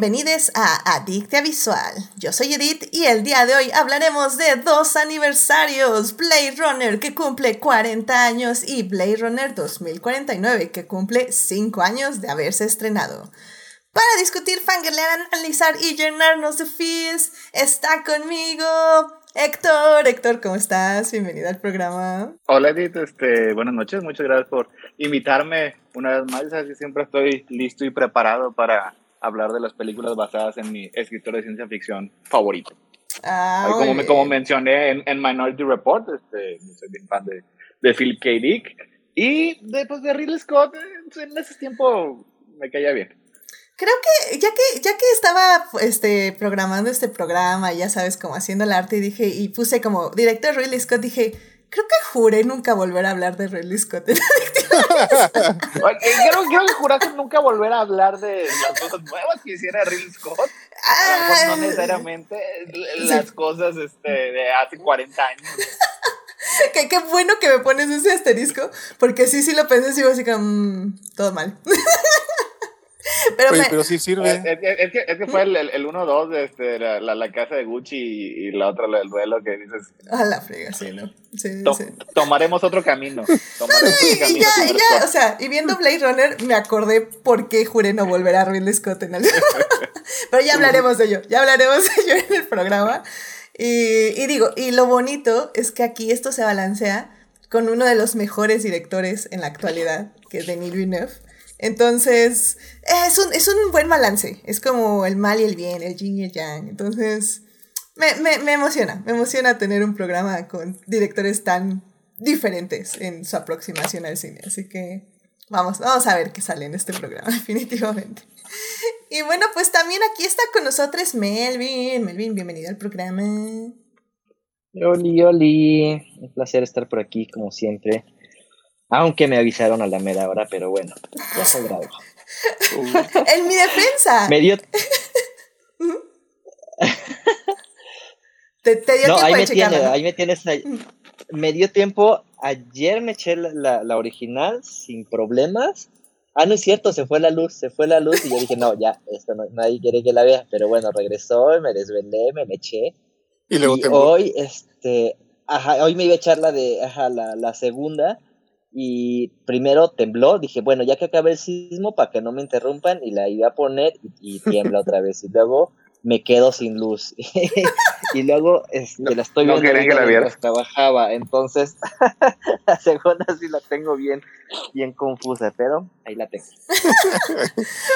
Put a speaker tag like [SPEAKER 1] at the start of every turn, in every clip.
[SPEAKER 1] bienvenidos a Adictia Visual. Yo soy Edith y el día de hoy hablaremos de dos aniversarios, Blade Runner que cumple 40 años y Blade Runner 2049 que cumple 5 años de haberse estrenado. Para discutir, fangirlear, analizar y llenarnos de feels, está conmigo Héctor. Héctor, ¿cómo estás? Bienvenido al programa.
[SPEAKER 2] Hola Edith, este, buenas noches, muchas gracias por invitarme una vez más. Así siempre estoy listo y preparado para hablar de las películas basadas en mi escritor de ciencia ficción favorito.
[SPEAKER 1] Ah,
[SPEAKER 2] como, me, como mencioné en, en Minority Report, este, soy bien fan de, de Phil K. Dick. Y después de Ridley Scott, eh, en ese tiempo me caía bien.
[SPEAKER 1] Creo que ya que ya que estaba este programando este programa, ya sabes, como haciendo el arte y dije y puse como director Ridley Scott, dije, creo que juré nunca volver a hablar de Ridley Scott.
[SPEAKER 2] Oye, Quiero, quiero que juraste nunca volver a hablar de las cosas nuevas que hiciera Ridley Scott. Mejor
[SPEAKER 1] Ah,
[SPEAKER 2] no necesariamente las cosas este, de hace 40 años.
[SPEAKER 1] Qué, qué bueno que me pones ese asterisco, porque sí, sí lo pensé, sí, así como, mm, todo mal. pero
[SPEAKER 3] Oye,
[SPEAKER 1] me,
[SPEAKER 3] pero sí
[SPEAKER 2] Es,
[SPEAKER 3] sirve.
[SPEAKER 2] es que, es que- es que fue el, el, el 1-2 de este, la, la, la casa de Gucci y, y la otra, del duelo, que dices,
[SPEAKER 1] a la frega, sí, ¿no? Sí,
[SPEAKER 2] "To-
[SPEAKER 1] sí.
[SPEAKER 2] tomaremos otro camino. Tomaremos
[SPEAKER 1] Y,
[SPEAKER 2] otro
[SPEAKER 1] y
[SPEAKER 2] camino.
[SPEAKER 1] ya, ya,
[SPEAKER 2] Scott".
[SPEAKER 1] o sea, y viendo Blade Runner me acordé por qué juré no volver a Ridley Scott en el... Pero ya hablaremos de ello, ya hablaremos de ello en el programa. Y, y digo, y lo bonito es que aquí esto se balancea con uno de los mejores directores en la actualidad, que es Denis Villeneuve. Entonces, es un, es un buen balance, es como el mal y el bien, el yin y el yang. Entonces, me, me, me emociona, me emociona tener un programa con directores tan diferentes en su aproximación al cine. Así que vamos, vamos a ver qué sale en este programa, definitivamente. Y bueno, pues también aquí está con nosotros Melvin. Melvin, bienvenido al programa.
[SPEAKER 4] Oli, Oli, un placer estar por aquí como siempre. Aunque me avisaron a la mera hora, pero bueno, ya se grabó.
[SPEAKER 1] En mi defensa,
[SPEAKER 4] Me dio,
[SPEAKER 1] te, te dio
[SPEAKER 4] no,
[SPEAKER 1] tiempo
[SPEAKER 4] ahí
[SPEAKER 1] de
[SPEAKER 4] me
[SPEAKER 1] checarla,
[SPEAKER 4] tienes,
[SPEAKER 1] ¿no?
[SPEAKER 4] ahí me tienes. ahí. Me dio tiempo, ayer me eché la, la, la original sin problemas. Ah, no es cierto, se fue la luz, se fue la luz y yo dije, no, ya, esto no, nadie quiere que la vea. Pero bueno, regresó, me desvelé, me eché.
[SPEAKER 3] Y luego
[SPEAKER 4] y hoy, este, ajá, hoy me iba a echar la de, ajá, la, la segunda. Y primero tembló, dije, bueno, ya que acabe el sismo, para que no me interrumpan, y la iba a poner y, y tiembla otra vez. Y luego me quedo sin luz. y luego este, la estoy
[SPEAKER 2] no
[SPEAKER 4] viendo
[SPEAKER 2] que la
[SPEAKER 4] mientras trabajaba. Entonces, la segunda sí la tengo bien, bien confusa, pero ahí la tengo.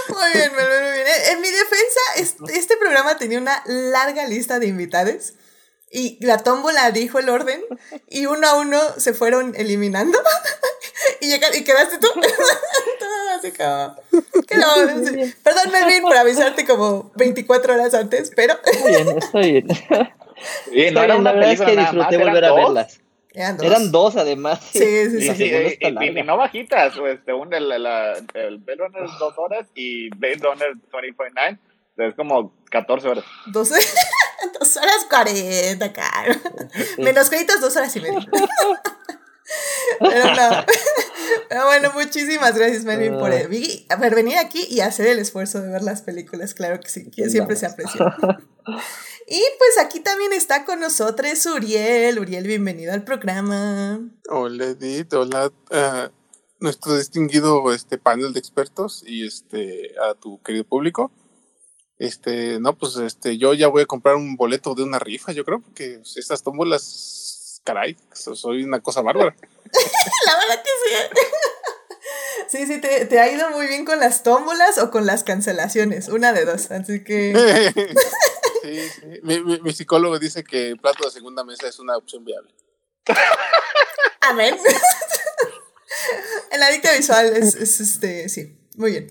[SPEAKER 1] Muy bien, Melvin, muy bien. En- En mi defensa, este, este programa tenía una larga lista de invitados. Y la tómbola dijo el orden y uno a uno se fueron eliminando y, llega- y quedaste tú. Todo así como- que no, sí. Perdón, Melvin, por avisarte como 24 horas antes, pero
[SPEAKER 4] Está bien, está bien.
[SPEAKER 2] Y
[SPEAKER 4] Está
[SPEAKER 2] no era una
[SPEAKER 4] la verdad es
[SPEAKER 2] película
[SPEAKER 4] que
[SPEAKER 2] nada más,
[SPEAKER 4] disfruté
[SPEAKER 2] eran
[SPEAKER 4] volver a
[SPEAKER 2] dos.
[SPEAKER 4] verlas.
[SPEAKER 1] eran dos.
[SPEAKER 4] Eran dos además.
[SPEAKER 1] Sí, sí,
[SPEAKER 2] Y,
[SPEAKER 1] sí.
[SPEAKER 2] Sí, y- y- y
[SPEAKER 4] larga.
[SPEAKER 2] no bajitas, este, un, el, la- el Blade Runner es dos horas y Blade Runner 2049 es como 14 horas.
[SPEAKER 1] 12, dos horas 40, caro. Menos créditos, dos horas y media. Pero no. Pero bueno, muchísimas gracias, Melvin, por, vi- por venir aquí y hacer el esfuerzo de ver las películas. Claro que sí, que siempre se aprecia. Y pues aquí también está con nosotros Uriel. Uriel, bienvenido al programa.
[SPEAKER 3] Hola Edith, hola a nuestro distinguido este panel de expertos y este a tu querido público. Este, no, pues este, yo ya voy a comprar un boleto de una rifa, yo creo, porque estas tómbolas, caray, so- soy una cosa bárbara.
[SPEAKER 1] La verdad que sí. Sí, sí, te, te ha ido muy bien con las tómbolas o con las cancelaciones. Una de dos. Así que.
[SPEAKER 3] sí, sí. Mi, mi- mi psicólogo dice que el plato de segunda mesa es una opción viable.
[SPEAKER 1] Amén. El adicto visual es, es, este, sí, muy bien.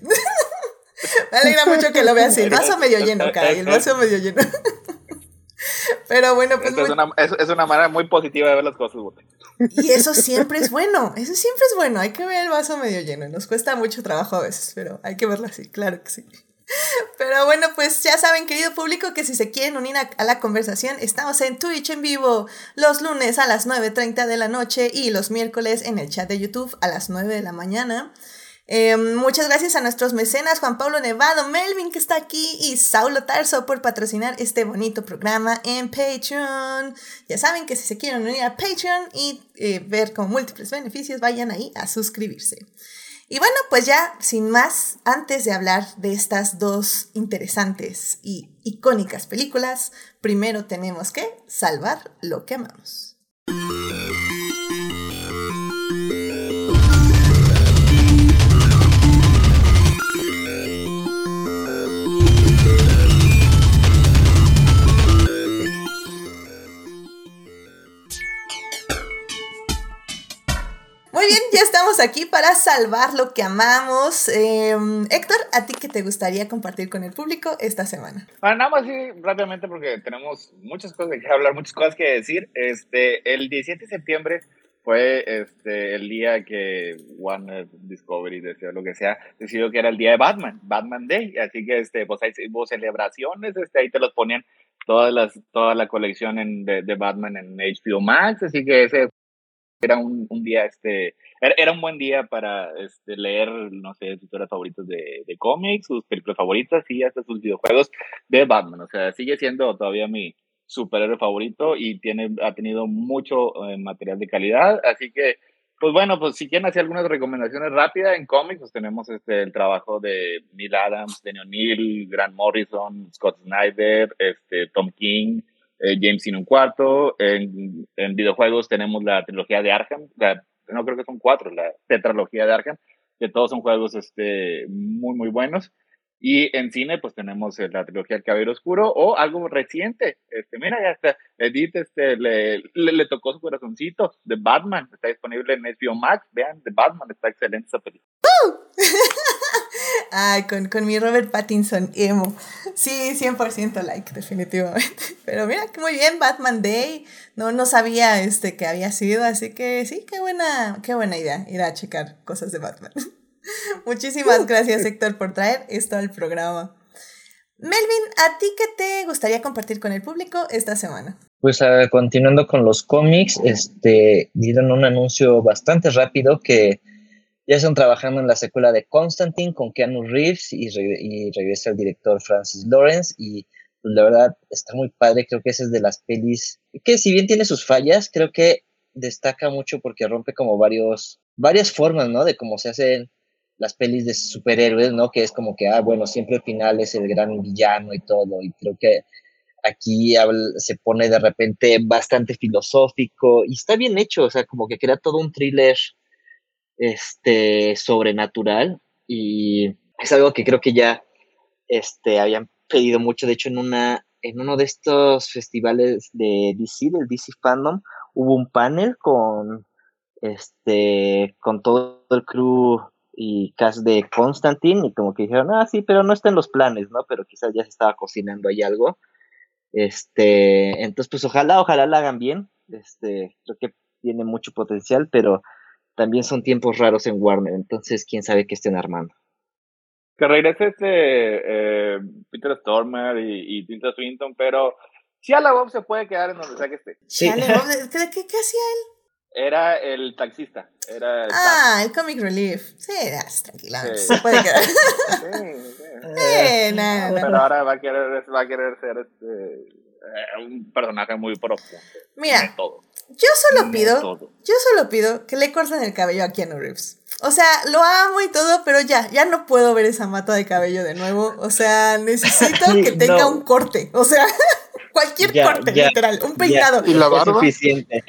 [SPEAKER 1] Me alegra mucho que lo veas así. El vaso medio lleno, caray, el vaso medio lleno. Pero bueno, pues
[SPEAKER 2] es, una, es, es una manera muy positiva de ver las cosas, Bote.
[SPEAKER 1] y eso siempre es bueno, eso siempre es bueno, hay que ver el vaso medio lleno. Nos cuesta mucho trabajo a veces, pero hay que verlo así, claro que sí. Pero bueno, pues ya saben, querido público, que si se quieren unir a, a la conversación, estamos en Twitch en vivo los lunes a las 9.30 de la noche y los miércoles en el chat de YouTube a las 9 de la mañana. Eh, muchas gracias a nuestros mecenas, Juan Pablo Nevado, Melvin que está aquí y Saulo Tarso por patrocinar este bonito programa en Patreon. Ya saben que si se quieren unir a Patreon y eh, ver con múltiples beneficios, vayan ahí a suscribirse. Y bueno, pues ya sin más, antes de hablar de estas dos interesantes y icónicas películas, primero tenemos que salvar lo que amamos. Muy bien, ya estamos aquí para salvar lo que amamos. Eh, Héctor, ¿a ti qué te gustaría compartir con el público esta semana?
[SPEAKER 2] Bueno, nada más así rápidamente porque tenemos muchas cosas que hablar, muchas cosas que decir. Este, el 17 de septiembre fue este, el día que Warner Discovery, decía lo que sea, decidió que era el día de Batman, Batman Day. Así que este, pues ahí hubo celebraciones, este, ahí te los ponían todas las, toda la colección en, de, de Batman en HBO Max. Así que ese era un, un día, este, era, era, un buen día para este, leer, no sé, sus historias favoritas de, de cómics, sus películas favoritas y hasta sus videojuegos de Batman. O sea, sigue siendo todavía mi superhéroe favorito y tiene, ha tenido mucho eh, material de calidad. Así que, pues bueno, pues si quieren hacer algunas recomendaciones rápidas en cómics, pues tenemos este, el trabajo de Neil Adams, Daniel O'Neill, Grant Morrison, Scott Snyder, este, Tom King, eh, James en un cuarto. En, en, videojuegos tenemos la trilogía de Arkham, la, no creo que son cuatro, la tetralogía de Arkham, que todos son juegos este, muy, muy buenos. Y en cine, pues tenemos la trilogía El Caballero Oscuro o algo reciente. Este, mira, ya está. Edith este, le, le, le, tocó su corazoncito de Batman. Está disponible en HBO Max. Vean, de Batman. Está excelente esa película.
[SPEAKER 1] ¡Uh! Ay, con, con, mi Robert Pattinson emo. Sí, 100% like, definitivamente. Pero mira, que muy bien, Batman Day. No, no sabía este, que había sido, así que sí, qué buena, qué buena idea ir a checar cosas de Batman. Muchísimas gracias, Héctor, por traer esto al programa. Melvin, ¿a ti qué te gustaría compartir con el público esta semana?
[SPEAKER 4] Pues uh, continuando con los cómics, este, dieron un anuncio bastante rápido que ya están trabajando en la secuela de Constantine con Keanu Reeves y, re y regresa el director Francis Lawrence y pues, la verdad está muy padre, creo que esa es de las pelis que si bien tiene sus fallas, creo que destaca mucho porque rompe como varios, varias formas, ¿no? De cómo se hacen las pelis de superhéroes, ¿no? Que es como que, ah, bueno, siempre el final es el gran villano y todo, y creo que aquí se pone de repente bastante filosófico y está bien hecho, o sea, como que crea todo un thriller este, sobrenatural y es algo que creo que ya este, habían pedido mucho, de hecho en una en uno de estos festivales de DC, del DC Fandom, hubo un panel con este con todo el crew y cast de Constantine y como que dijeron, ah, sí, pero no está en los planes, ¿no? Pero quizás ya se estaba cocinando ahí algo. Este, entonces, pues ojalá, ojalá la hagan bien. Este, creo que tiene mucho potencial, pero también son tiempos raros en Warner, entonces quién sabe qué estén armando.
[SPEAKER 2] Que regrese este eh, Peter Stormer y, y Tilda Swinton, pero si a la Bob se puede quedar en donde sea que esté.
[SPEAKER 1] Sí. ¿Qué, qué, qué hacía él?
[SPEAKER 2] Era el taxista. Era el
[SPEAKER 1] ah, taxi. el comic relief. Sí, tranquila. Sí. Se puede quedar. sí, sí. Eh, nah, nah.
[SPEAKER 2] Pero ahora va a querer, va a querer ser este, un personaje muy profundo.
[SPEAKER 1] Mira,
[SPEAKER 2] todo.
[SPEAKER 1] yo solo pido, yo solo pido que le corten el cabello a Keanu Reeves. O sea, lo amo y todo, pero ya, ya no puedo ver esa mata de cabello de nuevo. O sea, necesito que tenga no. un corte. O sea, cualquier ya, corte, ya, literal, un peinado.
[SPEAKER 3] ¿Y la barba?
[SPEAKER 4] suficiente.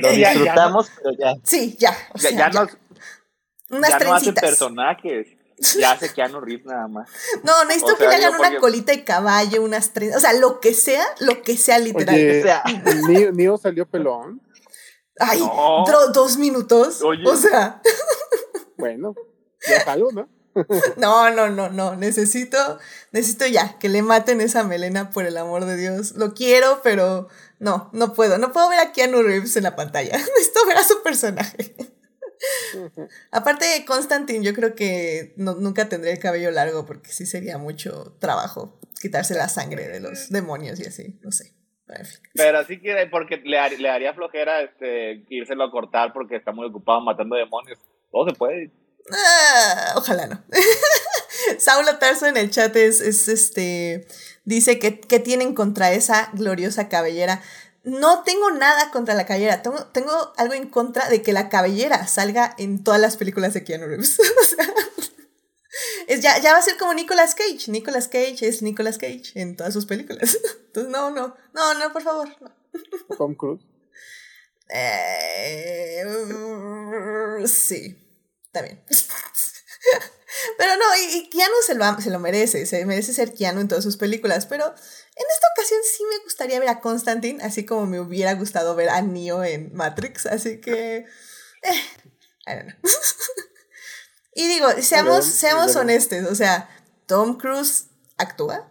[SPEAKER 4] Lo disfrutamos, ya, pero ya.
[SPEAKER 1] Sí, ya. O sea,
[SPEAKER 2] ya, no,
[SPEAKER 1] Unas
[SPEAKER 2] ya
[SPEAKER 1] trencitas.
[SPEAKER 2] no hace personajes. Ya hace Keanu Reeves nada más.
[SPEAKER 1] No, necesito
[SPEAKER 2] O sea,
[SPEAKER 1] que le hagan una
[SPEAKER 2] porque-
[SPEAKER 1] colita de caballo, unas trenzas. O sea, lo que sea, lo que sea literal.
[SPEAKER 3] Oye,
[SPEAKER 4] O sea.
[SPEAKER 3] Neo, Neo salió pelón.
[SPEAKER 1] Ay,
[SPEAKER 2] No.
[SPEAKER 1] dos minutos.
[SPEAKER 2] Oye.
[SPEAKER 1] O sea,
[SPEAKER 3] Bueno, ya es algo, ¿no?
[SPEAKER 1] no, no, no, no. Necesito, necesito ya que le maten esa melena por el amor de Dios. Lo quiero, pero no, no puedo. No puedo ver a Keanu Reeves en la pantalla. Necesito ver a su personaje. Aparte de Constantine, yo creo que no- nunca tendré el cabello largo porque sí sería mucho trabajo quitarse la sangre de los demonios y así, no sé.
[SPEAKER 2] Pero sí que porque le, har- le haría flojera este, írselo a cortar porque está muy ocupado matando demonios. Todo se puede.
[SPEAKER 1] Ah, ojalá no. Saulo Tarso en el chat es, es este, dice que, que tienen contra esa gloriosa cabellera. No tengo nada contra la cabellera, tengo, tengo algo en contra de que la cabellera salga en todas las películas de Keanu Reeves. o sea, es ya, ya va a ser como Nicolas Cage. Nicolas Cage es Nicolas Cage en todas sus películas. Entonces, no, no, no, no, por favor. No.
[SPEAKER 3] Tom Cruise.
[SPEAKER 1] Eh, sí, está bien. Pero no, y, y Keanu se lo, se lo merece, se merece ser Keanu en todas sus películas, pero en esta ocasión sí me gustaría ver a Constantine, así como me hubiera gustado ver a Neo en Matrix, así que... Eh, I don't know. y digo, seamos, seamos honestos, o sea, ¿Tom Cruise actúa?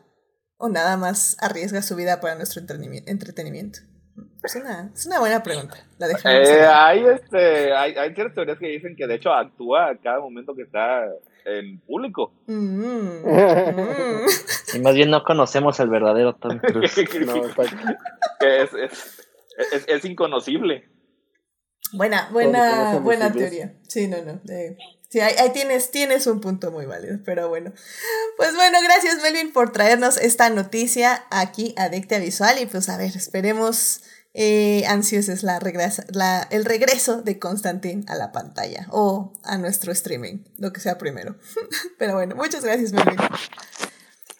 [SPEAKER 1] ¿O nada más arriesga su vida para nuestro entretenimiento? Es una, es una buena pregunta. La dejamos
[SPEAKER 2] Eh, hay, este, hay, hay ciertas teorías que dicen que de hecho actúa a cada momento que está en público.
[SPEAKER 1] Mm, mm.
[SPEAKER 4] Y más bien no conocemos al verdadero Tom Cruise.
[SPEAKER 3] No,
[SPEAKER 2] es, es, es, es inconocible.
[SPEAKER 1] Buena, buena, buena teoría. Sí, no, no. eh, sí, ahí, ahí tienes, tienes un punto muy válido, pero bueno. Pues bueno, gracias Melvin por traernos esta noticia aquí a Adictia Visual y pues a ver, esperemos eh, ansiosos la regresa, la, el regreso de Constantin a la pantalla o a nuestro streaming, lo que sea primero. pero bueno, muchas gracias Melvin.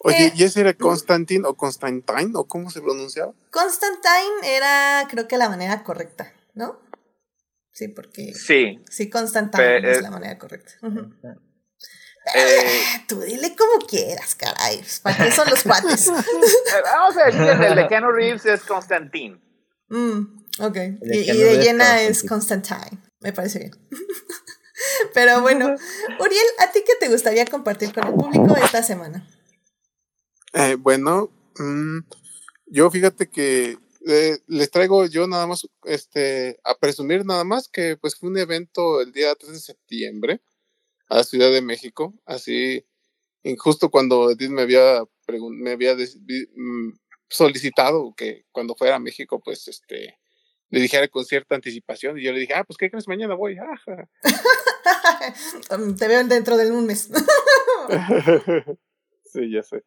[SPEAKER 3] Oye,
[SPEAKER 1] Eh.
[SPEAKER 3] ¿y ese era Constantine o Constantine o cómo se pronunciaba?
[SPEAKER 1] Constantine era creo que la manera correcta, ¿no? Sí, porque...
[SPEAKER 2] Sí.
[SPEAKER 1] Sí, Constantine
[SPEAKER 2] Pe-
[SPEAKER 1] es
[SPEAKER 2] eh,
[SPEAKER 1] la manera correcta.
[SPEAKER 2] Eh,
[SPEAKER 1] Tú dile como quieras, caray. ¿Para qué son los cuates?
[SPEAKER 2] eh, vamos a decir que el de Keanu Reeves es Constantine.
[SPEAKER 1] Mm, ok.
[SPEAKER 4] de
[SPEAKER 1] Y, de llena es
[SPEAKER 4] Constantine.
[SPEAKER 1] Me parece bien. Pero bueno, Uriel, ¿a ti qué te gustaría compartir con el público esta semana?
[SPEAKER 3] Eh, bueno, mm, yo fíjate que eh, les traigo yo nada más, este, a presumir nada más que pues fue un evento el día 3 de septiembre a la Ciudad de México, así, y justo cuando Edith me había, me había mm, solicitado que cuando fuera a México, pues, este, le dijera con cierta anticipación, y yo le dije, ah, pues, ¿qué crees? Mañana voy, ajá.
[SPEAKER 1] Te veo dentro de un mes.
[SPEAKER 3] sí, ya sé.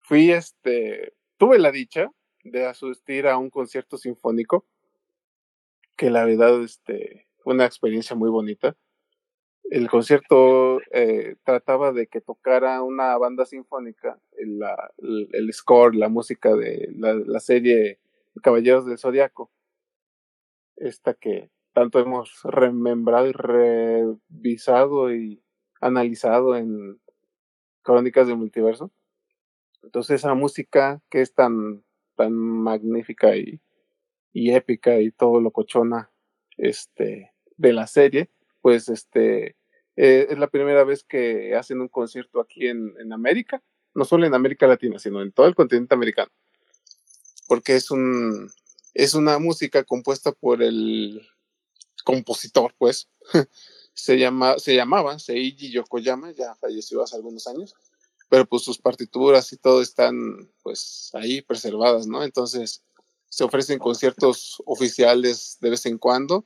[SPEAKER 3] Fui, este, tuve la dicha de asistir a un concierto sinfónico, que la verdad, este, fue una experiencia muy bonita. El concierto eh, trataba de que tocara una banda sinfónica, el, el, score, la música de la, la serie Caballeros del Zodiaco, esta que tanto hemos remembrado y revisado y analizado en Crónicas del Multiverso. Entonces esa música que es tan, tan magnífica y, y épica y todo lo cochona este, de la serie, pues este eh, es la primera vez que hacen un concierto aquí en, América, no solo en América Latina, sino en todo el continente americano. Porque es un es una música compuesta por el compositor, pues. se llama, se llamaba Seiji Yokoyama, ya falleció hace algunos años pero pues sus partituras y todo están pues ahí preservadas, ¿no? Entonces se ofrecen conciertos oficiales de vez en cuando.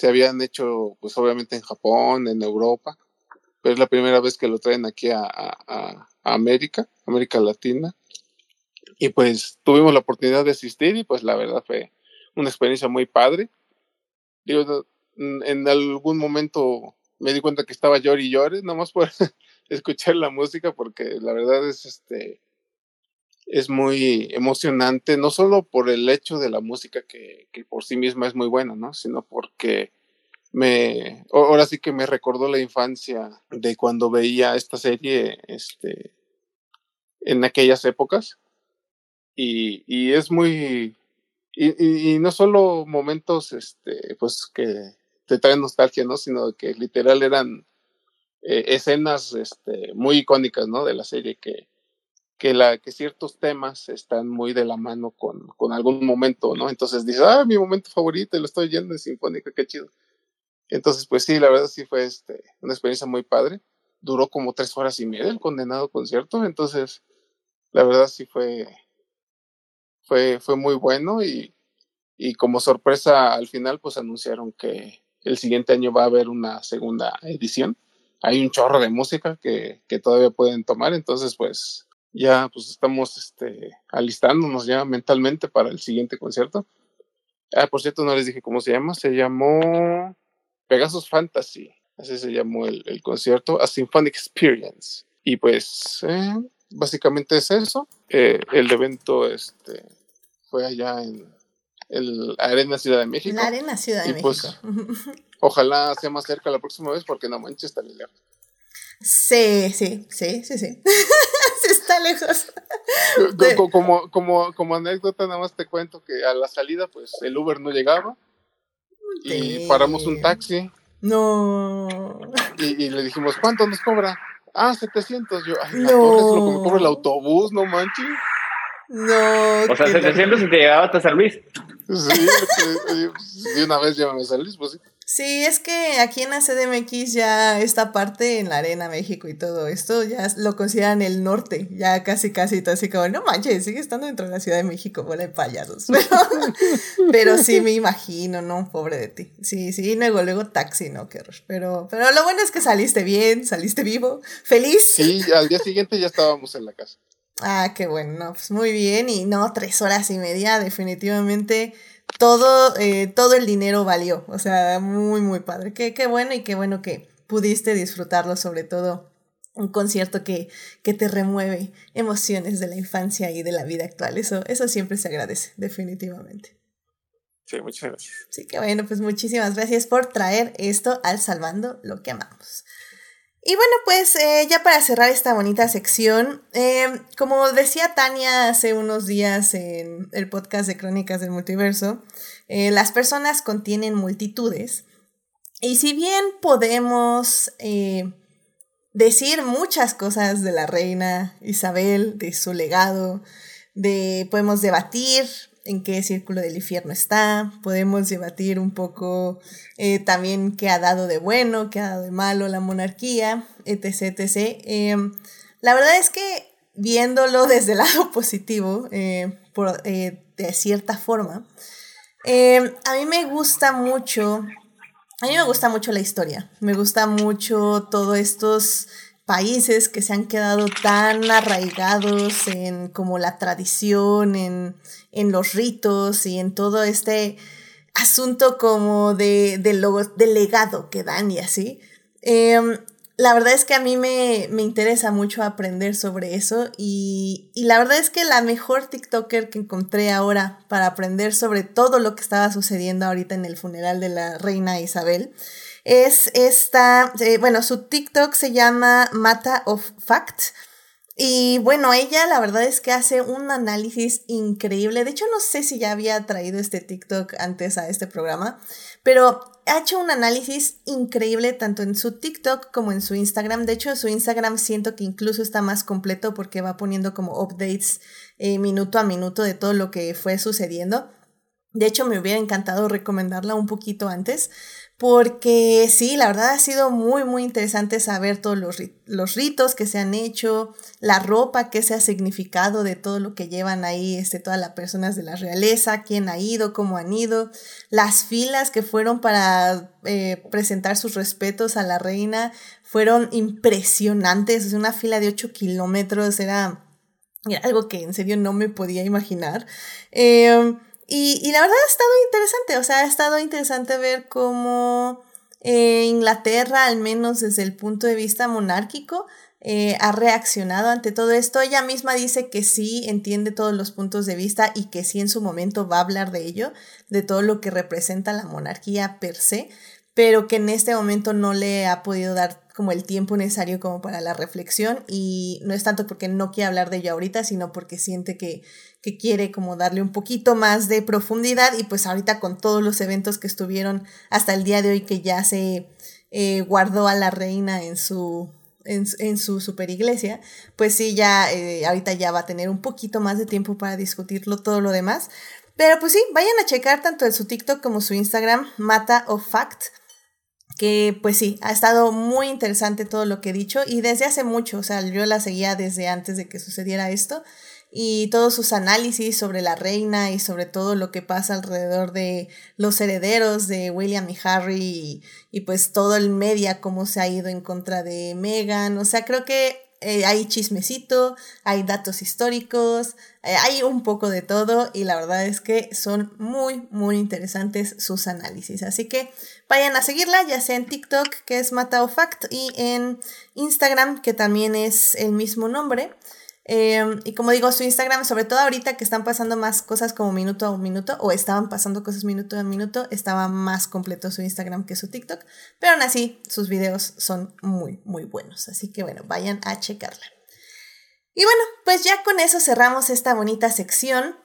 [SPEAKER 3] Se habían hecho pues obviamente en Japón, en Europa, pero es la primera vez que lo traen aquí a, a, América, América Latina. Y pues tuvimos la oportunidad de asistir y pues la verdad fue una experiencia muy padre. Digo, en algún momento me di cuenta que estaba llori y llore, nomás por escuchar la música porque la verdad es este es muy emocionante, no solo por el hecho de la música que, que por sí misma es muy buena, ¿no? Sino porque me ahora sí que me recordó la infancia de cuando veía esta serie este en aquellas épocas y, y es muy y no solo momentos este pues que te traen nostalgia, ¿no? Sino que literal eran eh, escenas este, muy icónicas, ¿no? De la serie que, que, la, que ciertos temas están muy de la mano con, con algún momento, ¿no? Entonces dices, ah, mi momento favorito, lo estoy yendo en Sinfónica, qué chido. Entonces, pues sí, la verdad sí fue este, una experiencia muy padre. Duró como tres horas y media el condenado concierto, entonces la verdad sí fue, fue, fue muy bueno y, y como sorpresa al final, pues anunciaron que el siguiente año va a haber una segunda edición hay un chorro de música que, que todavía pueden tomar, entonces pues ya pues estamos este, alistándonos ya mentalmente para el siguiente concierto. Ah, por cierto, no les dije cómo se llama, se llamó Pegasus Fantasy, así se llamó el, el concierto, A Symphonic Experience. Y pues eh, básicamente es eso. Eh, el evento este, fue allá en el Arena Ciudad de México.
[SPEAKER 1] La Arena Ciudad de
[SPEAKER 3] Y, pues,
[SPEAKER 1] México.
[SPEAKER 3] Ojalá sea más cerca la próxima vez porque no manches, está lejos.
[SPEAKER 1] Sí, sí, sí, sí, sí. está lejos.
[SPEAKER 3] Como, como, como anécdota, nada más te cuento que a la salida, pues el Uber no llegaba y paramos un taxi
[SPEAKER 1] No.
[SPEAKER 3] y, y le dijimos, ¿cuánto nos cobra? Ah, 700. Yo, ay, la
[SPEAKER 1] No.
[SPEAKER 3] torre es lo que me cobra el autobús, no manches.
[SPEAKER 1] No.
[SPEAKER 2] O sea,
[SPEAKER 1] qué
[SPEAKER 2] 700 y te llegaba hasta San Luis.
[SPEAKER 3] Sí, de una vez llévame a San Luis, pues sí.
[SPEAKER 1] Sí, es que aquí en la CDMX ya esta parte en la Arena México y todo esto ya lo consideran el norte, ya casi casi todo así como, no manches, sigue estando dentro de la Ciudad de México, bola de payasos. Pero, pero sí me imagino, ¿no? Pobre de ti. Sí, sí, y luego, luego taxi, ¿no? Qué horror. Pero, pero lo bueno es que saliste bien, saliste vivo, feliz.
[SPEAKER 3] Sí, al día siguiente ya estábamos en la casa.
[SPEAKER 1] Ah, qué bueno, no, pues muy bien, y no, tres horas y media, definitivamente todo, eh, todo el dinero valió, o sea, muy, muy padre, qué, qué bueno y qué bueno que pudiste disfrutarlo, sobre todo un concierto que, que te remueve emociones de la infancia y de la vida actual, eso, eso siempre se agradece, definitivamente.
[SPEAKER 3] Sí, muchas gracias.
[SPEAKER 1] Así que bueno, pues muchísimas gracias por traer esto al Salvando lo que amamos. Y bueno, pues eh, ya para cerrar esta bonita sección, eh, como decía Tania hace unos días en el podcast de Crónicas del Multiverso, eh, las personas contienen multitudes. Y si bien podemos decir muchas cosas de la reina Isabel, de su legado, de podemos debatir en qué círculo del infierno está, podemos debatir un poco eh, también qué ha dado de bueno, qué ha dado de malo la monarquía, etc. etc. Eh, la verdad es que viéndolo desde el lado positivo, eh, por, eh, de cierta forma, eh, a mí me gusta mucho, a mí me gusta mucho la historia, me gusta mucho todos estos países que se han quedado tan arraigados en como la tradición, en, en los ritos y en todo este asunto como de, legado que dan y así. Em, la verdad es que a mí me, me interesa mucho aprender sobre eso y, y la verdad es que la mejor TikToker que encontré ahora para aprender sobre todo lo que estaba sucediendo ahorita en el funeral de la reina Isabel es esta, eh, bueno, su TikTok se llama Mata of Fact. Y bueno, ella la verdad es que hace un análisis increíble. De hecho, no sé si ya había traído este TikTok antes a este programa, pero ha hecho un análisis increíble tanto en su TikTok como en su Instagram. De hecho, su Instagram siento que incluso está más completo porque va poniendo como updates eh, minuto a minuto de todo lo que fue sucediendo. De hecho, me hubiera encantado recomendarla un poquito antes, porque sí, la verdad ha sido muy, muy interesante saber todos los, los ritos que se han hecho, la ropa que se ha significado de todo lo que llevan ahí, este, todas las personas de la realeza, quién ha ido, cómo han ido, las filas que fueron para eh, presentar sus respetos a la reina fueron impresionantes, es una fila de 8 kilómetros, era, era algo que en serio no me podía imaginar. Eh, y, y, la verdad ha estado interesante, o sea, ha estado interesante ver cómo eh, Inglaterra, al menos desde el punto de vista monárquico, eh, ha reaccionado ante todo esto. Ella misma dice que sí entiende todos los puntos de vista y que sí en su momento va a hablar de ello, de todo lo que representa la monarquía per se, pero que en este momento no le ha podido dar como el tiempo necesario como para la reflexión y no es tanto porque no quiere hablar de ello ahorita, sino porque siente que, que quiere como darle un poquito más de profundidad y pues ahorita con todos los eventos que estuvieron hasta el día de hoy que ya se eh, guardó a la reina en su, en, en su super iglesia, pues sí, ya eh, ahorita ya va a tener un poquito más de tiempo para discutirlo todo lo demás. Pero pues sí, vayan a checar tanto en su TikTok como su Instagram, Mata of Fact que pues sí, ha estado muy interesante todo lo que he dicho y desde hace mucho, o sea, yo la seguía desde antes de que sucediera esto y todos sus análisis sobre la reina y sobre todo lo que pasa alrededor de los herederos de William y Harry y, pues todo el media, cómo se ha ido en contra de Meghan. O sea, creo que eh, hay chismecito, hay datos históricos, eh, hay un poco de todo y la verdad es que son muy, muy interesantes sus análisis. Así que vayan a seguirla, ya sea en TikTok, que es Matao Fact, y en Instagram, que también es el mismo nombre. Em, y como digo, su Instagram, sobre todo ahorita que están pasando más cosas como minuto a minuto, o estaban pasando cosas minuto a minuto, estaba más completo su Instagram que su TikTok. Pero aún así, sus videos son muy, muy buenos. Así que bueno, vayan a checarla. Y bueno, pues ya con eso cerramos esta bonita sección.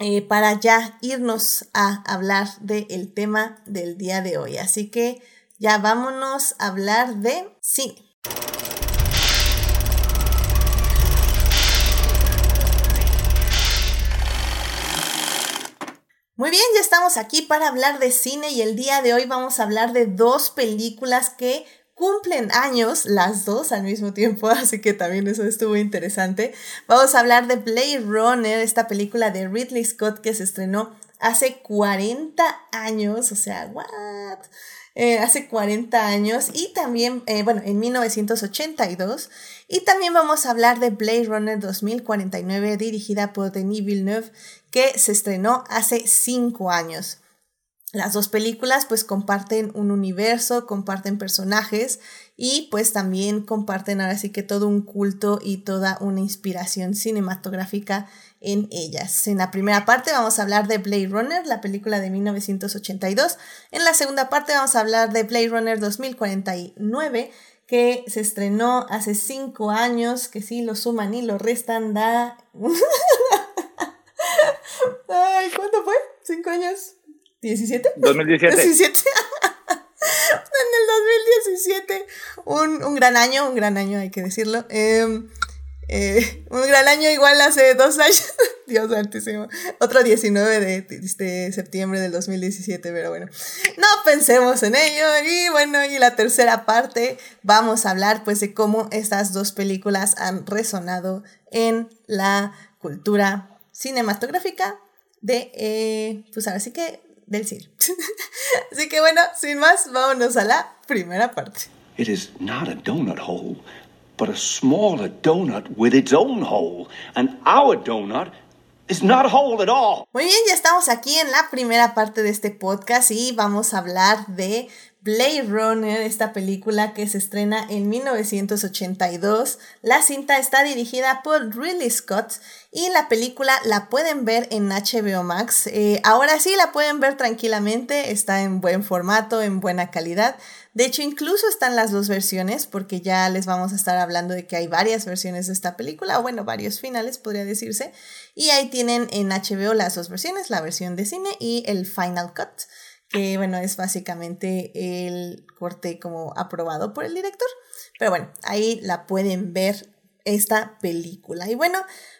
[SPEAKER 1] Eh, para ya irnos a hablar del tema del día de hoy. Así que ya vámonos a hablar de cine. Muy bien, ya estamos aquí para hablar de cine y el día de hoy vamos a hablar de dos películas que cumplen años, las dos al mismo tiempo, así que también eso estuvo interesante. Vamos a hablar de Blade Runner, esta película de Ridley Scott que se estrenó hace 40 años, o sea, what? Eh, hace 40 años y también, eh, bueno, en 1982. Y también vamos a hablar de Blade Runner 2049 dirigida por Denis Villeneuve que se estrenó hace 5 años. Las dos películas pues comparten un universo, comparten personajes y pues también comparten ahora sí que todo un culto y toda una inspiración cinematográfica en ellas. En la primera parte vamos a hablar de Blade Runner, la película de 1982. En la segunda parte vamos a hablar de Blade Runner 2049 que se estrenó hace cinco años, que si lo suman y lo restan da... Ay, ¿cuánto fue? ¿Cinco años? ¿17?
[SPEAKER 2] 2017.
[SPEAKER 1] 17. en el 2017. Un, un, gran año, un gran año, hay que decirlo. Eh, eh, un gran año igual hace dos años. Dios santísimo. Otro 19 de, de, septiembre del 2017, pero bueno. No pensemos en ello. Y bueno, y la tercera parte vamos a hablar pues de cómo estas dos películas han resonado en la cultura cinematográfica de, eh, pues ahora sí que del cine. Así que bueno, sin más, vámonos a la primera parte.
[SPEAKER 5] It is not a donut hole, but a smaller donut with its own hole. And our donut is not a hole at all.
[SPEAKER 1] Muy bien, ya estamos aquí en la primera parte de este podcast y vamos a hablar de Blade Runner, esta película que se estrena en 1982. La cinta está dirigida por Ridley Scott y la película la pueden ver en HBO Max. Eh, ahora sí la pueden ver tranquilamente, está en buen formato, en buena calidad. De hecho, incluso están las dos versiones, porque ya les vamos a estar hablando de que hay varias versiones de esta película, o bueno, varios finales podría decirse. Y ahí tienen en HBO las dos versiones, la versión de cine y el Final Cut que bueno, es básicamente el corte como aprobado por el director. Pero bueno, ahí la pueden ver esta película. Y bueno,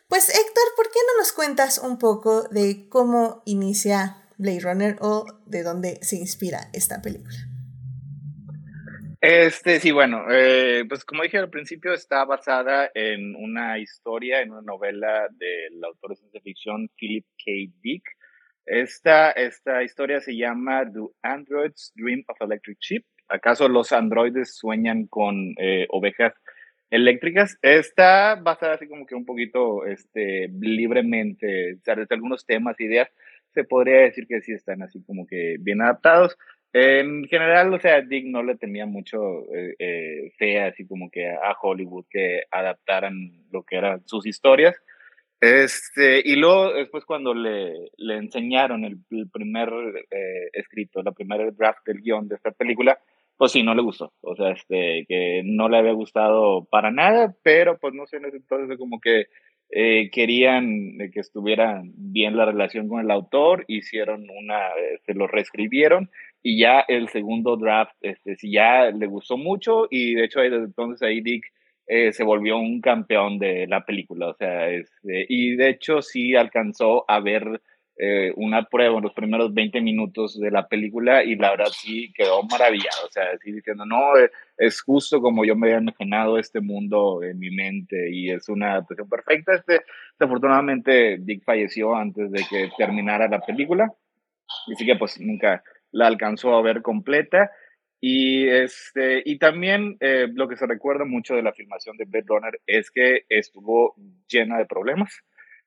[SPEAKER 1] pues Héctor, ¿por qué no nos cuentas un poco de cómo inicia Blade Runner o de dónde se inspira esta película?
[SPEAKER 2] Este, sí, bueno, eh, pues como dije al principio, está basada en una historia, en una novela del autor de ciencia ficción Philip K. Dick, esta, esta historia se llama The Android's Dream of Electric Sheep. ¿Acaso los androides sueñan con eh, ovejas eléctricas? Está basada así como que un poquito este, libremente, o sea, desde algunos temas, ideas, se podría decir que sí están así como que bien adaptados. En general, o sea, Dick no le tenía mucho eh, eh, fe así como que a Hollywood que adaptaran lo que eran sus historias. Este, y luego, después, cuando le, le enseñaron el, primer eh, escrito, la primera draft del guion de esta película, pues sí, no le gustó. O sea, este, que no le había gustado para nada, pero pues no sé, en ese entonces como que eh, querían que estuviera bien la relación con el autor, hicieron una, se este, lo reescribieron y ya el segundo draft, este, sí ya le gustó mucho y de hecho desde entonces ahí Dick eh, se volvió un campeón de la película, o sea, este, y de hecho sí alcanzó a ver eh, una prueba en los primeros 20 minutos de la película y la verdad sí quedó maravillado, o sea, así diciendo, no, eh, es justo como yo me había imaginado este mundo en mi mente y es una adaptación perfecta. Este, desafortunadamente Dick falleció antes de que terminara la película, así que pues nunca la alcanzó a ver completa. Y, este, y también eh, lo que se recuerda mucho de la filmación de Blade Runner es que estuvo llena de problemas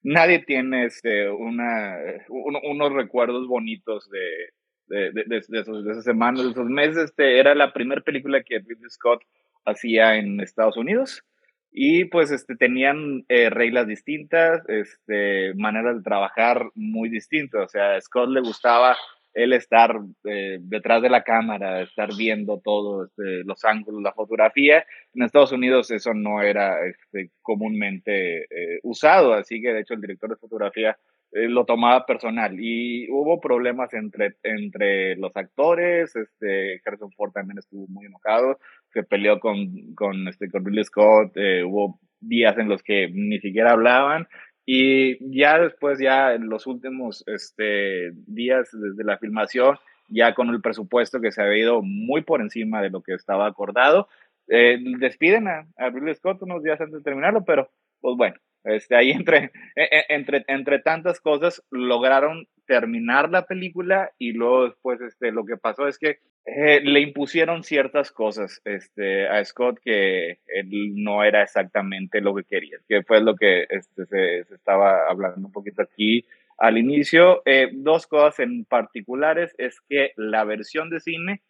[SPEAKER 2] nadie tiene este, una, unos recuerdos bonitos de, de, de, de, esos, esas semanas, de esos meses. Este, era la primera película que Ridley Scott hacía en Estados Unidos y pues este, tenían eh, reglas distintas, este, maneras de trabajar muy distintas. O sea, a Scott le gustaba él estar eh, detrás de la cámara, estar viendo todos este, los ángulos, la fotografía. En Estados Unidos eso no era este, comúnmente eh, usado, así que de hecho el director de fotografía eh, lo tomaba personal y hubo problemas entre, entre los actores, este, Harrison Ford también estuvo muy enojado, se peleó con, con, este, con Scott, hubo días en los que ni siquiera hablaban y ya después, ya en los últimos este, días desde la filmación, ya con el presupuesto que se había ido muy por encima de lo que estaba acordado, eh, despiden a, a Scott unos días antes de terminarlo, pero pues bueno, este, ahí entre, e, e, entre, entre tantas cosas lograron terminar la película y luego después este, lo que pasó es que eh, le impusieron ciertas cosas este, a Scott que él no era exactamente lo que quería, que fue lo que este, se, estaba hablando un poquito aquí al inicio. Eh, dos cosas en particulares es que la versión de cine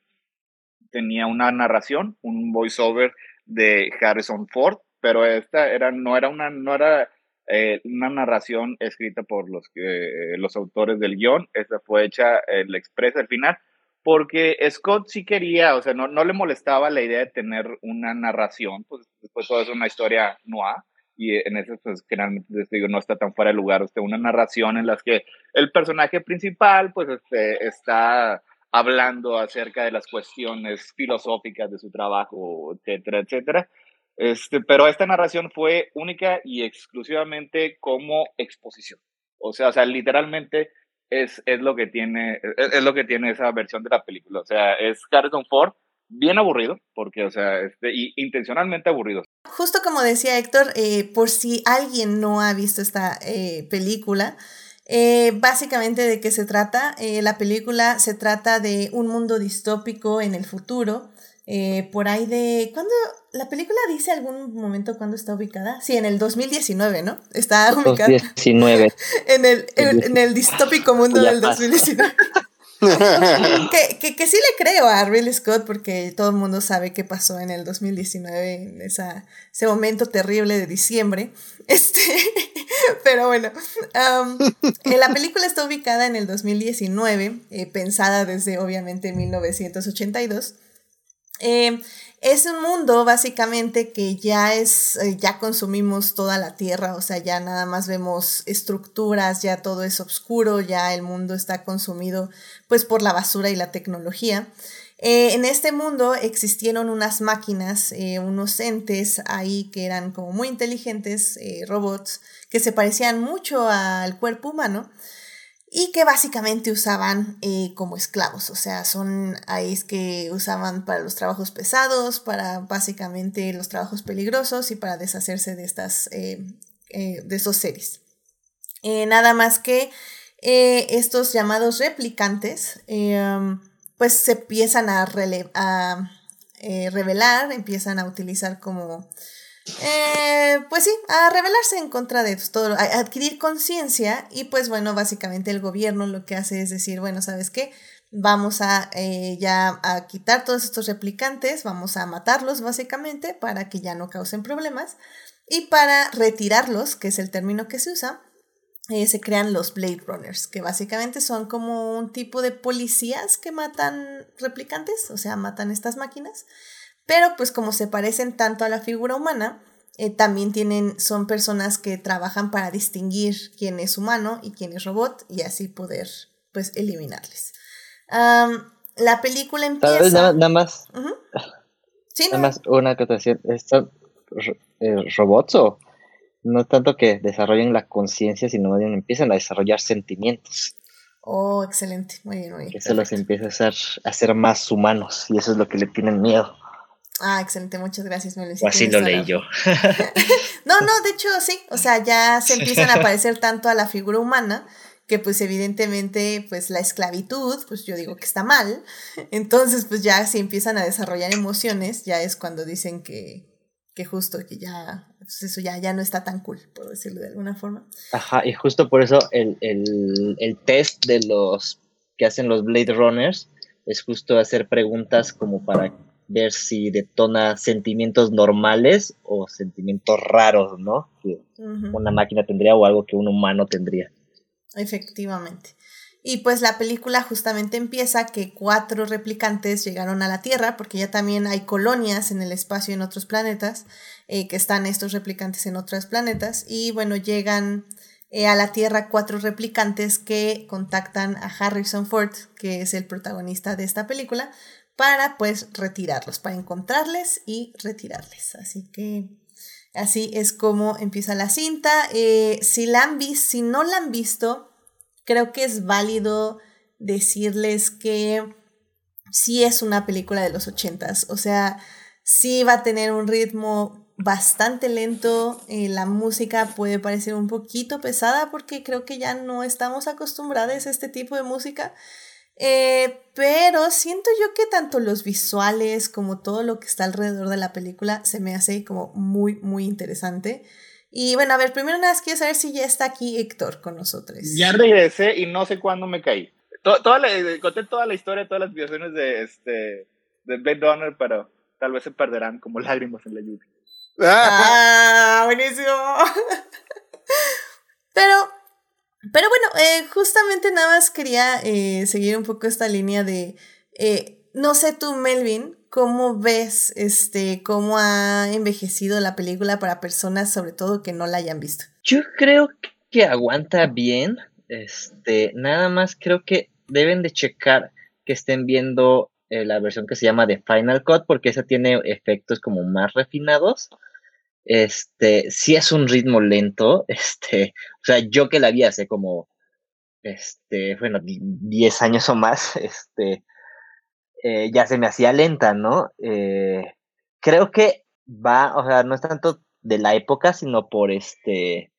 [SPEAKER 2] tenía una narración, un voiceover de Harrison Ford, pero esta era, no era una, no era eh, una narración escrita por los, eh, los autores del guion, esta fue hecha, el expresa al final, porque Scott sí quería, o sea, no, no le molestaba la idea de tener una narración, pues después todo es una historia noir, y en eso pues generalmente digo, no está tan fuera de lugar, usted una narración en las que el personaje principal pues este, está hablando acerca de las cuestiones filosóficas de su trabajo, etcétera, etcétera. Este, pero esta narración fue única y exclusivamente como exposición. O sea, o sea literalmente es, es, lo que tiene, es, lo que tiene esa versión de la película. O sea, es Harrison Ford bien aburrido, porque, o sea, este, y intencionalmente aburrido.
[SPEAKER 1] Justo como decía Héctor, eh, por si alguien no ha visto esta eh, película, eh, básicamente de qué se trata. la película se trata de un mundo distópico en el futuro eh, por ahí de... ¿Cuándo? ¿La película dice algún momento cuándo está ubicada? Sí, en el 2019, ¿no? Está ubicada.
[SPEAKER 4] 2019.
[SPEAKER 1] en, el, en, el distópico mundo del 2019. que, que, que, sí le creo a Ridley Scott porque todo el mundo sabe qué pasó en el 2019, en esa, ese momento terrible de diciembre. Este, pero bueno, um, la película está ubicada en el 2019, eh, pensada desde obviamente 1982. Eh, es un mundo básicamente que ya es, eh, ya consumimos toda la tierra, o sea, ya nada más vemos estructuras, ya todo es oscuro, ya el mundo está consumido pues por la basura y la tecnología. Eh, en este mundo existieron unas máquinas, unos entes ahí que eran como muy inteligentes, robots, que se parecían mucho al cuerpo humano, y que básicamente usaban eh, como esclavos, o sea, son ahí que usaban para los trabajos pesados, para básicamente los trabajos peligrosos y para deshacerse de estas, eh, eh, de esos seres. nada más que estos llamados replicantes, pues se empiezan a revelar, empiezan a utilizar como eh, pues sí, a rebelarse en contra de todo, a adquirir conciencia y pues bueno, básicamente el gobierno lo que hace es decir, bueno, ¿sabes qué? Vamos a eh, ya a quitar todos estos replicantes, vamos a matarlos básicamente para que ya no causen problemas y para retirarlos, que es el término que se usa, eh, se crean los Blade Runners, que básicamente son como un tipo de policías que matan replicantes, o sea, matan estas máquinas. Pero pues como se parecen tanto a la figura humana, eh, también tienen, son personas que trabajan para distinguir quién es humano y quién es robot y así poder pues eliminarles. la película empieza...
[SPEAKER 4] Nada, más...
[SPEAKER 1] ¿Sí,
[SPEAKER 4] nada más una acotación. ¿Estos eh, robots o no tanto que desarrollen la conciencia, sino más bien empiezan a desarrollar sentimientos.
[SPEAKER 1] Oh, excelente, muy bien, muy bien.
[SPEAKER 4] Que se los empieza a hacer, a ser más humanos y eso es lo que le tienen miedo.
[SPEAKER 1] Ah, excelente, muchas gracias, Melo.
[SPEAKER 4] O así lo leí yo.
[SPEAKER 1] no, no, de hecho sí, o sea, ya se empiezan a parecer tanto a la figura humana que pues evidentemente pues la esclavitud, pues yo digo que está mal, entonces pues ya se empiezan a desarrollar emociones, ya es cuando dicen que, que justo que ya, pues eso ya, ya no está tan cool, por decirlo de alguna forma.
[SPEAKER 4] Ajá, y justo por eso el, el, el test de los que hacen los Blade Runners es justo hacer preguntas como para ver si detona sentimientos normales o sentimientos raros, ¿no? Que una máquina tendría o algo que un humano tendría.
[SPEAKER 1] Efectivamente. Y pues la película justamente empieza que cuatro replicantes llegaron a la Tierra, porque ya también hay colonias en el espacio en otros planetas, eh, que están estos replicantes en otros planetas, y bueno, llegan eh, a la Tierra cuatro replicantes que contactan a Harrison Ford, que es el protagonista de esta película, para pues retirarlos, para encontrarles y retirarles. Así que así es como empieza la cinta. Eh, si la han visto, si no la han visto, creo que es válido decirles que sí es una película de los ochentas. O sea, sí va a tener un ritmo bastante lento. Eh, la música puede parecer un poquito pesada porque creo que ya no estamos acostumbrados a este tipo de música. Eh, pero siento yo que tanto los visuales como todo lo que está alrededor de la película se me hace como muy, muy interesante. Y bueno, a ver, primero nada más quiero saber si ya está aquí Héctor con nosotros.
[SPEAKER 2] Ya regresé y no sé cuándo me caí. toda la, conté toda la historia, todas las situaciones de, este, de Blade Runner, pero tal vez se perderán como lágrimas en la lluvia.
[SPEAKER 1] ¡Ah! buenísimo! pero pero bueno, eh, justamente nada más quería eh, seguir un poco esta línea de, eh, no sé tú, Melvin, ¿cómo ves este, cómo ha envejecido la película para personas, sobre todo, que no la hayan visto?
[SPEAKER 4] Yo creo que aguanta bien, este, nada más creo que deben de checar que estén viendo la versión que se llama The Final Cut, porque esa tiene efectos como más refinados. Este, sí es un ritmo lento, este, o sea, yo que la vi hace como, este, bueno, 10 años o más, este, eh, ya se me hacía lenta, ¿no? Eh, creo que va, o sea, no es tanto de la época, sino por este,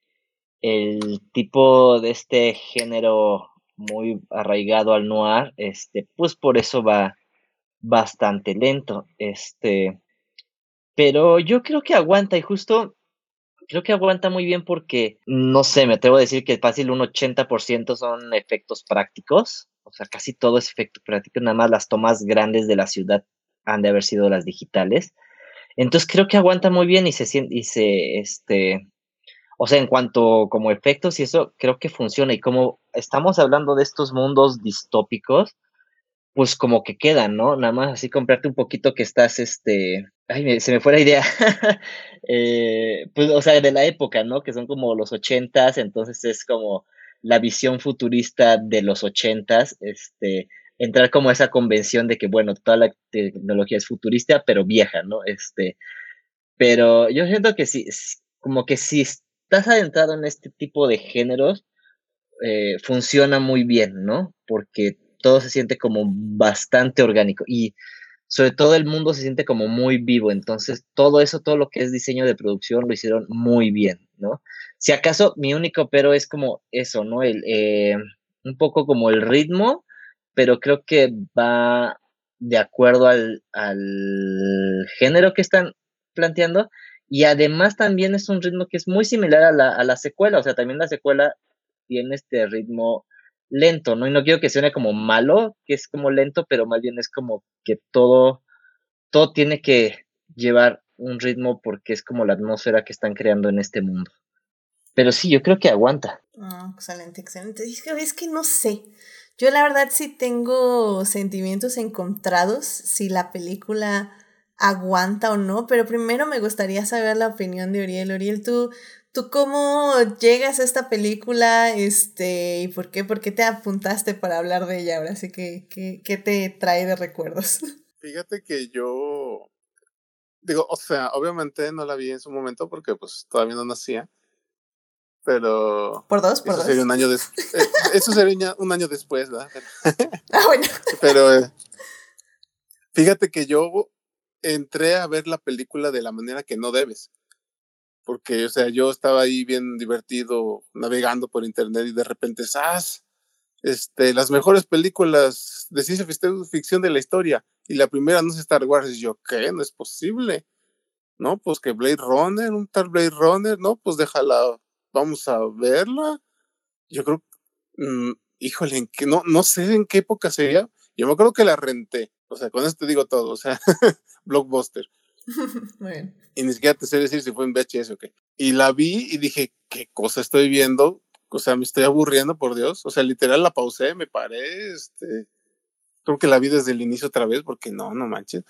[SPEAKER 4] el tipo de este género muy arraigado al noir, este, pues por eso va bastante lento, este, pero yo creo que aguanta y justo creo que aguanta muy bien porque, no sé, me atrevo a decir que fácil un 80% son efectos prácticos, o sea, casi todo es efecto práctico, nada más las tomas grandes de la ciudad han de haber sido las digitales. Entonces creo que aguanta muy bien y se siente, y se, este, o sea, en cuanto como efectos y eso, creo que funciona. Y como estamos hablando de estos mundos distópicos, pues como que quedan, ¿no? Nada más así comprarte un poquito que estás, este, ay, se me fue la idea, eh, pues, o sea, de la época, ¿no? Que son como los ochentas, entonces es como la visión futurista de los ochentas, este, entrar como a esa convención de que, bueno, toda la tecnología es futurista, pero vieja, ¿no? Este, pero yo siento que sí, como que si estás adentrado en este tipo de géneros, eh, funciona muy bien, ¿no? Porque todo se siente como bastante orgánico y sobre todo el mundo se siente como muy vivo, entonces todo eso, todo lo que es diseño de producción lo hicieron muy bien, ¿no? Si acaso mi único pero es como eso, ¿no? El, eh, un poco como el ritmo, pero creo que va de acuerdo al, al género que están planteando y además también es un ritmo que es muy similar a la, a la secuela, o sea, también la secuela tiene este ritmo lento, ¿no? Y no quiero que suene como malo, que es como lento, pero más bien es como que todo, todo tiene que llevar un ritmo porque es como la atmósfera que están creando en este mundo. Pero sí, yo creo que aguanta.
[SPEAKER 1] Ah, excelente, excelente. Es que no sé. Yo la verdad sí tengo sentimientos encontrados si la película aguanta o no, pero primero me gustaría saber la opinión de Uriel. Uriel, tú, ¿Tú cómo llegas a esta película? Este, ¿y por qué? ¿Por qué te apuntaste para hablar de ella ahora? Así que, ¿qué, te trae de recuerdos?
[SPEAKER 3] Fíjate que yo digo, o sea, obviamente no la vi en su momento porque pues todavía no nacía, pero...
[SPEAKER 1] ¿Por dos? ¿Por
[SPEAKER 3] eso
[SPEAKER 1] dos?
[SPEAKER 3] Sería un año eh, eso sería un año después, ¿verdad?
[SPEAKER 1] Ah, bueno.
[SPEAKER 3] Pero eh, fíjate que yo entré a ver la película de la manera que no debes. Porque, o sea, yo estaba ahí bien divertido navegando por internet y de repente, ¡zas! Este, las mejores películas de ciencia fic- ficción de la historia. Y la primera no es Star Wars. Y yo, ¿qué? No es posible. No, pues que Blade Runner, un tal Blade Runner, no, pues déjala, vamos a verla. Yo creo, mm, híjole, en qué, no, no sé en qué época sería. Yo me acuerdo que la renté. O sea, con esto te digo todo. O sea, Blockbuster.
[SPEAKER 1] Muy bien.
[SPEAKER 3] Y ni siquiera te sé decir si fue en VHS o qué. Y la vi y dije, ¿qué cosa estoy viendo? O sea, me estoy aburriendo, por Dios. O sea, literal la pausé, me paré, este. Creo que la vi desde el inicio otra vez, porque no, no manches.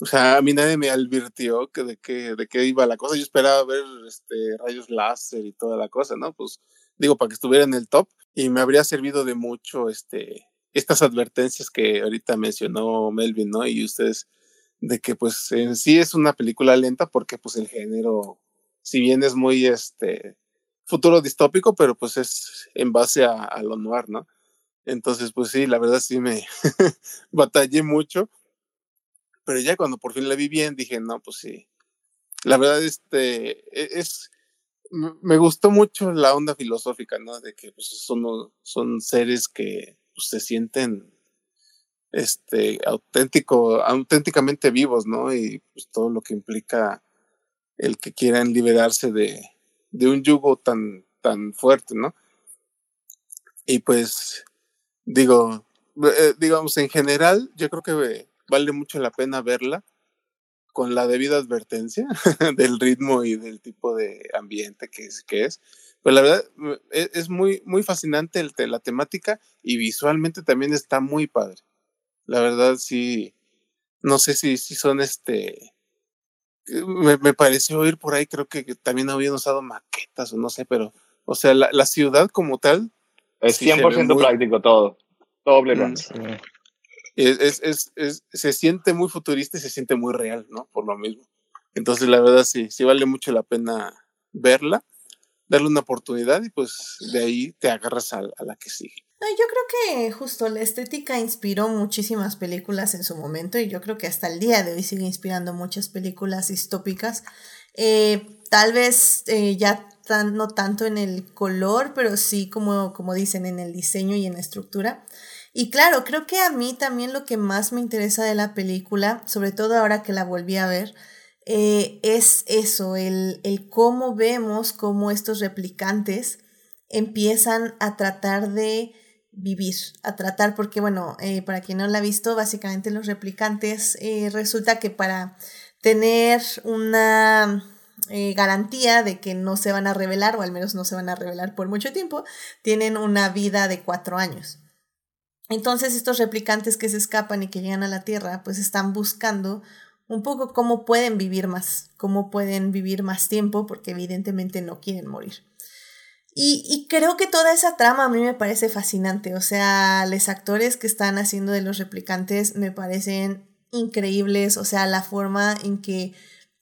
[SPEAKER 3] O sea, a mí nadie me advirtió que de qué, de qué iba la cosa. Yo esperaba ver este, rayos láser y toda la cosa, ¿no? Pues digo, para que estuviera en el top. Y me habría servido de mucho este, estas advertencias que ahorita mencionó Melvin, ¿no? Y ustedes, de que pues en sí es una película lenta porque pues el género, si bien es muy este futuro distópico, pero pues es en base a, a lo noir, ¿no? Entonces, pues sí, la verdad sí me batallé mucho, pero ya cuando por fin la vi bien, dije, no, pues sí. La verdad, este, e- es, me gustó mucho la onda filosófica, ¿no? De que pues, son, son seres que pues, se sienten este auténtico, auténticamente vivos, ¿no? Y pues todo lo que implica el que quieran liberarse de, de un yugo tan, tan fuerte, ¿no? Y pues, digo, eh, digamos, en general, yo creo que vale mucho la pena verla con la debida advertencia del ritmo y del tipo de ambiente que es. Que es. Pero la verdad, m- e- es muy, muy fascinante el, la temática y visualmente también está muy padre. La verdad, sí, no sé si, si son este... Me, me pareció oír por ahí, creo que que también habían usado maquetas o no sé, pero, o sea, la, la ciudad como tal
[SPEAKER 2] Es
[SPEAKER 3] Sí, se ve
[SPEAKER 2] 100%
[SPEAKER 3] muy-
[SPEAKER 2] práctico todo. Todo Blade
[SPEAKER 3] Mm.
[SPEAKER 4] Sí.
[SPEAKER 3] es, es, es, es- se siente muy futurista y se siente muy real, ¿no? Por lo mismo. Entonces, la verdad, sí, sí vale mucho la pena verla, darle una oportunidad y pues de ahí te agarras a, a la que sigue.
[SPEAKER 1] No, yo creo que justo la estética inspiró muchísimas películas en su momento y yo creo que hasta el día de hoy sigue inspirando muchas películas distópicas. Eh, tal vez eh, ya tan- no tanto en el color, pero sí como, como dicen en el diseño y en la estructura. Y claro, creo que a mí también lo que más me interesa de la película, sobre todo ahora que la volví a ver, eh, es eso, el, el cómo vemos cómo estos replicantes empiezan a tratar de vivir, a tratar, porque bueno, eh, para quien no la ha visto, básicamente los replicantes eh, resulta que para tener una eh, garantía de que no se van a revelar, o al menos no se van a revelar por mucho tiempo, tienen una vida de cuatro años. Entonces estos replicantes que se escapan y que llegan a la Tierra, pues están buscando un poco cómo pueden vivir más, cómo pueden vivir más tiempo, porque evidentemente no quieren morir. Y, y creo que toda esa trama a mí me parece fascinante. O sea, los actores que están haciendo de los replicantes me parecen increíbles. O sea, la forma en que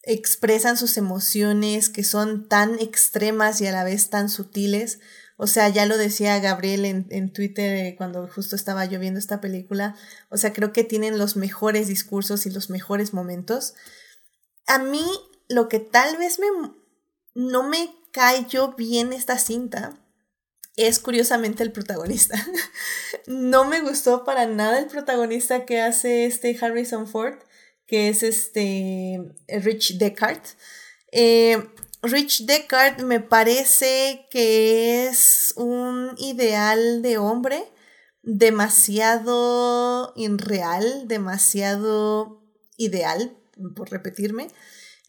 [SPEAKER 1] expresan sus emociones, que son tan extremas y a la vez tan sutiles. O sea, ya lo decía Gabriel en, en Twitter eh, cuando justo estaba yo viendo esta película. O sea, creo que tienen los mejores discursos y los mejores momentos. A mí, lo que tal vez me, no me cayó bien esta cinta es curiosamente el protagonista. no me gustó para nada el protagonista que hace este Harrison Ford, que es este Rich Deckard. Eh, Rich Deckard me parece que es un ideal de hombre demasiado irreal, demasiado ideal, por repetirme,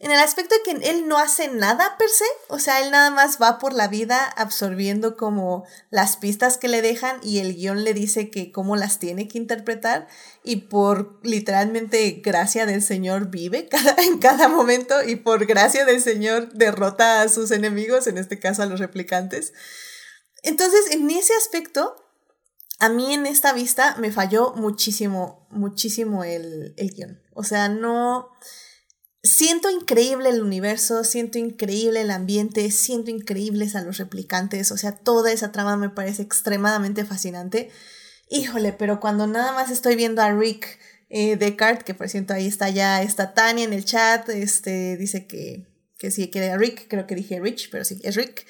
[SPEAKER 1] en el aspecto de que él no hace nada per se, o sea, él nada más va por la vida absorbiendo como las pistas que le dejan y el guion le dice que cómo las tiene que interpretar y por literalmente gracia del Señor vive cada, en cada momento y por gracia del Señor derrota a sus enemigos, en este caso a los replicantes. Entonces, en ese aspecto, a mí en esta vista me falló muchísimo, muchísimo el, el guion. O sea, no siento increíble el universo, siento increíble el ambiente, siento increíbles a los replicantes, o sea, toda esa trama me parece extremadamente fascinante. Híjole, pero cuando nada más estoy viendo a Rick eh, Descartes, que por cierto ahí está ya, está Tania en el chat, este, dice que, que sí, que era Rick, creo que dije Rich, pero sí, es Rick.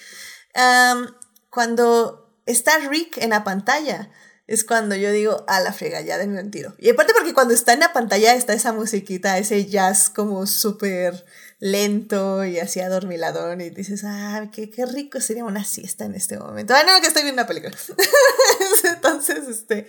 [SPEAKER 1] cuando está Rick en la pantalla, es cuando yo digo, a la frega, ya denme un tiro. Y aparte porque cuando está en la pantalla está esa musiquita, ese jazz como súper lento y así adormilador y dices, ah, qué, qué rico sería una siesta en este momento. Ah, no, que estoy viendo una película. Entonces, este,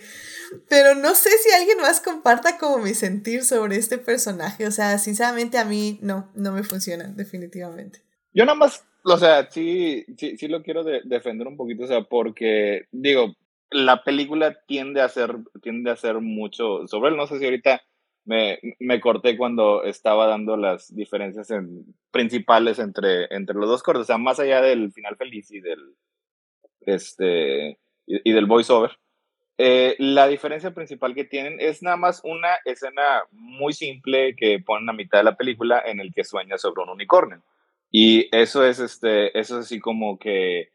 [SPEAKER 1] pero no sé si alguien más comparta como mi sentir sobre este personaje. O sea, sinceramente a mí no, no me funciona, definitivamente.
[SPEAKER 2] Yo nada más, o sea, sí, sí, sí lo quiero defender un poquito, o sea, porque, digo, la película tiende a ser, tiende a ser mucho sobre él. No sé si ahorita me, me corté cuando estaba dando las diferencias en, principales entre, entre los dos cortes, o sea, más allá del final feliz y del, este, y, del voiceover. Eh, la diferencia principal que tienen es nada más una escena muy simple que ponen a mitad de la película en el que sueña sobre un unicornio. Y eso es, este, eso es así como que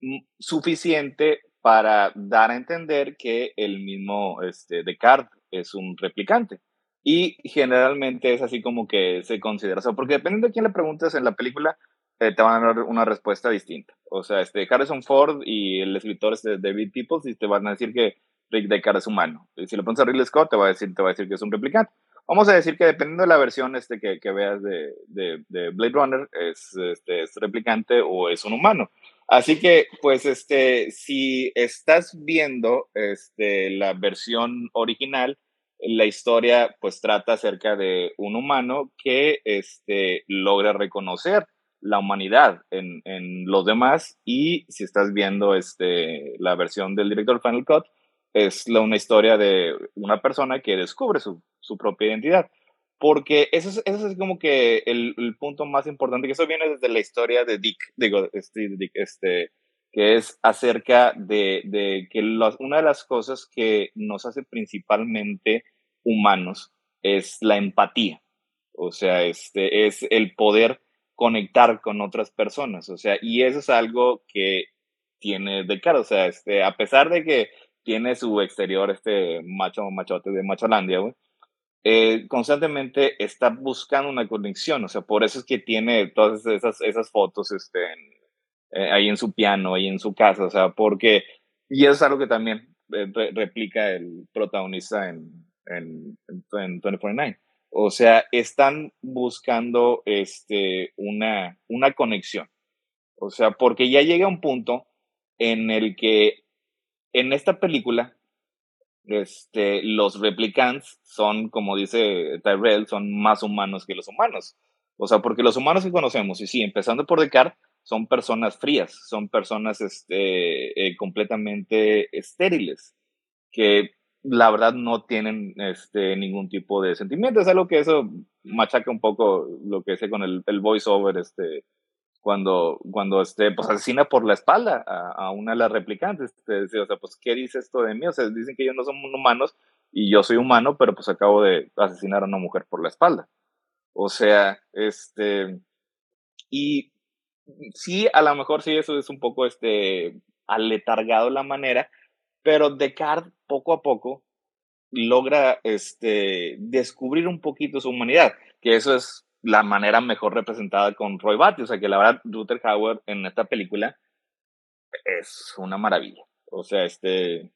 [SPEAKER 2] mm, suficiente para dar a entender que el mismo este, Descartes es un replicante. Y generalmente es así como que se considera, o sea, porque dependiendo de quién le preguntes en la película, eh, te van a dar una respuesta distinta. O sea, este Harrison Ford y el escritor este David Peoples y te van a decir que Rick Deckard es humano. Y si le pones a Ridley Scott, te va a decir, te va a decir que es un replicante. Vamos a decir que dependiendo de la versión este, que, que veas de, de, de, Blade Runner, es, este, es replicante o es un humano. Así que, pues, este, si estás viendo este, la versión original, la historia, pues, trata acerca de un humano que este, logra reconocer la humanidad en, en los demás y si estás viendo este, la versión del director Final Cut, es la, una historia de una persona que descubre su, su propia identidad. Porque eso es, eso es como que el, punto más importante, que eso viene desde la historia de Dick, digo, este, Dick, este, que es acerca de, de que una de las cosas que nos hace principalmente humanos es la empatía. O sea, este, es el poder conectar con otras personas. O sea, y eso es algo que tiene de cara. O sea, este, a pesar de que tiene su exterior, este macho, machote de Macholandia, güey eh, constantemente está buscando una conexión, o sea, por eso es que tiene todas esas, esas fotos este, eh, ahí en su piano, ahí en su casa, o sea, porque, y eso es algo que también eh, replica el protagonista en, en, en 2049. O sea, están buscando este, una, una conexión. O sea, porque ya llega un punto en el que en esta película este, los replicants son, como dice Tyrell, son más humanos que los humanos. O sea, porque los humanos que conocemos, y sí, empezando por Descartes, son personas frías, son personas este, eh, completamente estériles, que la verdad no tienen este, ningún tipo de sentimiento. Es algo que eso machaca un poco lo que sé con el, el voiceover este, cuando, cuando este, pues asesina por la espalda a, a una de las replicantes. Te o sea, pues, ¿qué dice esto de mí? O sea, dicen que ellos no son humanos y yo soy humano, pero pues acabo de asesinar a una mujer por la espalda. O sea, este, y sí, a lo mejor sí, eso es un poco, este, aletargado la manera, pero Descartes poco a poco logra, este, descubrir un poquito su humanidad, que eso es la manera mejor representada con Roy Batty. O sea que la verdad, Ruther Howard en esta película es una maravilla. O sea, este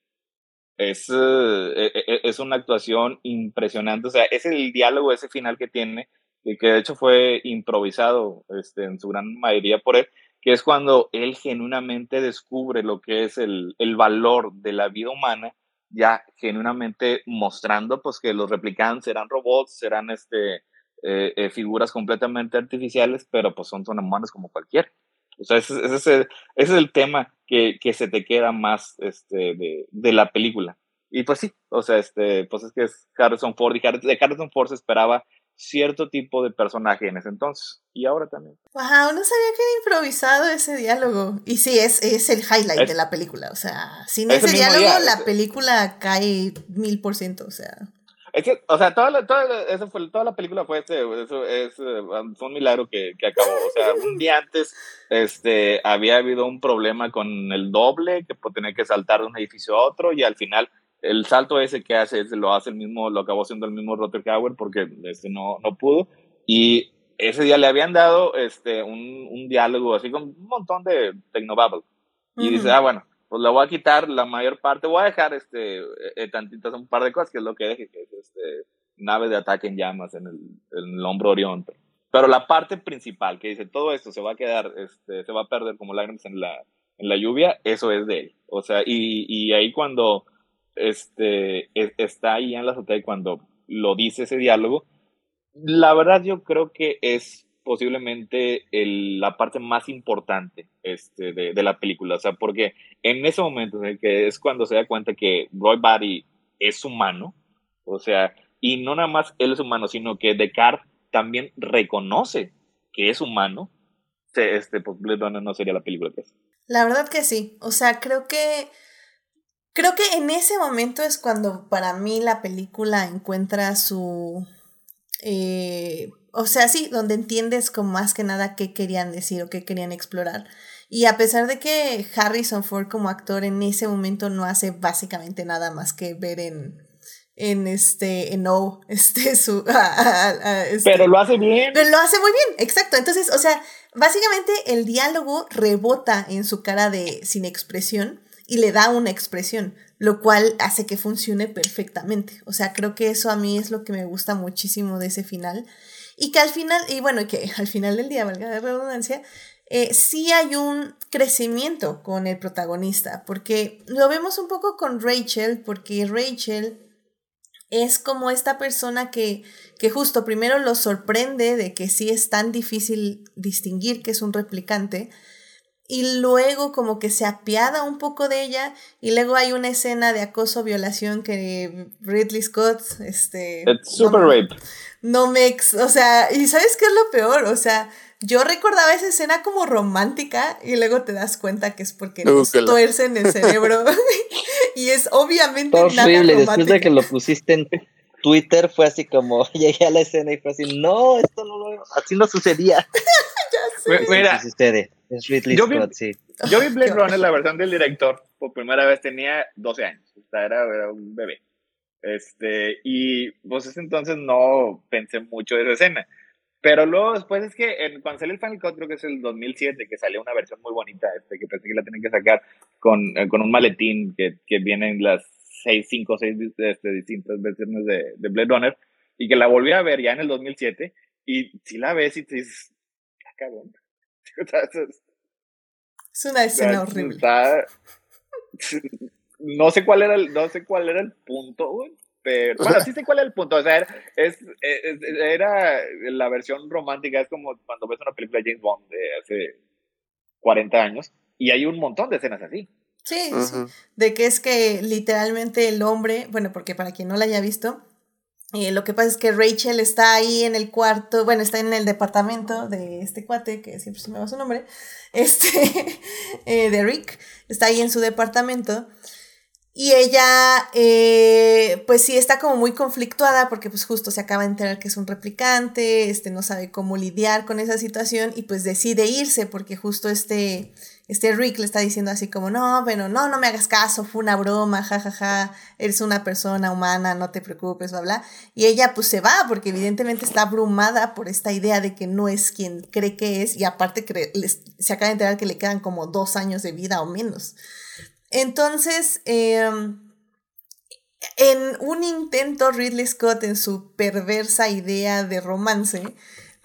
[SPEAKER 2] es, eh, e, e, es una actuación impresionante. O sea, es el diálogo, ese final que tiene, y que de hecho fue improvisado este, en su gran mayoría por él, que es cuando él genuinamente descubre lo que es el, el valor de la vida humana, ya genuinamente mostrando pues que los replicantes serán robots, serán este, eh, eh, figuras completamente artificiales, pero pues son, son humanos como cualquier. O sea, ese, ese, es, el, ese es el tema que, que, se te queda más este, de, de, la película. Y pues sí, o sea, este, pues es que es Harrison Ford y de Harrison Ford se esperaba cierto tipo de personaje en ese entonces y ahora también.
[SPEAKER 1] Wow, no sabía que era improvisado ese diálogo. Y sí, es, es el highlight es, de la película. O sea, sin ese diálogo día, la película cae mil por ciento. O sea.
[SPEAKER 2] Es que, o sea, toda la, toda la- eso fue, toda la película fue este, eso es, eh, fue un milagro que, que acabó. O sea, un día antes este, había habido un problema con el doble, que pues, tenía que saltar de un edificio a otro, y al final el salto ese que hace, ese lo hace el mismo, lo acabó haciendo el mismo Rutherford porque este, no, no pudo. Y ese día le habían dado este, un, un diálogo así con un montón de Tecnobabble. Y dice,
[SPEAKER 1] Ujú.
[SPEAKER 2] ah, bueno, pues le voy a quitar la mayor parte, voy a dejar este, eh, tantitas, un par de cosas, que es lo que deje, que es este, nave de ataque en llamas en el, en el hombro Orión. Pero la parte principal, que dice, todo esto se va a quedar, este, se va a perder como lágrimas en la, en la lluvia, eso es de él. O sea, y, y ahí cuando este, e- está ahí en la azotea y cuando lo dice ese diálogo, la verdad yo creo que es posiblemente el- la parte más importante este, de, de la película. O sea, porque en ese momento, en que es cuando se da cuenta que Roy Batty es humano, o sea, y no nada más él es humano, sino que Descartes también reconoce que es humano, este, pues no sería la película que es.
[SPEAKER 1] La verdad que sí. O sea, creo que. Creo que en ese momento es cuando para mí la película encuentra su. eh, o sea, sí, donde entiendes con más que nada qué querían decir o qué querían explorar. Y a pesar de que Harrison Ford como actor en ese momento no hace básicamente nada más que ver en. En este, en O, este, su. este-
[SPEAKER 2] Pero lo hace bien.
[SPEAKER 1] pero lo hace muy bien, exacto. Entonces, o sea, básicamente el diálogo rebota en su cara de sin expresión y le da una expresión, lo cual hace que funcione perfectamente. O sea, creo que eso a mí es lo que me gusta muchísimo de ese final. Y que al final, y bueno, que al final del día, valga la redundancia, eh, sí hay un crecimiento con el protagonista, porque lo vemos un poco con Rachel, porque Rachel es como esta persona que, que justo primero lo sorprende de que sí es tan difícil distinguir que es un replicante y luego como que se apiada un poco de ella y luego hay una escena de acoso violación que Ridley Scott este
[SPEAKER 2] It's super
[SPEAKER 1] no,
[SPEAKER 2] rape.
[SPEAKER 1] No me ex- o sea y sabes qué es lo peor o sea yo recordaba esa escena como romántica y luego te das cuenta que es porque nos tuercen el cerebro y es obviamente
[SPEAKER 4] Fue
[SPEAKER 1] nada
[SPEAKER 4] horrible. Después de que lo pusiste en Twitter, fue así como llegué a la escena y fue así, no, esto no lo. Así no sucedía.
[SPEAKER 2] Mi- Mira,
[SPEAKER 4] sucede. Es Ridley
[SPEAKER 2] Yo vi-
[SPEAKER 4] Scott, sí.
[SPEAKER 2] Yo vi Blade. Runner, la versión del director, por primera vez tenía 12 años. O sea, era, era un bebé. Este, y pues ese entonces no pensé mucho de esa escena. Pero luego después es que en, cuando salió el Final Cut, creo que es el 2007, que salió una versión muy bonita, este, que pensé que la tenían que sacar con, eh, con un maletín que, que vienen las seis, cinco, seis este, distintas versiones de, de Blade Runner, y que la volví a ver ya en el 2007, y si la ves y te dices, "Ah, cabrón. Es-
[SPEAKER 1] una escena horrible.
[SPEAKER 2] está- no sé cuál era el, no sé cuál era el punto, güey, pero bueno, sí sé cuál era el punto. O sea, era, es, es- era la versión romántica, es como cuando ves una película de James Bond de hace 40 años y hay un montón de escenas así.
[SPEAKER 1] Sí, sí. De que es que literalmente el hombre, bueno, porque para quien no la haya visto, eh, lo que pasa es que Rachel está ahí en el cuarto, bueno, está en el departamento de este cuate, que siempre se me va su nombre, este, eh, de Rick, está ahí en su departamento. Y ella, eh, pues sí, está como muy conflictuada porque pues justo se acaba de enterar que es un replicante, este no sabe cómo lidiar con esa situación y pues decide irse porque justo este, este Rick le está diciendo así como, no, pero no, no me hagas caso, fue una broma, jajaja, eres una persona humana, no te preocupes, bla, bla. Y ella pues se va porque evidentemente está abrumada por esta idea de que no es quien cree que es y aparte se acaba de enterar que le quedan como dos años de vida o menos. Entonces, em, en un intento, Ridley Scott, en su perversa idea de romance,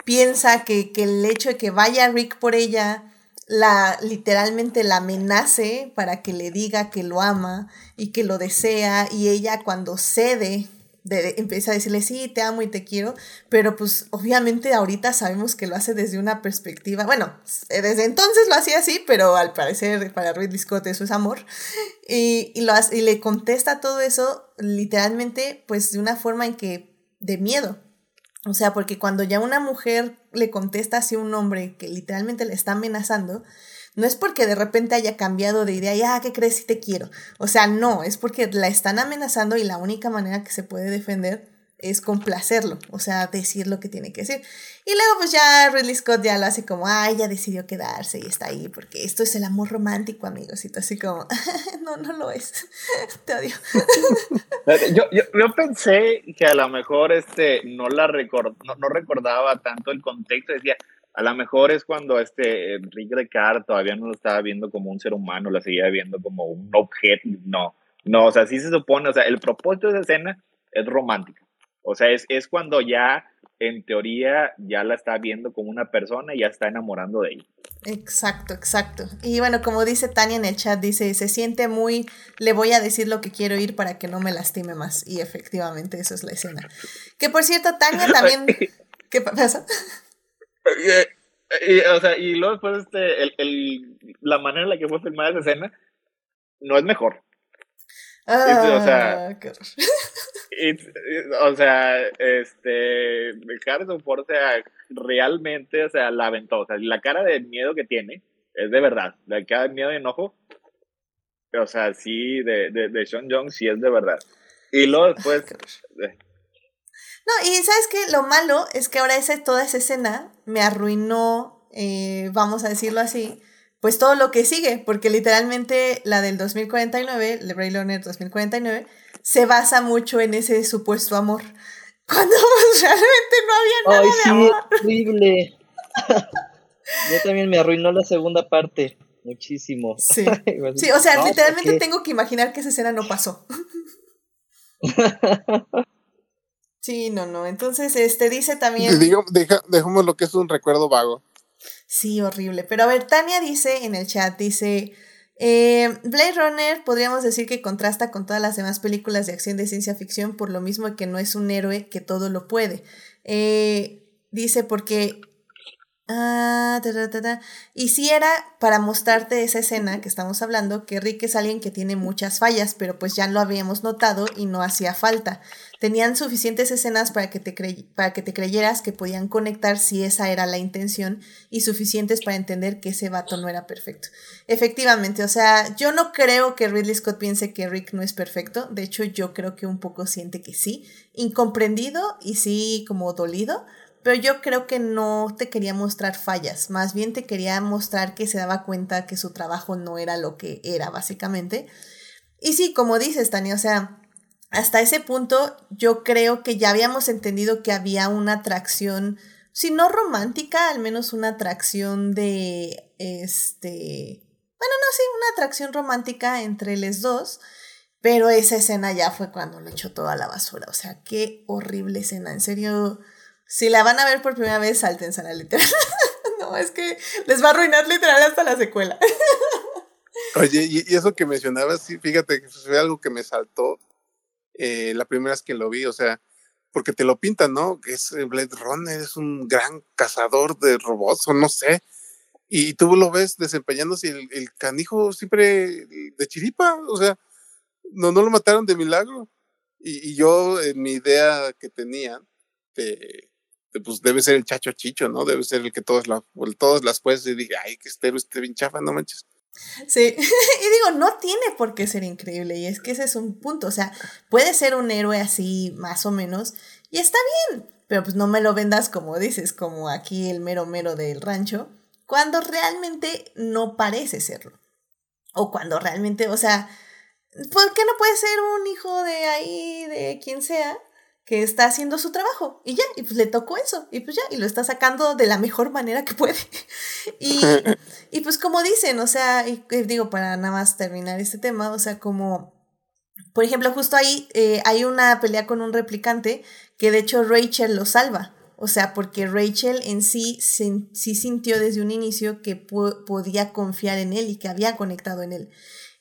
[SPEAKER 1] piensa que, que el hecho de que vaya Rick por ella, la literalmente la amenace para que le diga que lo ama y que lo desea, y ella cuando cede, de- empieza a decirle, sí, te amo y te quiero, pero pues obviamente ahorita sabemos que lo hace desde una perspectiva, bueno, desde entonces lo hacía así, pero al parecer para Ridley Scott eso es amor. Y, y lo y le contesta todo eso literalmente pues de una forma en que de miedo. O sea, porque cuando ya una mujer le contesta así a un hombre que literalmente le está amenazando, no es porque de repente haya cambiado de idea y, ah, ¿qué crees si te quiero? O sea, no, es porque la están amenazando y la única manera que se puede defender es complacerlo, o sea, decir lo que tiene que decir. Y luego pues ya Ridley Scott ya lo hace como, ay, ya decidió quedarse y está ahí, porque esto es el amor romántico, amigos, y tú así como, no, no lo es, te odio.
[SPEAKER 2] yo, yo, yo, pensé que a lo mejor este, no, la record, no, no, recordaba tanto el contexto, decía, a lo mejor es cuando este Rick Ricard todavía no lo estaba viendo como un ser humano, lo seguía viendo como un objeto, no, no, o sea, sí se supone, o sea, el propósito de esa escena es romántica o sea, es, es cuando ya, en teoría, ya la está viendo como una persona y ya está enamorando de ella.
[SPEAKER 1] Exacto, exacto. Y bueno, como dice Tania en el chat, dice, se siente muy, le voy a decir lo que quiero ir para que no me lastime más. Y efectivamente, eso es la escena. Que por cierto, Tania también... ¿Qué pasa?
[SPEAKER 2] Y, o sea, y luego después este, el, el, la manera en la que fue filmada esa escena no es mejor. Ah, o sea, o sea, este, Harrison Ford, o sea, realmente, o sea, la aventó, o sea, la cara de miedo que tiene es de verdad, la cara de miedo y enojo, o sea, sí, de, de, de Sean Young sí es de verdad. Y luego después...
[SPEAKER 1] No, y sabes que lo malo es que ahora ese, toda esa escena me arruinó, eh, vamos a decirlo así, pues todo lo que sigue, porque literalmente la del 2049, el Ray Runner 2049, se basa mucho en ese supuesto amor. Cuando realmente no había nada Ay, sí, amor.
[SPEAKER 4] horrible. Yo también me arruinó la segunda parte. Muchísimo.
[SPEAKER 1] Sí. sí o sea, literalmente tengo que imaginar que esa escena no pasó. Sí, no, no. Entonces, este dice también.
[SPEAKER 3] Digo, deja, dejemos lo que es un recuerdo vago.
[SPEAKER 1] Sí, horrible. Pero a ver, Tania dice en el chat, dice, eh, Blade Runner podríamos decir que contrasta con todas las demás películas de acción de ciencia ficción por lo mismo que no es un héroe que todo lo puede. Eh, dice porque... Ah, y si era para mostrarte esa escena que estamos hablando, que Rick es alguien que tiene muchas fallas, pero pues ya lo habíamos notado y no hacía falta. Tenían suficientes escenas para que, te para que te creyeras que podían conectar si esa era la intención y suficientes para entender que ese vato no era perfecto. Efectivamente, o sea, yo no creo que Ridley Scott piense que Rick no es perfecto, de hecho yo creo que un poco siente que sí, incomprendido y sí como dolido, pero yo creo que no te quería mostrar fallas, más bien te quería mostrar que se daba cuenta que su trabajo no era lo que era básicamente. Y sí, como dices, Tania, o sea, hasta ese punto yo creo que ya habíamos entendido que había una atracción, si no romántica, al menos una atracción de, este, bueno, no, sí, una atracción romántica entre los dos, pero esa escena ya fue cuando lo echó toda la basura, o sea, qué horrible escena, en serio, si la van a ver por primera vez, salten a la literal. no, es que les va a arruinar literal hasta la secuela.
[SPEAKER 3] Oye, y eso que mencionabas, sí, fíjate fue algo que me saltó eh, la primera vez que lo vi, o sea, porque te lo pintan, ¿no? Que es Blade Runner, es un gran cazador de robots, o no sé. Y tú lo ves desempeñándose el, el canijo siempre de chiripa, o sea, no, no lo mataron de milagro. Y, yo, en mi idea que tenía, de, pues debe ser el chacho chicho, ¿no? Debe ser el que todas, la, todas las puedes y dije, ay, que este, este bien chafa, no manches.
[SPEAKER 1] Sí, y digo, no tiene por qué ser increíble, y es que ese es un punto, o sea, puede ser un héroe así, más o menos, y está bien, pero pues no me lo vendas como dices, como aquí el mero mero del rancho, cuando realmente no parece serlo, o cuando realmente, o sea, ¿por qué no puede ser un hijo de ahí, de quien sea? Que está haciendo su trabajo y ya, y pues le tocó eso y pues ya, y lo está sacando de la mejor manera que puede. y, y pues como dicen, o sea, y, digo para nada más terminar este tema, o sea, como, por ejemplo, justo ahí eh, hay una pelea con un replicante que de hecho Rachel lo salva. O sea, porque Rachel en sí sí sintió desde un inicio que podía confiar en él y que había conectado en él.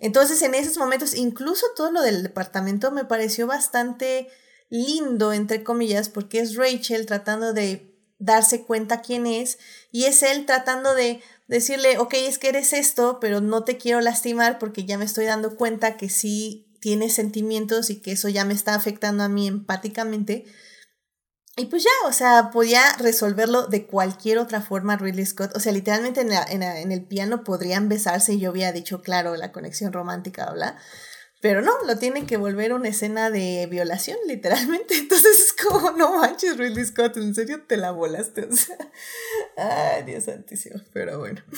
[SPEAKER 1] Entonces, en esos momentos, incluso todo lo del departamento me pareció bastante lindo, entre comillas, porque es Rachel tratando de darse cuenta quién es y es él tratando de decirle, ok, es que eres esto, pero no te quiero lastimar porque ya me estoy dando cuenta que sí tienes sentimientos y que eso ya me está afectando a mí empáticamente. Y pues ya, o sea, podía resolverlo de cualquier otra forma Ridley Scott. O sea, literalmente en, en, el piano podrían besarse y yo había dicho, claro, la conexión romántica, ¿verdad? Pero no, lo tienen que volver una escena de violación, literalmente. Entonces es como, no manches, Ridley Scott, en serio te la volaste. O sea, ay, Dios santísimo. Pero bueno.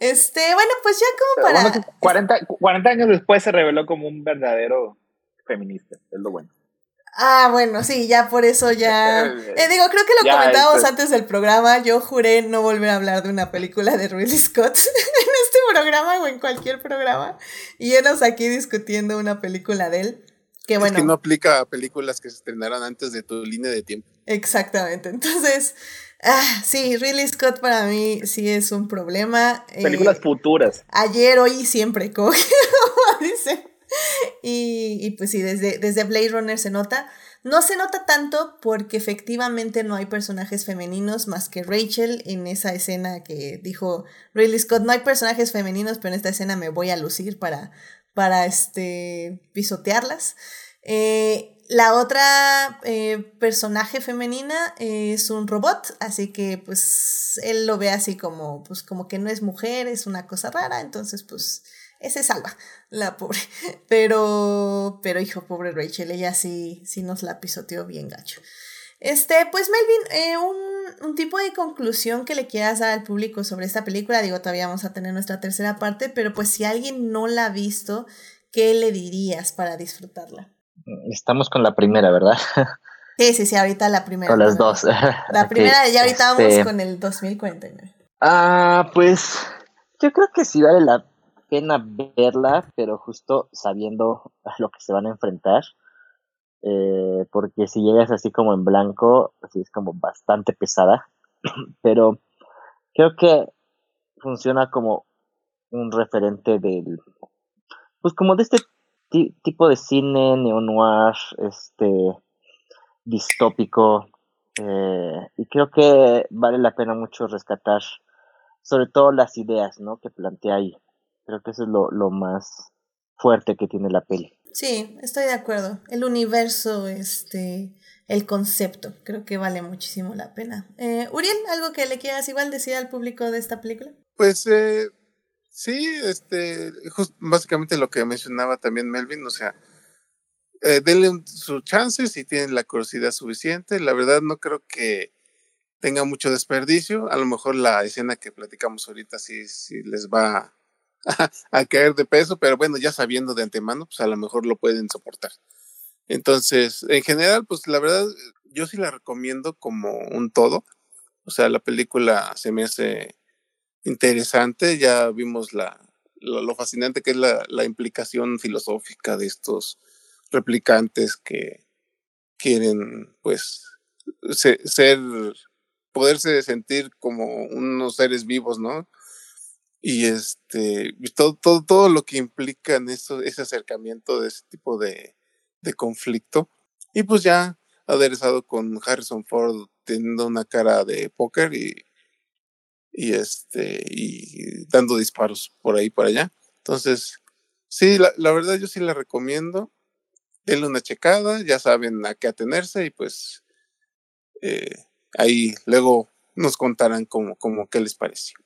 [SPEAKER 1] Este, bueno, pues ya como para.
[SPEAKER 2] Bueno, 40, 40 años después se reveló como un verdadero feminista, es lo bueno.
[SPEAKER 1] Ah, bueno, sí, ya por eso ya. Eh, digo, creo que lo
[SPEAKER 2] Ya,
[SPEAKER 1] comentábamos antes del programa. Yo juré no volver a hablar de una película de Ridley Scott en este programa o en cualquier programa. Y enos aquí discutiendo una película de él. Que bueno.
[SPEAKER 3] Es que no aplica a películas que se estrenaran antes de tu línea de tiempo.
[SPEAKER 1] Exactamente. Entonces, ah, sí, Ridley Scott para mí sí es un problema. Eh,
[SPEAKER 2] Películas futuras.
[SPEAKER 1] ayer, hoy y siempre, como dice. Y, y pues sí, desde, desde Blade Runner se nota. No se nota tanto porque efectivamente no hay personajes femeninos más que Rachel en esa escena que dijo Ridley Scott. No hay personajes femeninos, pero en esta escena me voy a lucir para, para este, pisotearlas. Eh, la otra eh, personaje femenina es un robot, así que pues él lo ve así como, pues como que no es mujer, es una cosa rara, entonces pues ese salva, la pobre. Pero, pero hijo, pobre Rachel, ella sí, sí nos la pisoteó bien gacho. Este, pues Melvin, eh, un, un tipo de conclusión que le quieras dar al público sobre esta película, digo, todavía vamos a tener nuestra tercera parte, pero pues si alguien no la ha visto, ¿qué le dirías para disfrutarla?
[SPEAKER 4] Estamos con la primera, ¿verdad?
[SPEAKER 1] Sí, sí, sí, ahorita la primera.
[SPEAKER 4] Con las dos.
[SPEAKER 1] La primera, ya ahorita
[SPEAKER 4] este,
[SPEAKER 1] vamos con el 2049.
[SPEAKER 4] Ah, pues yo creo que sí vale la pena verla, pero justo sabiendo a lo que se van a enfrentar. Eh, porque si llegas así como en blanco, así es como bastante pesada. Pero creo que funciona como un referente del, pues como de este ti- tipo de cine neo-noir, este, distópico, eh, y creo que vale la pena mucho rescatar sobre todo las ideas, ¿no? Que plantea ahí. Creo que eso es lo, lo más fuerte que tiene la peli.
[SPEAKER 1] Sí, estoy de acuerdo. El universo, este, el concepto, creo que vale muchísimo la pena. Eh, Uriel, ¿algo que le quieras igual decir al público de esta película?
[SPEAKER 3] Pues eh, sí, este, jus- básicamente lo que mencionaba también Melvin, o sea, eh, denle un- su chance si tienen la curiosidad suficiente. La verdad no creo que tenga mucho desperdicio. A lo mejor la escena que platicamos ahorita sí, sí les va a, caer de peso, pero bueno, ya sabiendo de antemano, pues a lo mejor lo pueden soportar. Entonces, en general, pues la verdad, yo sí la recomiendo como un todo. O sea, la película se me hace interesante. Ya vimos la, lo, lo fascinante que es la, la implicación filosófica de estos replicantes que quieren, pues, se- ser, poderse sentir como unos seres vivos, ¿no? Y este, todo, todo, todo lo que implica en eso, ese acercamiento de ese tipo de, de conflicto. Y pues ya aderezado con Harrison Ford teniendo una cara de póker y, y este y dando disparos por ahí para allá. Entonces, sí, la, la verdad yo sí la recomiendo. Denle una checada, ya saben a qué atenerse y pues eh, ahí luego nos contarán como, como qué les pareció.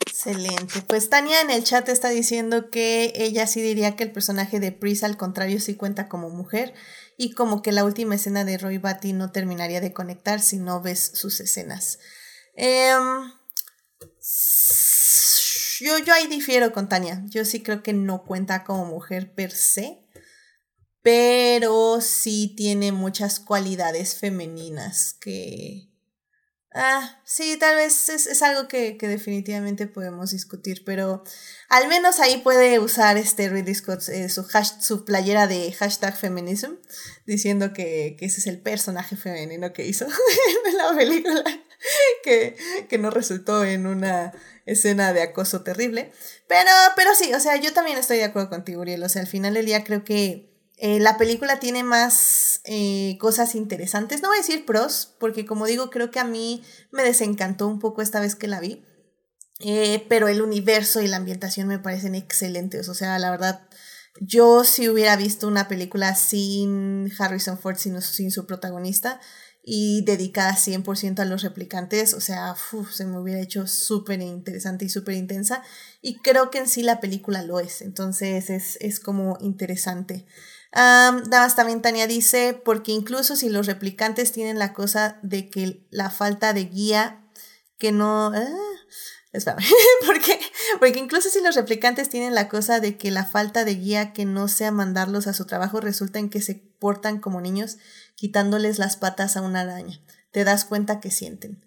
[SPEAKER 1] Excelente. Pues Tania en el chat está diciendo que ella sí diría que el personaje de Pris al contrario sí cuenta como mujer y como que la última escena de Roy Batty no terminaría de conectar si no ves sus escenas. Em, yo, yo ahí difiero con Tania. Yo sí creo que no cuenta como mujer per se, pero sí tiene muchas cualidades femeninas que... Ah, sí, tal vez es, es algo que, que definitivamente podemos discutir, pero al menos ahí puede usar este Ridley Scott eh, su, hash- su playera de hashtag feminism, diciendo que, que ese es el personaje femenino que hizo en la película, que, que no resultó en una escena de acoso terrible. Pero, pero sí, o sea, yo también estoy de acuerdo contigo, Uriel. O sea, al final del día creo que eh, la película tiene más eh, cosas interesantes. No voy a decir pros, porque como digo, creo que a mí me desencantó un poco esta vez que la vi. Eh, pero el universo y la ambientación me parecen excelentes. O sea, la verdad, yo si hubiera visto una película sin Harrison Ford, sin, sin su protagonista, y dedicada 100% a los replicantes, o sea, se me hubiera hecho súper interesante y súper intensa y creo que en sí la película lo es, entonces es, es como interesante. Um, también Tania dice, porque incluso si los replicantes tienen la cosa de que la falta de guía, que no... Ah, porque, porque incluso si los replicantes tienen la cosa de que la falta de guía que no sea mandarlos a su trabajo resulta en que se portan como niños quitándoles las patas a una araña. Te das cuenta que sienten.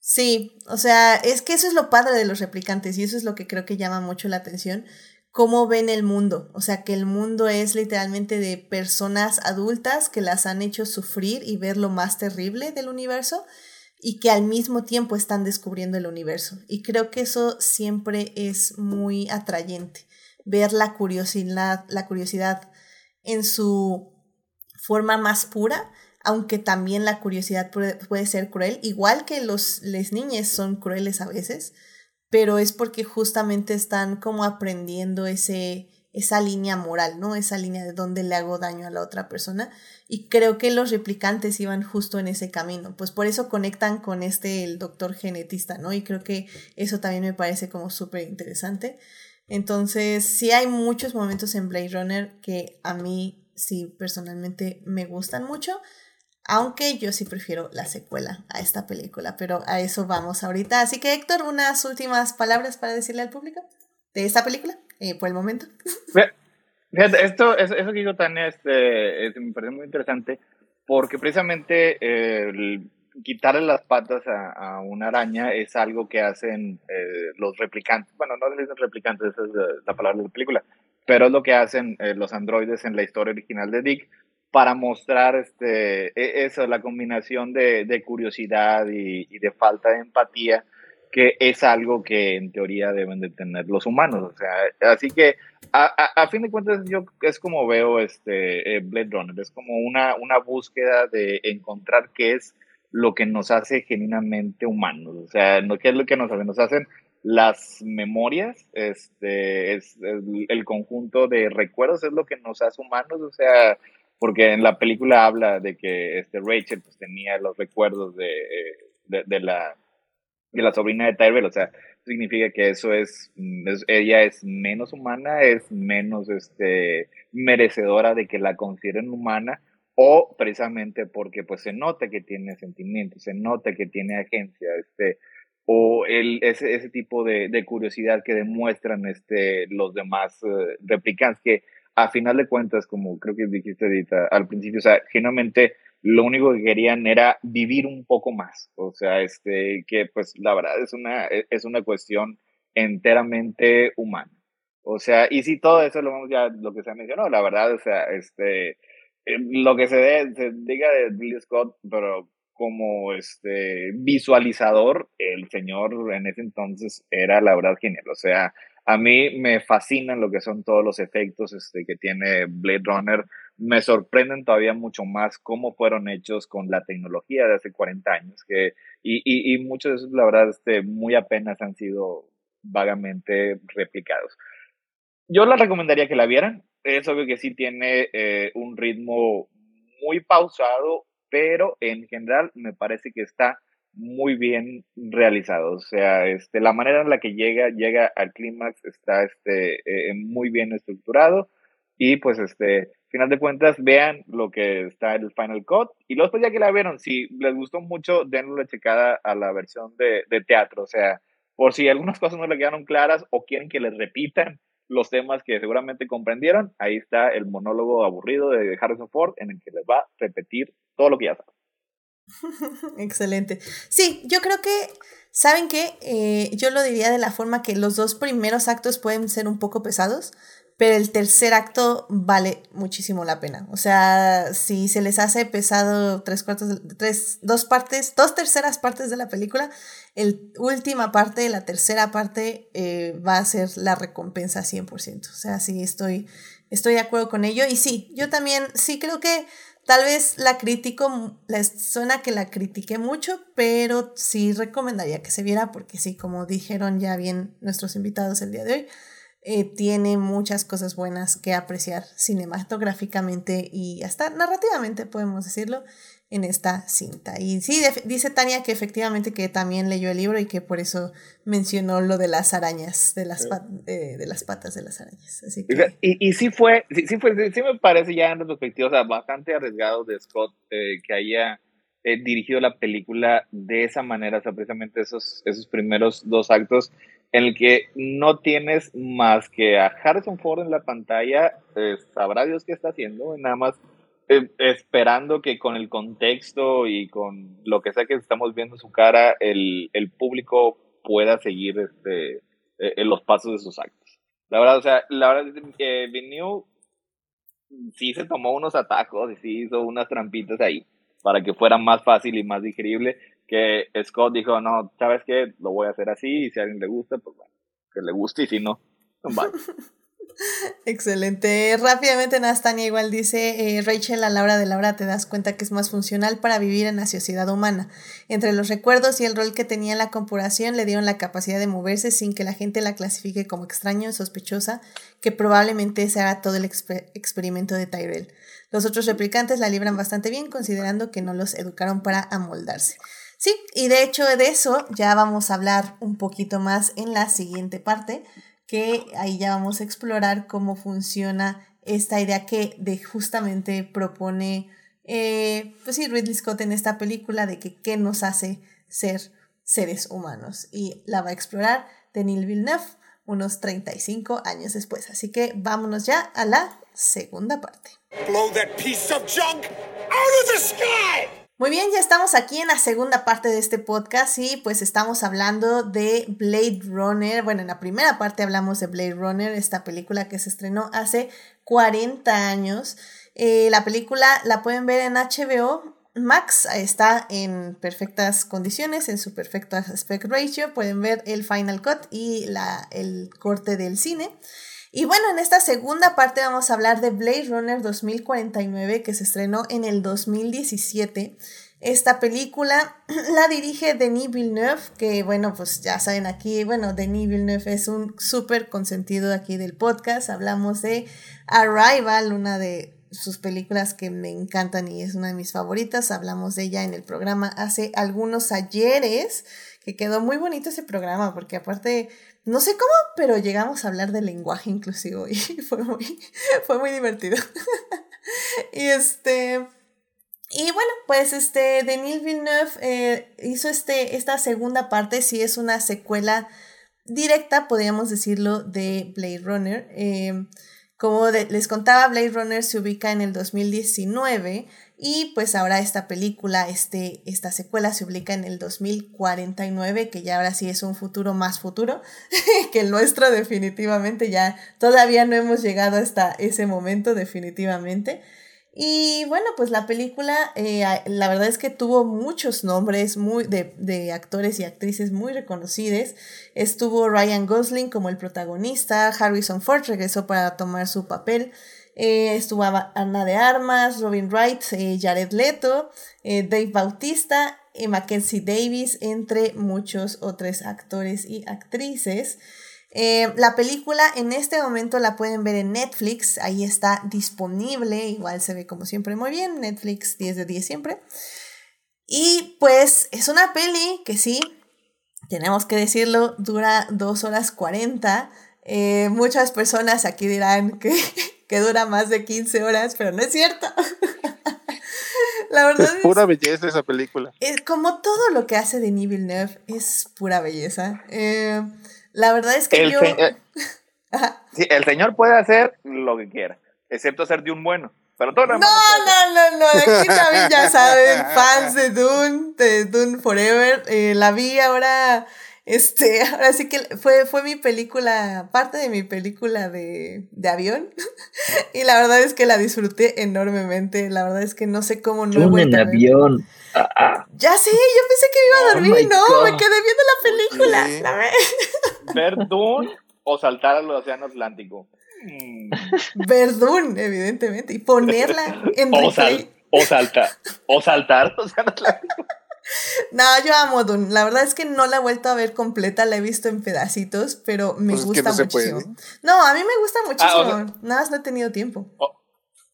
[SPEAKER 1] Sí, o sea, es que eso es lo padre de los replicantes y eso es lo que creo que llama mucho la atención, cómo ven el mundo. O sea, que el mundo es literalmente de personas adultas que las han hecho sufrir y ver lo más terrible del universo y que al mismo tiempo están descubriendo el universo. Y creo que eso siempre es muy atrayente, ver la curiosidad, la curiosidad en su forma más pura, aunque también la curiosidad puede, ser cruel, igual que los les niñas son crueles a veces, pero es porque justamente están como aprendiendo ese esa línea moral, ¿no? Esa línea de dónde le hago daño a la otra persona. Y creo que los replicantes iban justo en ese camino. Pues por eso conectan con este, el doctor genetista, ¿no? Y creo que eso también me parece como súper interesante. Entonces, sí hay muchos momentos en Blade Runner que a mí sí personalmente me gustan mucho. Aunque yo sí prefiero la secuela a esta película, pero a eso vamos ahorita. Así que Héctor, unas últimas palabras para decirle al público de esta película. Eh, por el momento.
[SPEAKER 2] Fíjate, esto, eso, eso que digo Tania, este, me parece muy interesante porque precisamente eh, quitarle las patas a, a, una araña es algo que hacen eh, los replicantes. Bueno, no les dicen replicantes, esa es la palabra de la película, pero es lo que hacen los androides en la historia original de Dick para mostrar este, e, eso, la combinación de, de curiosidad y, de falta de empatía que es algo que en teoría deben de tener los humanos. O sea, así que a, a, fin de cuentas yo es como veo este eh, Blade Runner, es como una, una búsqueda de encontrar qué es lo que nos hace genuinamente humanos. O sea, qué es lo que nos hace, nos hacen las memorias, este, es, el conjunto de recuerdos es lo que nos hace humanos, o sea, porque en la película habla de que este Rachel pues tenía los recuerdos de, de, de la de la sobrina de Tyrell, o sea, significa que eso es, ella es menos humana, es menos este, merecedora de que la consideren humana, o precisamente porque pues se nota que tiene sentimientos, se nota que tiene agencia, este, o el, ese, ese tipo de, de curiosidad que demuestran este, los demás uh, replicantes, que a final de cuentas, como creo que dijiste ahorita al principio, o sea, genuinamente lo único que querían era vivir un poco más. O sea, este, que pues la verdad es una, e, es una cuestión enteramente humana. O sea, y si todo eso lo vamos ya, lo que se ha mencionado, la verdad, o sea, este, eh, lo que se, se diga de Billy Scott, pero como este visualizador, el señor en ese entonces era la verdad genial. O sea, a mí me fascinan lo que son todos los efectos este, que tiene Blade Runner. Me sorprenden todavía mucho más cómo fueron hechos con la tecnología de hace 40 años. Que, y, muchos de esos, la verdad, este, muy apenas han sido vagamente replicados. Yo la recomendaría que la vieran. Es obvio que sí tiene eh, un ritmo muy pausado, pero en general me parece que está muy bien realizado. O sea, este, la manera en la que llega, llega al clímax está este, eh, muy bien estructurado. Y pues, este, final de cuentas, vean lo que está en el Final Cut. Y luego, pues, ya que la vieron, si les gustó mucho, denle una checada a la versión de, de teatro. O sea, por si algunas cosas no le quedaron claras o quieren que les repitan los temas que seguramente comprendieron, ahí está el monólogo aburrido de Harrison Ford en el que les va a repetir todo lo que ya saben.
[SPEAKER 1] Excelente. Sí, yo creo que, ¿saben qué? Eh, yo lo diría de la forma que los dos primeros actos pueden ser un poco pesados, pero el tercer acto vale muchísimo la pena. O sea, si se les hace pesado tres cuartos, tres, dos partes, dos terceras partes de la película, el última parte, la tercera parte eh, va a ser la recompensa 100%. O sea, sí, estoy, estoy de acuerdo con ello. Y sí, yo también, sí creo que Tal vez la critico, les suena que la critiqué mucho, pero sí recomendaría que se viera porque sí, como dijeron ya bien nuestros invitados el día de hoy, eh, tiene muchas cosas buenas que apreciar cinematográficamente y hasta narrativamente, podemos decirlo. En esta cinta. Y sí, dice Tania que efectivamente que también leyó el libro y que por eso mencionó lo de las arañas, de las, de, las patas de las arañas. Así que...
[SPEAKER 2] y, y sí fue, sí, sí, fue, sí me parece ya en retrospectiva, o sea, bastante arriesgado de Scott eh, que haya eh, dirigido la película de esa manera, o sea, precisamente esos, esos primeros dos actos en el que no tienes más que a Harrison Ford en la pantalla, eh, sabrá Dios qué está haciendo, nada más eh, esperando que con el contexto y con lo que sea que estamos viendo su cara, el, el público pueda seguir este, eh, los pasos de sus actos. La verdad, o sea, la verdad que New sí se tomó unos atajos y sí hizo unas trampitas ahí para que fuera más fácil y más digerible, que Scott dijo, no, ¿sabes qué? Lo voy a hacer así y si a alguien le gusta, pues bueno, que le guste y si no, pues vale.
[SPEAKER 1] Excelente. Rápidamente Nastania igual dice, eh, Rachel a la hora de la hora te das cuenta que es más funcional para vivir en la sociedad humana. Entre los recuerdos y el rol que tenía en la compuración le dieron la capacidad de moverse sin que la gente la clasifique como extraño o sospechosa, que probablemente será todo el experimento de Tyrell. Los otros replicantes la libran bastante bien considerando que no los educaron para amoldarse. Sí, y de hecho de eso ya vamos a hablar un poquito más en la siguiente parte que ahí ya vamos a explorar cómo funciona esta idea que de justamente propone, eh, pues sí, Ridley Scott en esta película de que qué nos hace ser seres humanos. Y la va a explorar Denis Villeneuve unos 35 años después. Así que vámonos ya a la segunda parte. Blow that piece of junk out of the sky! Muy bien, ya estamos aquí en la segunda parte de este podcast y pues estamos hablando de Blade Runner. Bueno, en la primera parte hablamos de Blade Runner, esta película que se estrenó hace 40 años. Eh, la película la pueden ver en HBO. Max está en perfectas condiciones, en su perfecto aspect ratio. Pueden ver el final cut y la, el corte del cine. Y bueno, en esta segunda parte vamos a hablar de Blade Runner 2049 que se estrenó en el 2017. Esta película la dirige Denis Villeneuve, que bueno, pues ya saben aquí, bueno, Denis Villeneuve es un súper consentido aquí del podcast. Hablamos de Arrival, una de sus películas que me encantan y es una de mis favoritas. Hablamos de ella en el programa hace algunos ayeres, que quedó muy bonito ese programa, porque aparte no sé cómo, pero llegamos a hablar de lenguaje inclusivo y fue muy, fue muy divertido. y este... Y bueno, pues este, Denis Villeneuve eh, hizo este, esta segunda parte, si es una secuela directa, podríamos decirlo, de Blade Runner. Eh, como les contaba, Blade Runner se ubica en el 2019 y pues ahora esta película, este, esta secuela se ubica en el 2049, que ya ahora sí es un futuro más futuro que el nuestro definitivamente. Ya todavía no hemos llegado hasta ese momento definitivamente. Y bueno, pues la película, eh, la verdad es que tuvo muchos nombres muy de, de, actores y actrices muy reconocidos. Estuvo Ryan Gosling como el protagonista, Harrison Ford regresó para tomar su papel. Eh, estuvo Ana de Armas, Robin Wright, eh, Jared Leto, Dave Bautista, Mackenzie Davis, entre muchos otros actores y actrices. Eh, la película en este momento la pueden ver en Netflix, ahí está disponible, igual se ve como siempre muy bien, Netflix 10 de 10 siempre. Y pues es una peli que sí, tenemos que decirlo, dura 2 horas 40. Eh, muchas personas aquí dirán que, que dura más de 15 horas, pero no es cierto.
[SPEAKER 3] La verdad es pura belleza esa película.
[SPEAKER 1] Es, como todo lo que hace Denis Villeneuve es pura belleza. Eh, la verdad es que
[SPEAKER 2] el
[SPEAKER 1] yo...
[SPEAKER 2] sí, el señor puede hacer lo que quiera, excepto ser de un bueno. Pero todo
[SPEAKER 1] no, no, no, no, aquí también ya saben, fans de Dune, de Dune Forever. Eh, la vi ahora, este, ahora sí que fue, fue mi película, parte de mi película de, de avión. y la verdad es que la disfruté enormemente. La verdad es que no sé cómo no
[SPEAKER 4] en avión.
[SPEAKER 1] Ah, ah. Ya sé, yo pensé que me iba a oh dormir y no, me quedé viendo la película.
[SPEAKER 2] ¿Ver Dune o saltar al océano Atlántico?
[SPEAKER 1] Mm. Ver Dune, evidentemente, y ponerla en
[SPEAKER 2] o, o saltar, o saltar al océano Atlántico.
[SPEAKER 1] No, yo amo Dune. La verdad es que no la he vuelto a ver completa, la he visto en pedacitos, pero me pues gusta muchísimo. No, a mí me gusta ah, muchísimo. Nada más no he tenido tiempo.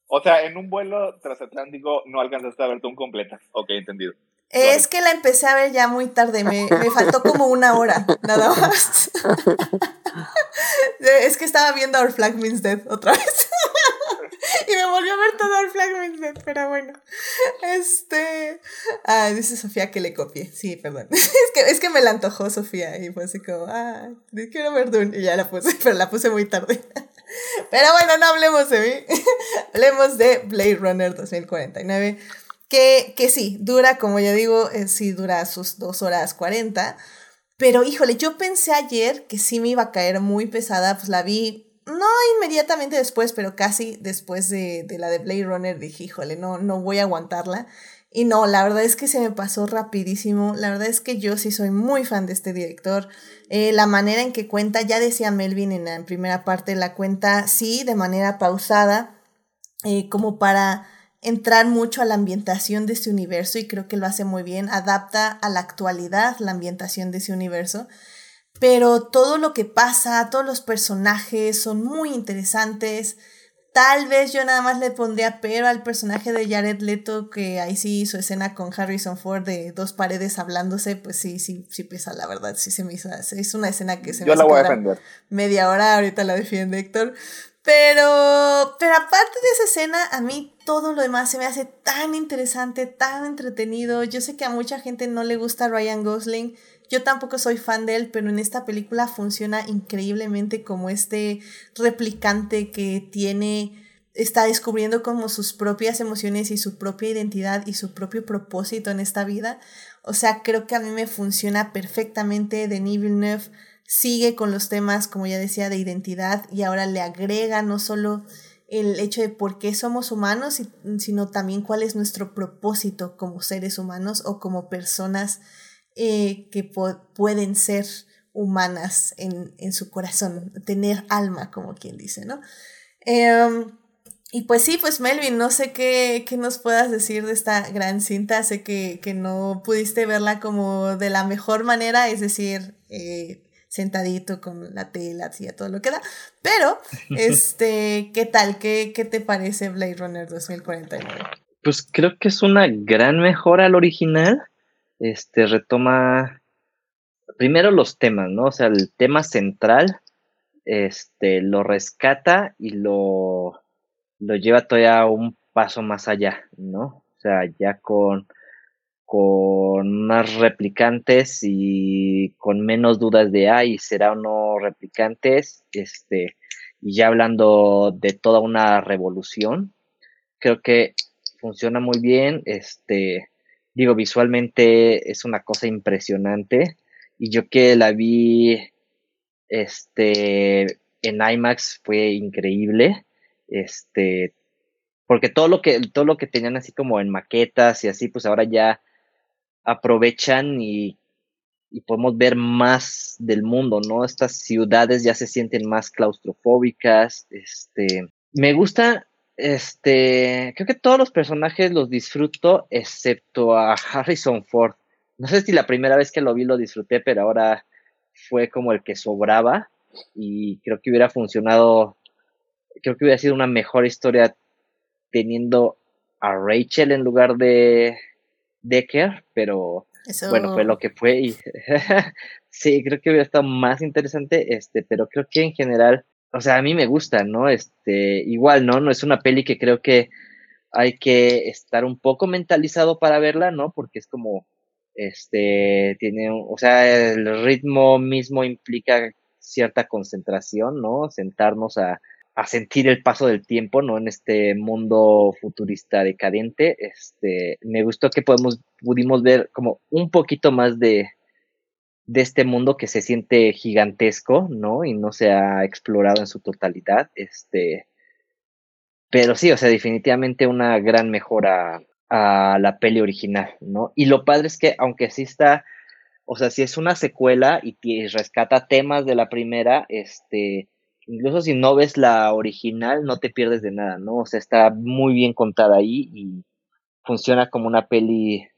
[SPEAKER 2] O sea, en un vuelo transatlántico no alcanzaste a ver un completa. Ok, entendido.
[SPEAKER 1] Es que la empecé a ver ya muy tarde, me, me faltó como una hora, nada más. es que estaba viendo Our Flag Means Dead otra vez. y me volvió a ver todo Means Dead, pero bueno. Este. Ah, dice Sofía que le copié. Sí, perdón. es, que, es que me la antojó Sofía y fue así como, ah, quiero ver Dune. Y ya la puse, pero la puse muy tarde. pero bueno, no hablemos de mí. hablemos de Blade Runner 2049 que, que sí, dura, como ya digo, eh, sí dura sus dos horas 40. Pero híjole, yo pensé ayer que sí me iba a caer muy pesada, pues la vi, no inmediatamente después, pero casi después de, de la de Blade Runner, dije, híjole, no, no voy a aguantarla. Y no, la verdad es que se me pasó rapidísimo. La verdad es que yo sí soy muy fan de este director. Eh, la manera en que cuenta, ya decía Melvin en la primera parte, la cuenta sí de manera pausada, eh, como para entrar mucho a la ambientación de este universo y creo que lo hace muy bien, adapta a la actualidad la ambientación de ese universo, pero todo lo que pasa, todos los personajes son muy interesantes. Tal vez yo nada más le pondría pero al personaje de Jared Leto, que ahí sí hizo escena con Harrison Ford de dos paredes hablándose, pues sí, sí, sí pesa, la verdad, sí se me hizo. Es una escena que se
[SPEAKER 2] yo la voy a defender.
[SPEAKER 1] media hora, ahorita la defiende Héctor. Pero, pero aparte de esa escena, a mí todo lo demás se me hace tan interesante, tan entretenido. Yo sé que a mucha gente no le gusta Ryan Gosling. Yo tampoco soy fan de él, pero en esta película funciona increíblemente como este replicante que tiene, está descubriendo como sus propias emociones y su propia identidad y su propio propósito en esta vida. O sea, creo que a mí me funciona perfectamente. Denis Villeneuve sigue con los temas, como ya decía, de identidad y ahora le agrega no solo el hecho de por qué somos humanos, sino también cuál es nuestro propósito como seres humanos o como personas eh, que pueden ser humanas en, en, su corazón, tener alma, como quien dice, ¿no? Em, y pues sí, pues Melvin, no sé qué, qué, nos puedas decir de esta gran cinta, sé que, que no pudiste verla como de la mejor manera, es decir, eh, sentadito con la tela, así a todo lo que da. Pero, este, ¿qué tal? ¿Qué, ¿Qué te parece Blade Runner 2049?
[SPEAKER 4] Pues creo que es una gran mejora al original. Este retoma primero los temas, ¿no? O sea, el tema central, este, lo rescata y lo, lo lleva todavía un paso más allá, ¿no? O sea, ya con con más replicantes y con menos dudas de, ay, será o no replicantes, este, y ya hablando de toda una revolución, creo que funciona muy bien, este, digo, visualmente es una cosa impresionante, y yo que la vi, este, en IMAX fue increíble, este, porque todo lo que, todo lo que tenían así como en maquetas y así, pues ahora ya aprovechan y, podemos ver más del mundo, ¿no? Estas ciudades ya se sienten más claustrofóbicas, este, me gusta, este, creo que todos los personajes los disfruto, excepto a Harrison Ford. No sé si la primera vez que lo vi lo disfruté, pero ahora fue como el que sobraba y creo que hubiera funcionado, creo que hubiera sido una mejor historia teniendo a Rachel en lugar de, Decker, pero bueno, fue lo que fue y sí, creo que hubiera estado más interesante, este, pero creo que en general, o sea, a mí me gusta, ¿no? Este, igual, ¿no? No es una peli que creo que hay que estar un poco mentalizado para verla, ¿no? Porque es como, este, tiene, o sea, el ritmo mismo implica cierta concentración, ¿no? Sentarnos a, a sentir el paso del tiempo, ¿no? En este mundo futurista decadente. Este, me gustó que podemos, pudimos ver como un poquito más de, de este mundo que se siente gigantesco, ¿no? Y no se ha explorado en su totalidad. Este, pero sí, o sea, definitivamente una gran mejora a la peli original, ¿no? Y lo padre es que, aunque sí está, o sea, si es una secuela y rescata temas de la primera, este, incluso si no ves la original, no te pierdes de nada, ¿no? O sea, está muy bien contada ahí y funciona como una peli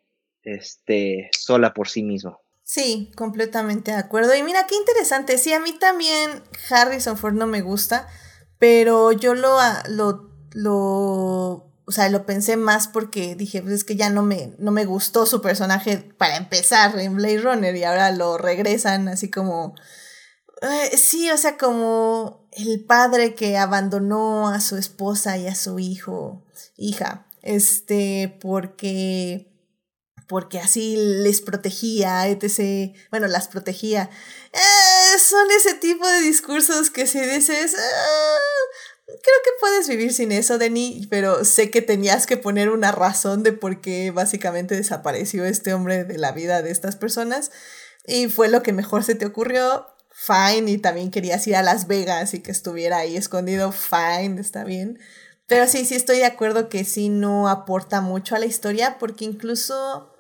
[SPEAKER 4] este sola por sí mismo.
[SPEAKER 1] Sí, completamente de acuerdo. Y mira, qué interesante. Sí, a mí también Harrison Ford no me gusta, pero yo lo, lo, lo o sea, lo pensé más porque dije, pues es que ya no me, no me gustó su personaje para empezar en Blade Runner y ahora lo regresan así como... Eh, sí, o sea, como el padre que abandonó a su esposa y a su hijo, hija, este, porque porque así les protegía, etc. Bueno, las protegía. Eh, son ese tipo de discursos que si dices, ah, creo que puedes vivir sin eso, Denny, pero sé que tenías que poner una razón de por qué básicamente desapareció este hombre de la vida de estas personas. Y fue lo que mejor se te ocurrió. Fine, y también querías ir a Las Vegas y que estuviera ahí escondido. Fine, está bien. Pero sí, sí estoy de acuerdo que sí no aporta mucho a la historia porque incluso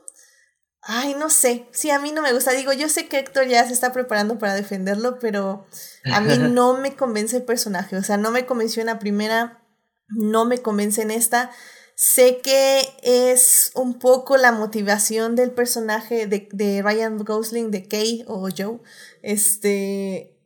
[SPEAKER 1] Ay, no sé. Sí, a mí no me gusta. Digo, yo sé que Héctor ya se está preparando para defenderlo, pero a mí no me convence el personaje. O sea, no me convenció en la primera, no me convence en esta. Sé que es un poco la motivación del personaje de, de Ryan Gosling, de Kay o Joe. Este.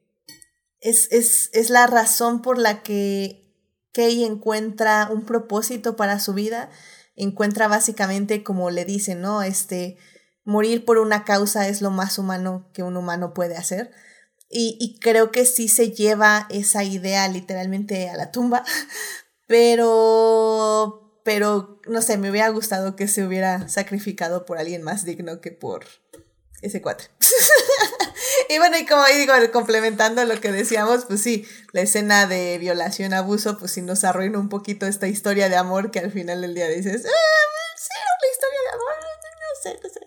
[SPEAKER 1] Es, es, es la razón por la que Kay encuentra un propósito para su vida. Encuentra básicamente, como le dicen, ¿no? Este morir por una causa es lo más humano que un humano puede hacer. Y, creo que sí se lleva esa idea literalmente a la tumba, pero, pero, no sé, me hubiera gustado que se hubiera sacrificado por alguien más digno que por ese cuate. y bueno, y como digo, complementando lo que decíamos, pues sí, la escena de violación, abuso, pues sí nos arruina un poquito esta historia de amor que al final del día dices, ah, sí, la historia de amor, sé, no sé.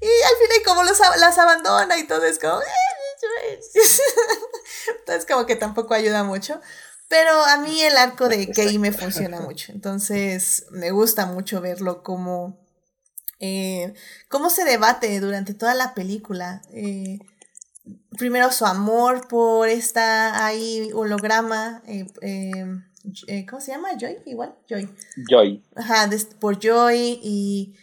[SPEAKER 1] Y al final como los, las abandona y todo es como... Entonces como que tampoco ayuda mucho. Pero a mí el arco de Kay me funciona mucho. Entonces me gusta mucho verlo como... Eh, cómo se debate durante toda la película. Eh, primero su amor por esta ahí holograma. Eh, eh, ¿Cómo se llama? Joy, igual. Joy.
[SPEAKER 4] Joy.
[SPEAKER 1] Ajá, por Joy y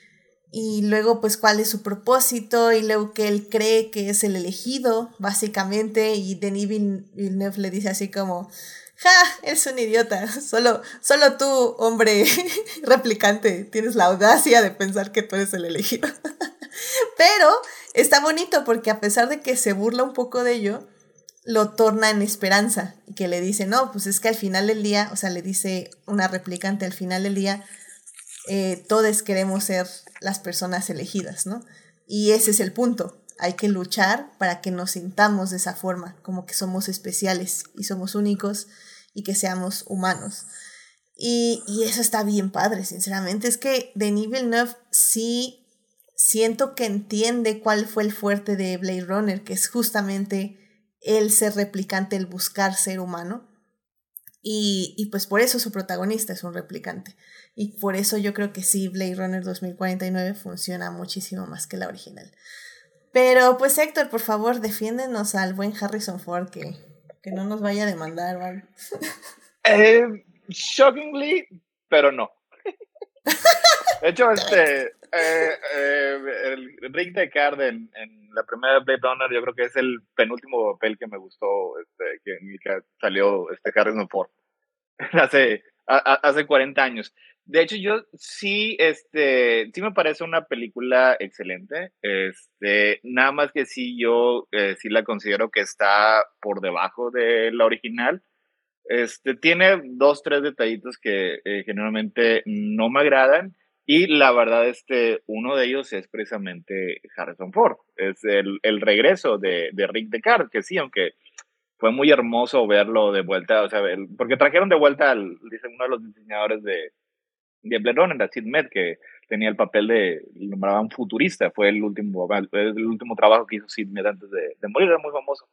[SPEAKER 1] y luego pues cuál es su propósito y luego que él cree que es el elegido, básicamente, y Denis Villeneuve le dice así como, ja, eres un idiota, solo, solo tú, hombre replicante, tienes la audacia de pensar que tú eres el elegido. Pero está bonito porque a pesar de que se burla un poco de ello, lo torna en esperanza y que le dice, no, pues es que al final del día, o sea, le dice una replicante al final del día, eh, todos queremos ser las personas elegidas, ¿no? Y ese es el punto. Hay que luchar para que nos sintamos de esa forma, como que somos especiales y somos únicos y que seamos humanos. Y, y eso está bien padre, sinceramente. Es que Denis Villeneuve sí siento que entiende cuál fue el fuerte de Blade Runner, que es justamente el ser replicante, el buscar ser humano. Y, y pues por eso su protagonista es un replicante. Y por eso yo creo que sí, Blade Runner 2049 funciona muchísimo más que la original. Pero pues Héctor, por favor, defiéndenos al buen Harrison Ford que, que no nos vaya a demandar, ¿vale?
[SPEAKER 2] Eh, shockingly, pero no. De hecho, este, eh, eh, el Rick Deckard en, en, la primera Blade Runner, yo creo que es el penúltimo papel que me gustó, este, que, que salió este Harrison Ford hace, hace 40 años. De hecho, yo sí, este, sí me parece una película excelente. Este, nada más que sí, yo eh, sí la considero que está por debajo de la original. Este, tiene dos, tres detallitos que eh, generalmente no me agradan. Y la verdad, este, uno de ellos es precisamente Harrison Ford. Es el, el regreso de, de Rick Deckard, que sí, aunque fue muy hermoso verlo de vuelta, o sea, porque trajeron de vuelta al, dice uno de los diseñadores de, de Blade Runner, Sid Med, que tenía el papel de, nombraban futurista, fue el último, el último trabajo que hizo Sid Med antes de, de, morir, era muy famoso.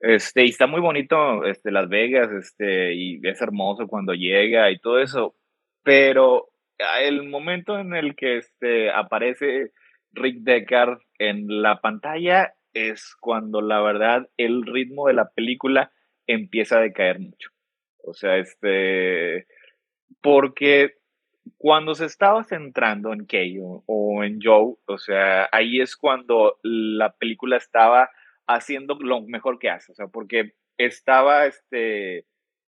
[SPEAKER 2] Este, y está muy bonito, este, Las Vegas, este, y es hermoso cuando llega y todo eso, pero el momento en el que este, aparece Rick Deckard en la pantalla es cuando la verdad el ritmo de la película empieza a decaer mucho. O sea, este, porque cuando se estaba centrando en Kay o, en Joe, o sea, ahí es cuando la película estaba haciendo lo mejor que hace, o sea, porque estaba este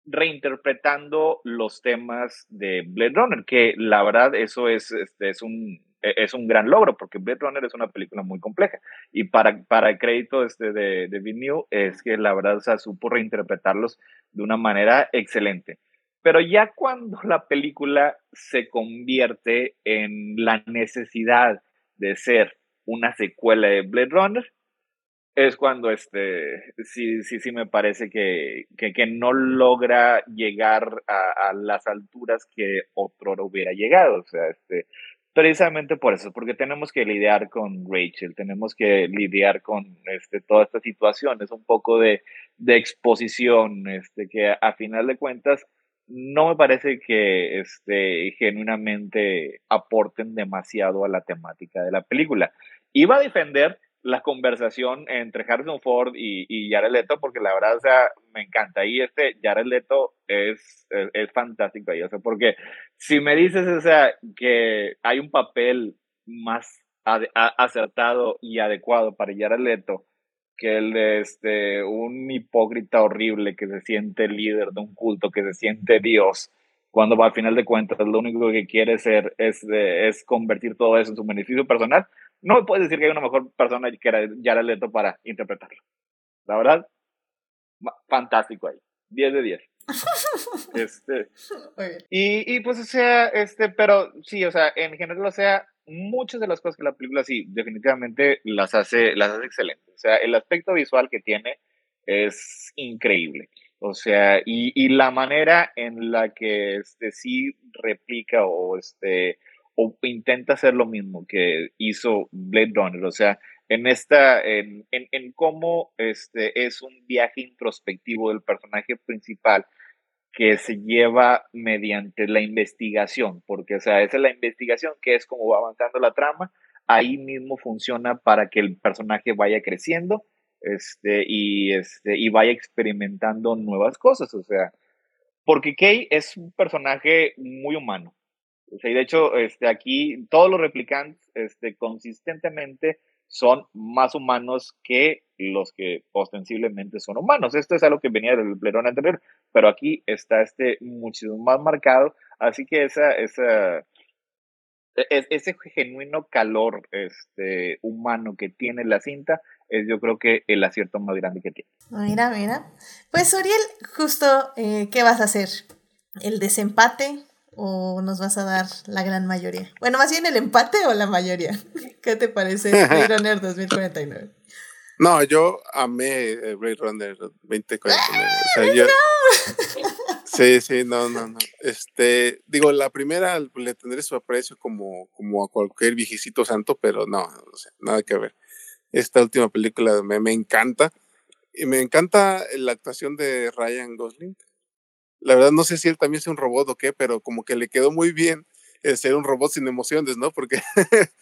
[SPEAKER 2] reinterpretando los temas de Blade Runner, que la verdad eso es, este, es un e, es un gran logro, porque Blade Runner es una película muy compleja. Y para, para el crédito este de, de Villeneuve es que la verdad, supo reinterpretarlos de una manera excelente. Pero ya cuando la película se convierte en la necesidad de ser una secuela de Blade Runner, es cuando este sí, sí, sí me parece que, que, no logra llegar a, las alturas que otro hubiera llegado. O sea, este, precisamente por eso, porque tenemos que lidiar con Rachel, tenemos que lidiar con este, toda esta situación, un poco de, de exposición, este, que a, final de cuentas no me parece que este, genuinamente aporten demasiado a la temática de la película. Iba a defender la conversación entre Harrison Ford y, y Jared Leto, porque la verdad, sea, me encanta. Y este Jared Leto es, es, es fantástico ahí, o sea, porque si me dices, o sea, que hay un papel más acertado y adecuado para Jared Leto que el de este, un hipócrita horrible que se siente líder de un culto, que se siente Dios, cuando al final de cuentas lo único que quiere ser es, es convertir todo eso en su beneficio personal, no me puedes decir que hay una mejor persona que era Jared Leto para interpretarlo. La verdad, fantástico ahí. 10 de 10. este, y, y pues, o sea, este, pero sí, o sea, en general, o sea, muchas de las cosas que la película sí, definitivamente las hace, las hace excelentes. O sea, el aspecto visual que tiene es increíble. O sea, y, y la manera en la que este sí replica o este o intenta hacer lo mismo que hizo Blade Runner, o sea, en esta, en, en, en cómo este es un viaje introspectivo del personaje principal que se lleva mediante la investigación, porque, o sea, esa es la investigación que es como va avanzando la trama, ahí mismo funciona para que el personaje vaya creciendo, este, y, este, y vaya experimentando nuevas cosas, o sea, porque Kay es un personaje muy humano, o sea, y de hecho, este, aquí todos los replicantes este, consistentemente son más humanos que los que ostensiblemente son humanos. Esto es algo que venía del plerón anterior, pero aquí está este muchísimo más marcado, así que esa, esa, e, ese genuino calor este, humano que tiene la cinta es yo creo que el acierto más grande que tiene.
[SPEAKER 1] Mira, mira. Pues Uriel, justo, eh, ¿qué vas a hacer? ¿El desempate? O nos vas a dar la gran mayoría? Bueno, más bien el empate o la mayoría. ¿Qué te parece Blade Runner 2049?
[SPEAKER 3] No, yo amé Blade Runner 2049. O sea, yo, sí, sí, no, no, no. Este, digo, la primera le tendré su aprecio como, como a cualquier viejecito santo, pero no, o sea, nada que ver. Esta última película me, me encanta. Y me encanta la actuación de Ryan Gosling la verdad no sé si él también es un robot o qué, pero como que le quedó muy bien el ser un robot sin emociones, ¿no? Porque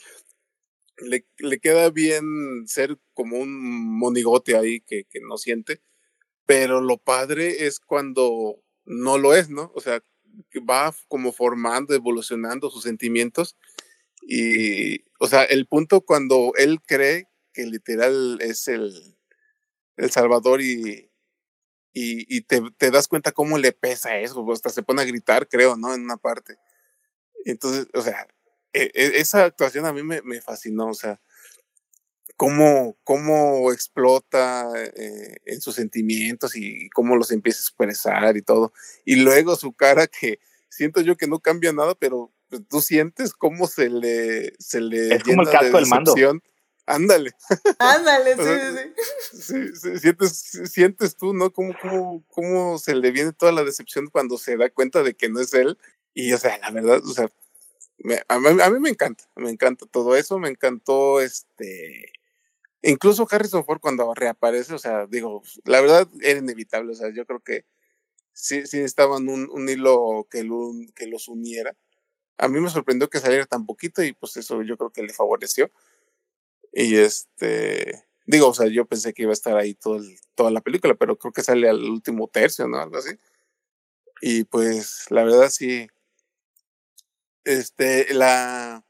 [SPEAKER 3] le, le, queda bien ser como un monigote ahí que, que no siente, pero lo padre es cuando no lo es, ¿no? O sea, va como formando, evolucionando sus sentimientos y, o sea, el punto cuando él cree que literal es el, el Salvador y, y, y te, te, das cuenta cómo le pesa eso, hasta se pone a gritar, creo, ¿no? En una parte. Entonces, o sea, e, e, esa actuación a mí me, me, fascinó, o sea, cómo, cómo explota eh, en sus sentimientos y cómo los empieza a expresar y todo. Y luego su cara que siento yo que no cambia nada, pero pues, tú sientes cómo se le, se le
[SPEAKER 2] es como el casco del mando.
[SPEAKER 3] Ándale.
[SPEAKER 1] Ándale, sí,
[SPEAKER 3] sí, sí. sí, Sientes, sientes tú, ¿no? Cómo, cómo, cómo se le viene toda la decepción cuando se da cuenta de que no es él. Y, o sea, la verdad, o sea, me, a, mí, a, mí, me encanta, me encanta todo eso, me encantó este. Incluso Harrison Ford cuando reaparece, o sea, digo, la verdad era inevitable, o sea, yo creo que sí, sí estaban un, un hilo que, lo, que los uniera. A mí me sorprendió que saliera tan poquito y pues eso yo creo que le favoreció. Y este, digo, o sea, yo pensé que iba a estar ahí todo el, toda la película, pero creo que sale al último tercio, ¿no? Algo así. Y pues, la verdad sí, este, la,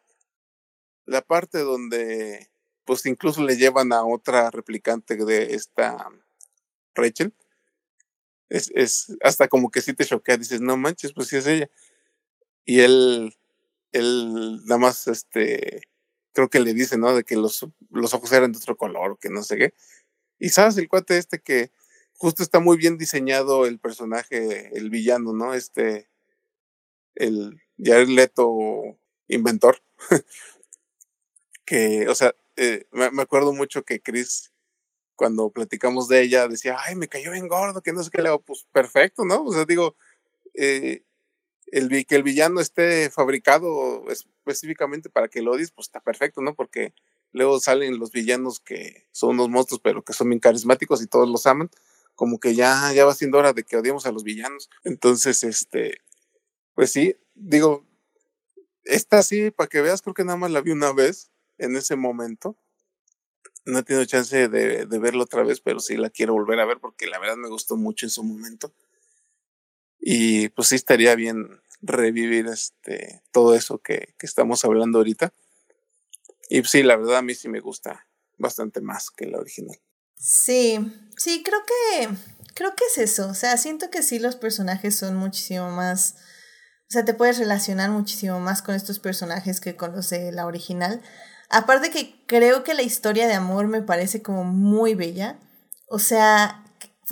[SPEAKER 3] la parte donde, pues incluso le llevan a otra replicante de esta Rachel, es, es hasta como que sí te choquea, dices, no manches, pues sí es ella. Y él, él nada más, este, creo que le dice, ¿no? De que los, los ojos eran de otro color, que no sé qué. Y sabes, el cuate este que justo está muy bien diseñado el personaje, el villano, ¿no? Este, el Jared Leto inventor. que, o sea, eh, me, acuerdo mucho que Chris, cuando platicamos de ella, decía, ay, me cayó bien gordo, que no sé qué le hago. Pues perfecto, ¿no? O sea, digo, eh, el, que el villano esté fabricado específicamente para que lo odies, pues está perfecto, ¿no? Porque luego salen los villanos que son unos monstruos, pero que son bien carismáticos y todos los aman. Como que ya, ya va siendo hora de que odiemos a los villanos. Entonces, este, pues sí, digo, esta sí, para que veas, creo que nada más la vi una vez en ese momento. No he tenido chance de, de verla otra vez, pero sí la quiero volver a ver porque la verdad me gustó mucho en su momento. Y pues sí estaría bien revivir este todo eso que, que estamos hablando ahorita. Y sí, la verdad a mí sí me gusta bastante más que la original.
[SPEAKER 1] Sí, sí, creo que creo que es eso. O sea, siento que sí los personajes son muchísimo más. O sea, te puedes relacionar muchísimo más con estos personajes que con los de la original. Aparte que creo que la historia de amor me parece como muy bella. O sea,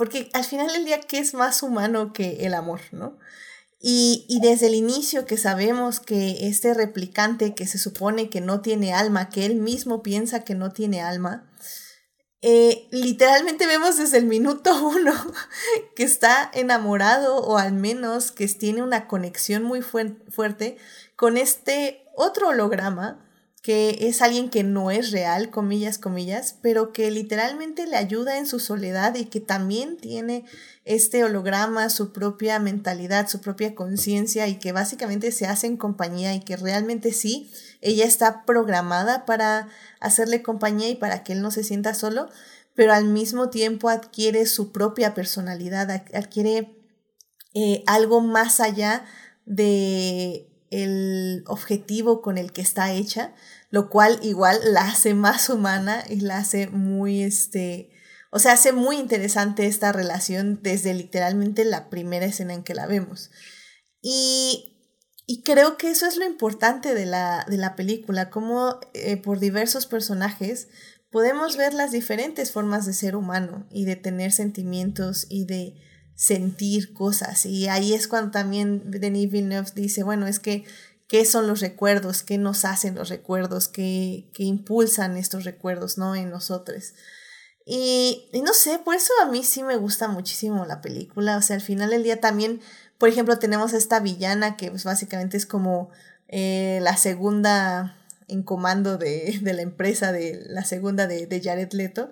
[SPEAKER 1] porque al final del día, ¿qué es más humano que el amor, no? Y, y, desde el inicio que sabemos que este replicante que se supone que no tiene alma, que él mismo piensa que no tiene alma, eh, literalmente vemos desde el minuto uno que está enamorado o al menos que tiene una conexión muy fuerte con este otro holograma que es alguien que no es real, comillas, comillas, pero que literalmente le ayuda en su soledad y que también tiene este holograma, su propia mentalidad, su propia conciencia y que básicamente se hace en compañía y que realmente sí, ella está programada para hacerle compañía y para que él no se sienta solo, pero al mismo tiempo adquiere su propia personalidad, adquiere eh, algo más allá de el objetivo con el que está hecha, lo cual igual la hace más humana y la hace muy, este, o sea, hace muy interesante esta relación desde literalmente la primera escena en que la vemos. Y, y creo que eso es lo importante de la, de la película, como eh, por diversos personajes podemos ver las diferentes formas de ser humano y de tener sentimientos y de sentir cosas. Y ahí es cuando también Denis Villeneuve dice, bueno, es que, ¿qué son los recuerdos? ¿Qué nos hacen los recuerdos? ¿Qué, qué impulsan estos recuerdos, no? En nosotros. Y, y, no sé, por eso a mí sí me gusta muchísimo la película. O sea, al final del día también, por ejemplo, tenemos esta villana que pues, básicamente es como eh, la segunda en comando de, de, la empresa, de la segunda de, de Jared Leto.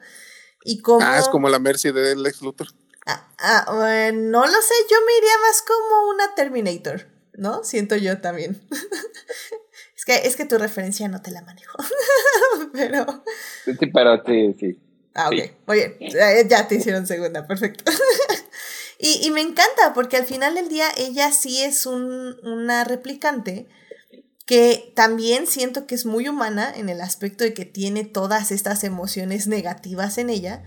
[SPEAKER 1] Y como,
[SPEAKER 3] ah, es como la Mercy de Lex Luthor.
[SPEAKER 1] Ah, ah no lo sé, yo me iría más como una Terminator, ¿no? Siento yo también. es, que, es que tu referencia no te la manejo. pero.
[SPEAKER 2] Sí, pero sí, sí.
[SPEAKER 1] Ah, ok. Muy bien. Ya te hicieron segunda, perfecto. y, y me encanta porque al final del día ella sí es un, una replicante que también siento que es muy humana en el aspecto de que tiene todas estas emociones negativas en ella,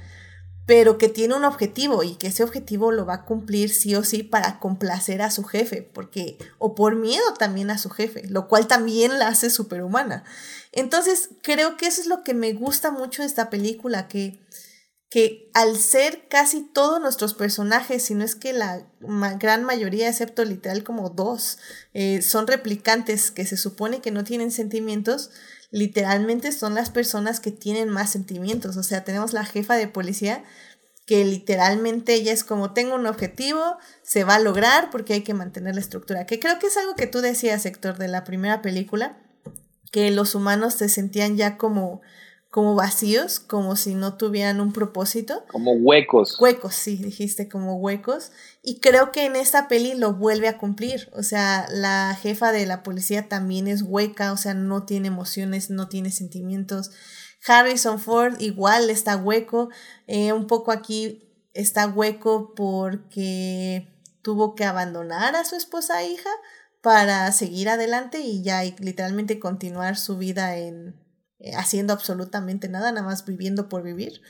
[SPEAKER 1] pero que tiene un objetivo y que ese objetivo lo va a cumplir sí o sí para complacer a su jefe, porque o por miedo también a su jefe, lo cual también la hace superhumana. Entonces, creo que eso es lo que me gusta mucho de esta película, que que al ser casi todos nuestros personajes, si no es que la gran mayoría, excepto literal como dos, eh, son replicantes que se supone que no tienen sentimientos, literalmente son las personas que tienen más sentimientos. O sea, tenemos la jefa de policía que literalmente ella es como tengo un objetivo, se va a lograr porque hay que mantener la estructura. Que creo que es algo que tú decías, Héctor, de la primera película, que los humanos se sentían ya como como vacíos, como si no tuvieran un propósito.
[SPEAKER 2] Como huecos.
[SPEAKER 1] Huecos, sí, dijiste como huecos. Y creo que en esta peli lo vuelve a cumplir. O sea, la jefa de la policía también es hueca, o sea, no tiene emociones, no tiene sentimientos. Harrison Ford igual está hueco. Eh, un poco aquí está hueco porque tuvo que abandonar a su esposa e hija para seguir adelante y ya literalmente continuar su vida en, haciendo absolutamente nada, nada más viviendo por vivir.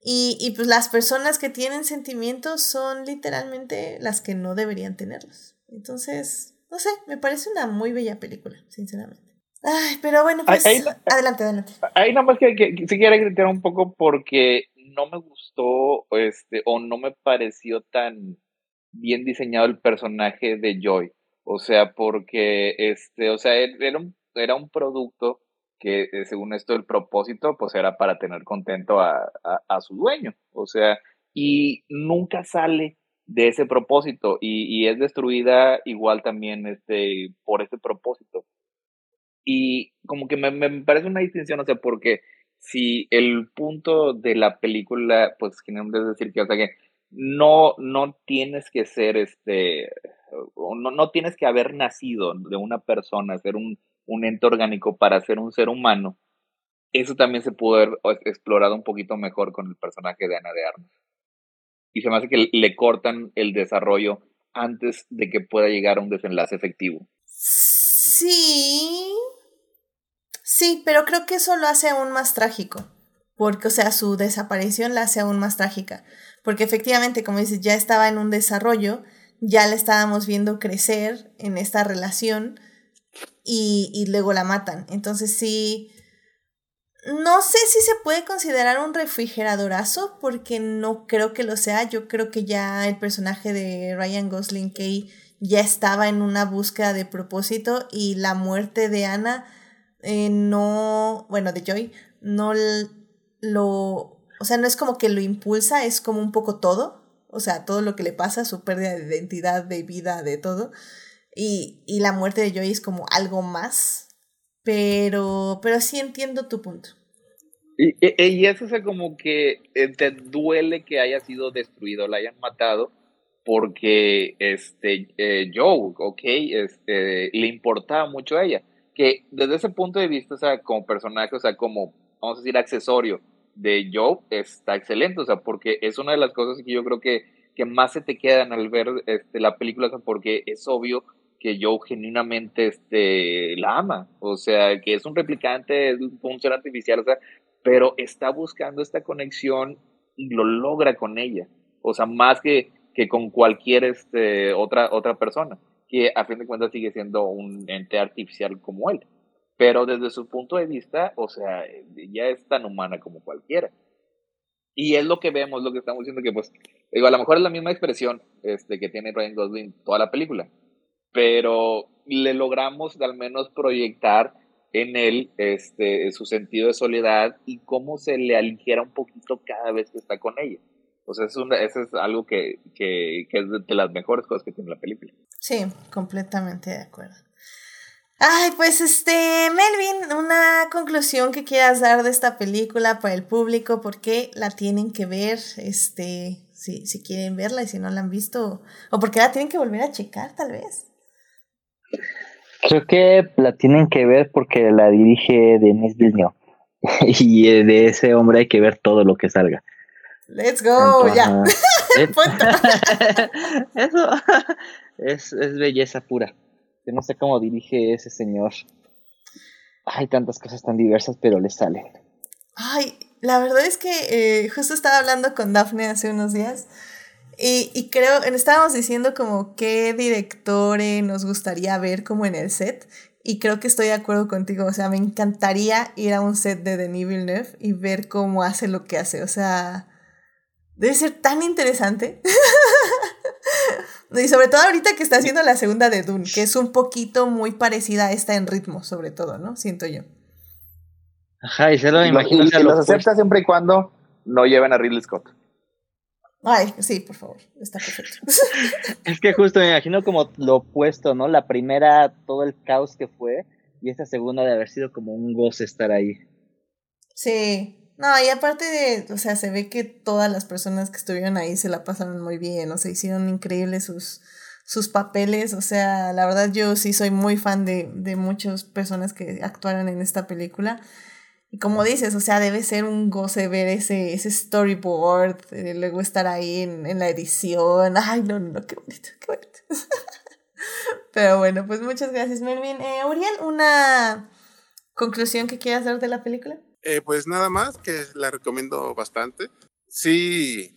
[SPEAKER 1] Y, y pues las personas que tienen sentimientos son literalmente las que no deberían tenerlos. Entonces, no sé, me parece una muy bella película, sinceramente. Ay, pero bueno, pues
[SPEAKER 2] Ahí- ahí-
[SPEAKER 1] adelante, adelante.
[SPEAKER 2] Ahí nada más que, que, que sí quería criticar un poco porque no me gustó este o no me pareció tan bien diseñado el personaje de Joy. O sea, porque este, o sea, él- era un, era un producto que eh, según esto el propósito pues era para tener contento a, a, su dueño. O sea, y nunca sale de ese propósito y, y es destruida igual también este por ese propósito. Y como que me, me parece una distinción, o sea, porque si el punto de la película, pues es decir que, o sea, no, no tienes que ser este, no, no tienes que haber nacido de una persona, ser un, un ente orgánico para ser un ser humano, eso también se pudo haber explorado un poquito mejor con el personaje de Ana de Armas. Y se me hace que le cortan el desarrollo antes de que pueda llegar a un desenlace efectivo.
[SPEAKER 1] Sí. Sí, pero creo que eso lo hace aún más trágico. Porque, o sea, su desaparición la hace aún más trágica. Porque efectivamente, como dices, ya estaba en un desarrollo, ya la estábamos viendo crecer en esta relación y, y luego la matan. Entonces sí. No sé si se puede considerar un refrigeradorazo, porque no creo que lo sea. Yo creo que ya el personaje de Ryan Gosling Kay ya estaba en una búsqueda de propósito y la muerte de Ana eh, no, bueno, de Joy, no lo, o sea, no es como que lo impulsa, es como un poco todo, o sea, todo lo que le pasa, su pérdida de identidad, de vida, de todo, y, y la muerte de Joy es como algo más, pero, pero sí entiendo tu punto.
[SPEAKER 2] Y, y- eso es como que eh, te duele que haya sido destruido, la hayan matado, porque este eh, Joe, ok, este, le importaba mucho a ella. Que desde ese punto de vista, o sea, como personaje, o sea, como, vamos a decir, accesorio de Joe, está excelente, o sea, porque es una de las cosas que yo creo que, que más se te quedan al ver este, la película, porque es obvio que Joe genuinamente este, la ama, o sea, que es un replicante, es un ser artificial, o sea, pero está buscando esta conexión y lo logra con ella. O sea, más que, que con cualquier este, otra, otra persona, que a fin de cuentas sigue siendo un ente artificial como él. Pero desde su punto de vista, o sea, ella es tan humana como cualquiera. Y es lo que vemos, lo que estamos diciendo, que pues, digo, a lo mejor es la misma expresión este, que tiene Ryan Gosling toda la película, pero le logramos al menos proyectar en él este, su sentido de soledad y cómo se le aligera un poquito cada vez que está con ella. O sea, es una, eso es algo que, que, que es de, las mejores cosas que tiene la película.
[SPEAKER 1] Sí, completamente de acuerdo. Ay, pues este, Melvin, una conclusión que quieras dar de esta película para el público, por qué la tienen que ver, este, si, si quieren verla y si no la han visto, o porque la tienen que volver a checar, tal vez.
[SPEAKER 4] Creo que la tienen que ver porque la dirige Denis Villeneuve. y de ese hombre hay que ver todo lo que salga.
[SPEAKER 1] Let's go, ya.
[SPEAKER 4] Entonces, eh. Eso es, es belleza pura. Yo no sé cómo dirige ese señor. Hay tantas cosas tan diversas, pero le salen.
[SPEAKER 1] Ay, la verdad es que eh, justo estaba hablando con Daphne hace unos días y, y creo, estábamos diciendo como qué directores nos gustaría ver como en el set y creo que estoy de acuerdo contigo, o sea, me encantaría ir a un set de Denis Villeneuve y ver cómo hace lo que hace, o sea, debe ser tan interesante. y sobre todo ahorita que está haciendo la segunda de Dune, que es un poquito muy parecida a esta en ritmo, sobre todo, ¿no? Siento yo.
[SPEAKER 4] Ajá, y se lo
[SPEAKER 2] Y,
[SPEAKER 4] imagino.
[SPEAKER 2] los-
[SPEAKER 4] o sea,
[SPEAKER 2] y
[SPEAKER 4] lo
[SPEAKER 2] los acepta siempre y cuando no lleven a Ridley Scott.
[SPEAKER 1] Ay, sí, por favor, está perfecto.
[SPEAKER 4] Es que justo me imagino como lo opuesto, ¿no? La primera, todo el caos que fue, y esta segunda de haber sido como un goce estar ahí.
[SPEAKER 1] Sí. No, y aparte de, o sea, se ve que todas las personas que estuvieron ahí se la pasaron muy bien, o sea, hicieron increíbles sus, sus papeles, o sea, la verdad yo sí soy muy fan de, de muchas personas que actuaron en esta película. Y como dices, o sea, debe ser un goce ver ese, ese storyboard, eh, luego estar ahí en, en la edición. Ay, no, no, no, qué bonito, qué bonito. Pero bueno, pues muchas gracias, Melvin. Eh, Uriel, ¿una conclusión que quieras dar de la película?
[SPEAKER 3] Eh, pues nada más, que la recomiendo bastante. sí,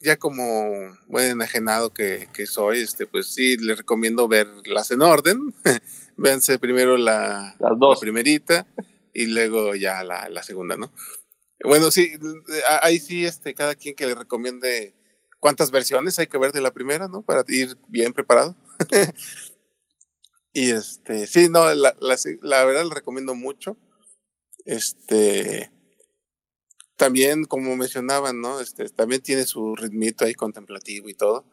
[SPEAKER 3] ya como buen enajenado que, que, soy, este, pues sí, les recomiendo verlas en orden. Véanse primero la,
[SPEAKER 2] Las dos.
[SPEAKER 3] la primerita y luego ya la, la segunda, ¿no? Bueno, sí, ahí sí, este, cada quien que le recomiende cuántas versiones hay que ver de la primera, ¿no? Para ir bien preparado. y este, sí, no, la, la, la verdad le recomiendo mucho. Este, también, como mencionaban, ¿no? Este, también tiene su ritmito ahí contemplativo y todo,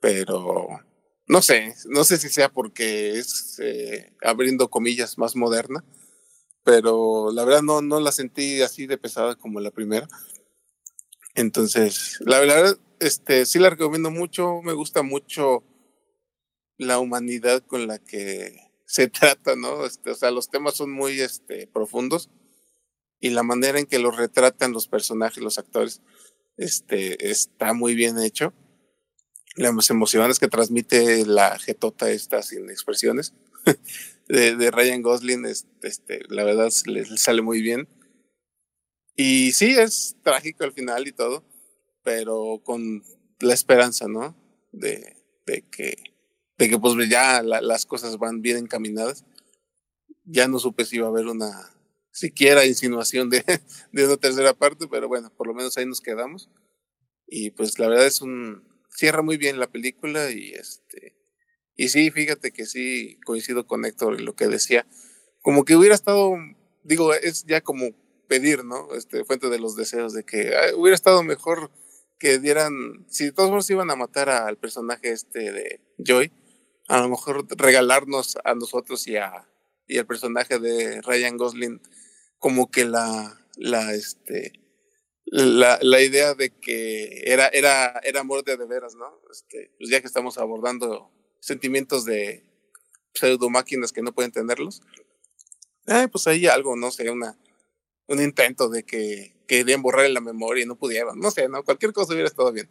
[SPEAKER 3] pero no sé, no sé si sea porque es, eh, abriendo comillas, más moderna, pero la verdad no, no la sentí así de pesada como la primera. Entonces, la verdad, este, sí la recomiendo mucho, me gusta mucho la humanidad con la que se trata, ¿no? Este, o sea, los temas son muy este, profundos y la manera en que los retratan los personajes, los actores, este, está muy bien hecho. Las emociones que transmite la jetota esta sin expresiones de, de, Ryan Gosling, este, la verdad le, le sale muy bien. Y sí, es trágico al final y todo, pero con la esperanza, ¿no? De, de que, de que pues ya la, las cosas van bien encaminadas. Ya no supe si iba a haber una siquiera insinuación de, de una tercera parte, pero bueno, por lo menos ahí nos quedamos. Y pues la verdad es un, cierra muy bien la película y este, y sí, fíjate que sí coincido con Héctor en lo que decía. Como que hubiera estado, digo, es ya como pedir, ¿no? Este, fuente de los deseos de que ay, hubiera estado mejor que dieran, si de todos modos iban a matar al personaje este de Joy, a lo mejor regalarnos a nosotros y a y el personaje de Ryan Gosling como que la la este la, la idea de que era era era amor de, de veras, ¿no? Este, pues ya que estamos abordando sentimientos de pseudo máquinas que no pueden tenerlos, eh, pues ahí algo, no sé, una un intento de que querían borrar en la memoria y no pudieron, no sé, no, cualquier cosa hubiera estado bien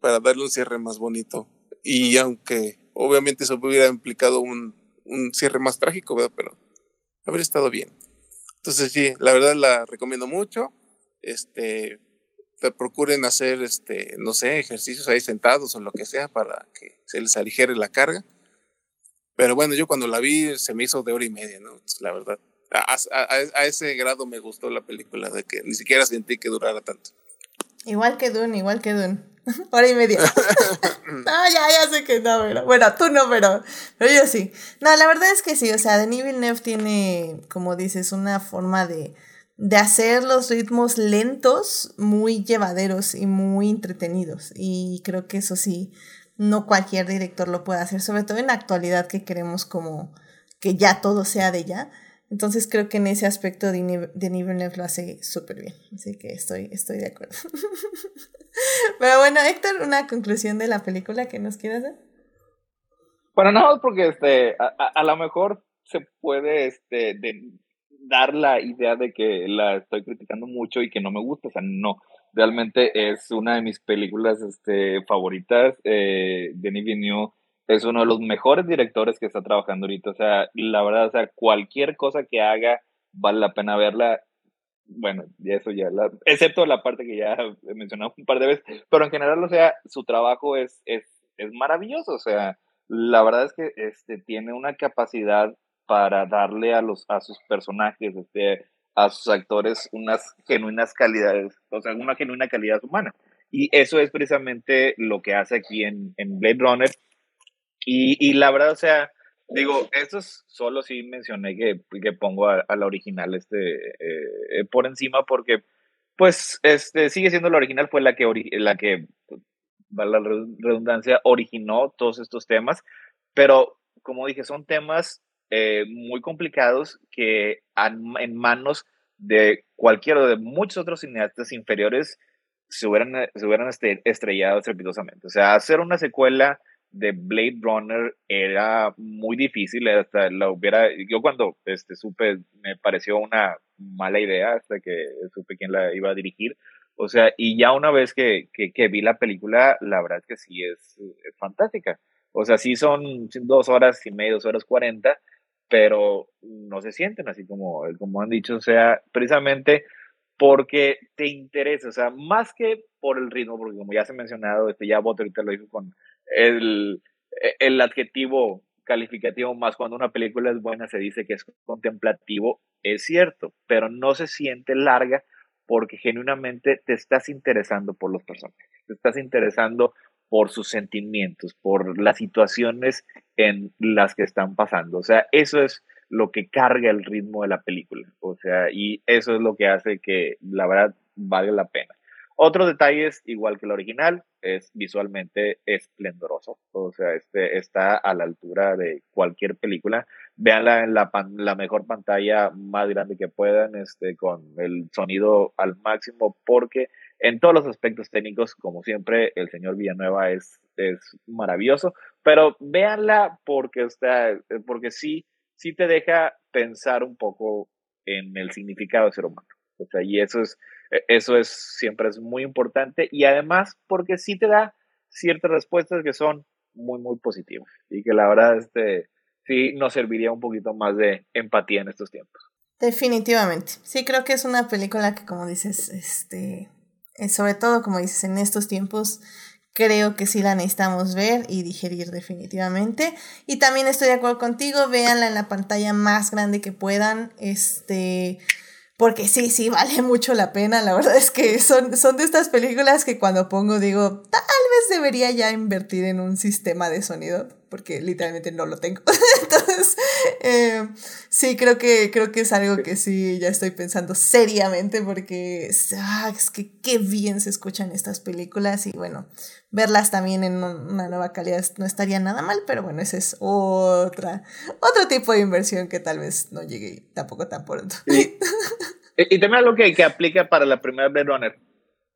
[SPEAKER 3] para darle un cierre más bonito. Y aunque obviamente eso hubiera implicado un, un cierre más trágico, ¿verdad? pero habría estado bien. Entonces sí, la verdad la recomiendo mucho. Este, te procuren hacer, este, no sé, ejercicios ahí sentados o lo que sea para que se les aligere la carga. Pero bueno, yo cuando la vi se me hizo de hora y media, ¿no? La verdad. A, a, a, ese grado me gustó la película, de que ni siquiera sentí que durara tanto.
[SPEAKER 1] Igual que Dune, igual que Dune. Hora y media. no, ya, ya sé que no, pero. Bueno, tú no, pero, pero yo sí. No, la verdad es que sí, o sea, Denis Villeneuve tiene, como dices, una forma de, de hacer los ritmos lentos muy llevaderos y muy entretenidos. Y creo que eso sí, no cualquier director lo puede hacer, sobre todo en la actualidad que queremos como que ya todo sea de ya. Entonces creo que en ese aspecto Denis Villeneuve lo hace súper bien. Así que estoy, estoy de acuerdo. Pero bueno, Héctor, una conclusión de la película que nos quieras dar.
[SPEAKER 2] Bueno, no, porque este, a, a, lo mejor se puede este, dar la idea de que la estoy criticando mucho y que no me gusta. O sea, no. Realmente es una de mis películas este, favoritas. Eh, Denis Villeneuve es uno de los mejores directores que está trabajando ahorita. O sea, la verdad, o sea, cualquier cosa que haga vale la pena verla. Bueno, eso ya, la, excepto la parte que ya he mencionado un par de veces, pero en general, o sea, su trabajo es, es, es maravilloso. O sea, la verdad es que este, tiene una capacidad para darle a, los, a sus personajes, este, a sus actores, unas genuinas calidades, o sea, una genuina calidad humana. Y eso es precisamente lo que hace aquí en, en Blade Runner y, y la verdad, o sea, digo, estos solo sí mencioné que, que pongo a, a la original este, eh, por encima porque, pues, este, sigue siendo la original, fue la que, la que, la redundancia, originó todos estos temas, pero, como dije, son temas eh, muy complicados que han, en manos de cualquiera de muchos otros cineastas inferiores se hubieran, se hubieran este, estrellado estrepitosamente. O sea, hacer una secuela de Blade Runner era muy difícil, hasta la hubiera, yo cuando este, supe, me pareció una mala idea hasta que supe quién la iba a dirigir, o sea, y ya una vez que, que, que vi la película, la verdad es que sí es, es, fantástica, o sea, sí son dos horas y media, dos horas cuarenta, pero no se sienten así como, como han dicho, o sea, precisamente porque te interesa, o sea, más que por el ritmo, porque como ya se ha mencionado, este, ya Boto ahorita lo dijo con el, el adjetivo calificativo más cuando una película es buena se dice que es contemplativo, es cierto, pero no se siente larga porque genuinamente te estás interesando por los personajes, te estás interesando por sus sentimientos, por las situaciones en las que están pasando. O sea, eso es lo que carga el ritmo de la película. O sea, y eso es lo que hace que la verdad valga la pena. Otro detalle es, igual que el original, es visualmente esplendoroso. O sea, este está a la altura de cualquier película. Véanla en la, la mejor pantalla más grande que puedan, este, con el sonido al máximo, porque en todos los aspectos técnicos, como siempre, el señor Villanueva es, es maravilloso. Pero véanla porque, porque sí, sí te deja pensar un poco en el significado de ser humano. O sea, y eso es eso es siempre es muy importante y además porque sí te da ciertas respuestas que son muy, muy positivas y que la verdad este, sí nos serviría un poquito más de empatía en estos tiempos.
[SPEAKER 1] Definitivamente. Sí, creo que es una película que, como dices, este, sobre todo, como dices, en estos tiempos, creo que sí la necesitamos ver y digerir definitivamente. Y también estoy de acuerdo contigo, véanla en la pantalla más grande que puedan. Este porque sí, sí, vale mucho la pena. La verdad es que son, son de estas películas que cuando pongo digo, tal vez debería ya invertir en un sistema de sonido, porque literalmente no lo tengo. Entonces, eh, sí, creo que, creo que es algo que sí, ya estoy pensando seriamente, porque ah, es que qué bien se escuchan estas películas y bueno, verlas también en una nueva calidad no estaría nada mal, pero bueno, ese es otra, otro tipo de inversión que tal vez no llegue tampoco tan pronto.
[SPEAKER 2] Y, también algo que, que aplica para la primera Blade Runner.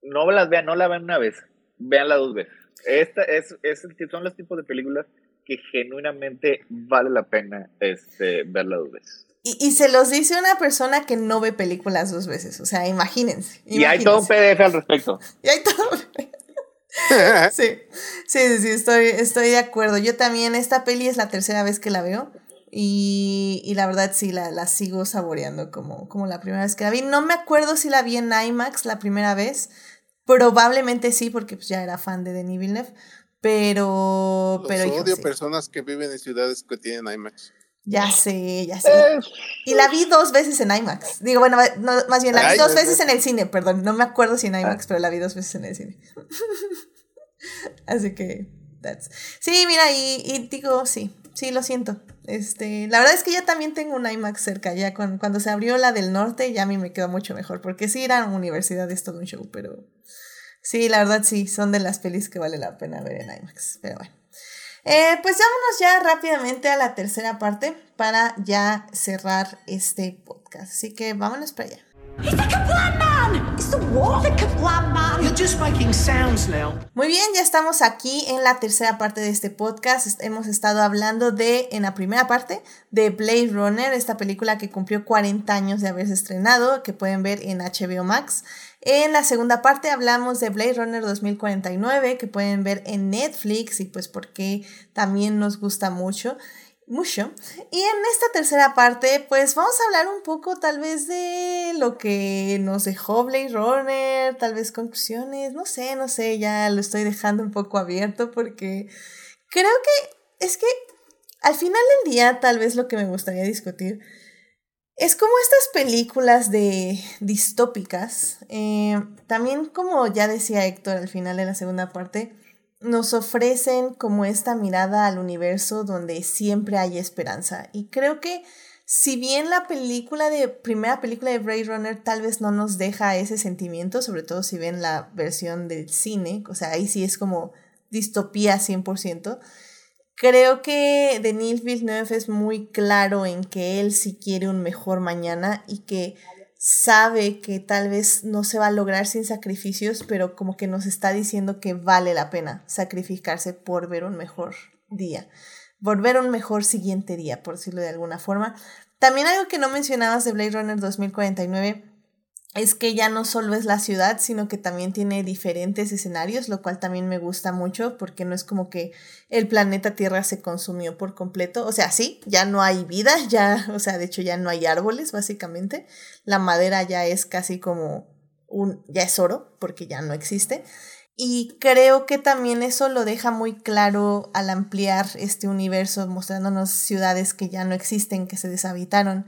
[SPEAKER 2] No las vean, no la vean una vez, veanla dos veces. Esta es, es, son los tipos de películas que genuinamente vale la pena este, verla dos veces.
[SPEAKER 1] Y, y, se los dice una persona que no ve películas dos veces. O sea, imagínense.
[SPEAKER 2] Y hay todo un PDF al respecto.
[SPEAKER 1] Y hay todo. sí, sí, sí, estoy, estoy de acuerdo. Yo también, esta peli es la tercera vez que la veo. Y, y la verdad sí, la, la sigo saboreando como, como la primera vez que la vi. No me acuerdo si la vi en IMAX la primera vez. Probablemente sí, porque pues, ya era fan de Denis Villeneuve. Pero.
[SPEAKER 3] Los
[SPEAKER 1] pero
[SPEAKER 3] odio personas que viven en ciudades que tienen IMAX.
[SPEAKER 1] Ya sé, ya sé. Y la vi dos veces en IMAX. Digo, bueno, no, más bien la vi dos veces en el cine, perdón. No me acuerdo si en IMAX, ah. pero la vi dos veces en el cine. Así que. That's... Sí, mira, y, y digo, sí, sí, lo siento. Este, la verdad es que ya también tengo un IMAX cerca, ya cuando, cuando se abrió la del norte ya a mí me quedó mucho mejor, porque sí ir a universidad es todo un show, pero sí, la verdad sí, son de las pelis que vale la pena ver en IMAX, pero bueno. Eh, pues vámonos ya rápidamente a la tercera parte para ya cerrar este podcast, así que vámonos para allá. Muy bien, ya estamos aquí en la tercera parte de este podcast. Hemos estado hablando de, en la primera parte, de Blade Runner, esta película que cumplió 40 años de haberse estrenado, que pueden ver en HBO Max. En la segunda parte hablamos de Blade Runner 2049, que pueden ver en Netflix y pues porque también nos gusta mucho mucho. Y en esta tercera parte, pues vamos a hablar un poco tal vez de lo que nos dejó Blade Runner, tal vez conclusiones, no sé, no sé, ya lo estoy dejando un poco abierto porque creo que es que al final del día tal vez lo que me gustaría discutir es como estas películas de distópicas, eh, también como ya decía Héctor al final de la segunda parte, nos ofrecen como esta mirada al universo donde siempre hay esperanza. Y creo que si bien la película de primera película de Blade Runner tal vez no nos deja ese sentimiento, sobre todo si ven la versión del cine, o sea, ahí sí es como distopía 100%, creo que Denis Villeneuve es muy claro en que él sí quiere un mejor mañana y que sabe que tal vez no se va a lograr sin sacrificios, pero como que nos está diciendo que vale la pena sacrificarse por ver un mejor día, por ver un mejor siguiente día, por decirlo de alguna forma. También algo que no mencionabas de Blade Runner 2049 es que ya no solo es la ciudad, sino que también tiene diferentes escenarios, lo cual también me gusta mucho porque no es como que el planeta Tierra se consumió por completo. O sea, sí, ya no hay vida, ya, o sea, de hecho ya no hay árboles, básicamente. La madera ya es casi como un, ya es oro, porque ya no existe. Y creo que también eso lo deja muy claro al ampliar este universo, mostrándonos ciudades que ya no existen, que se deshabitaron,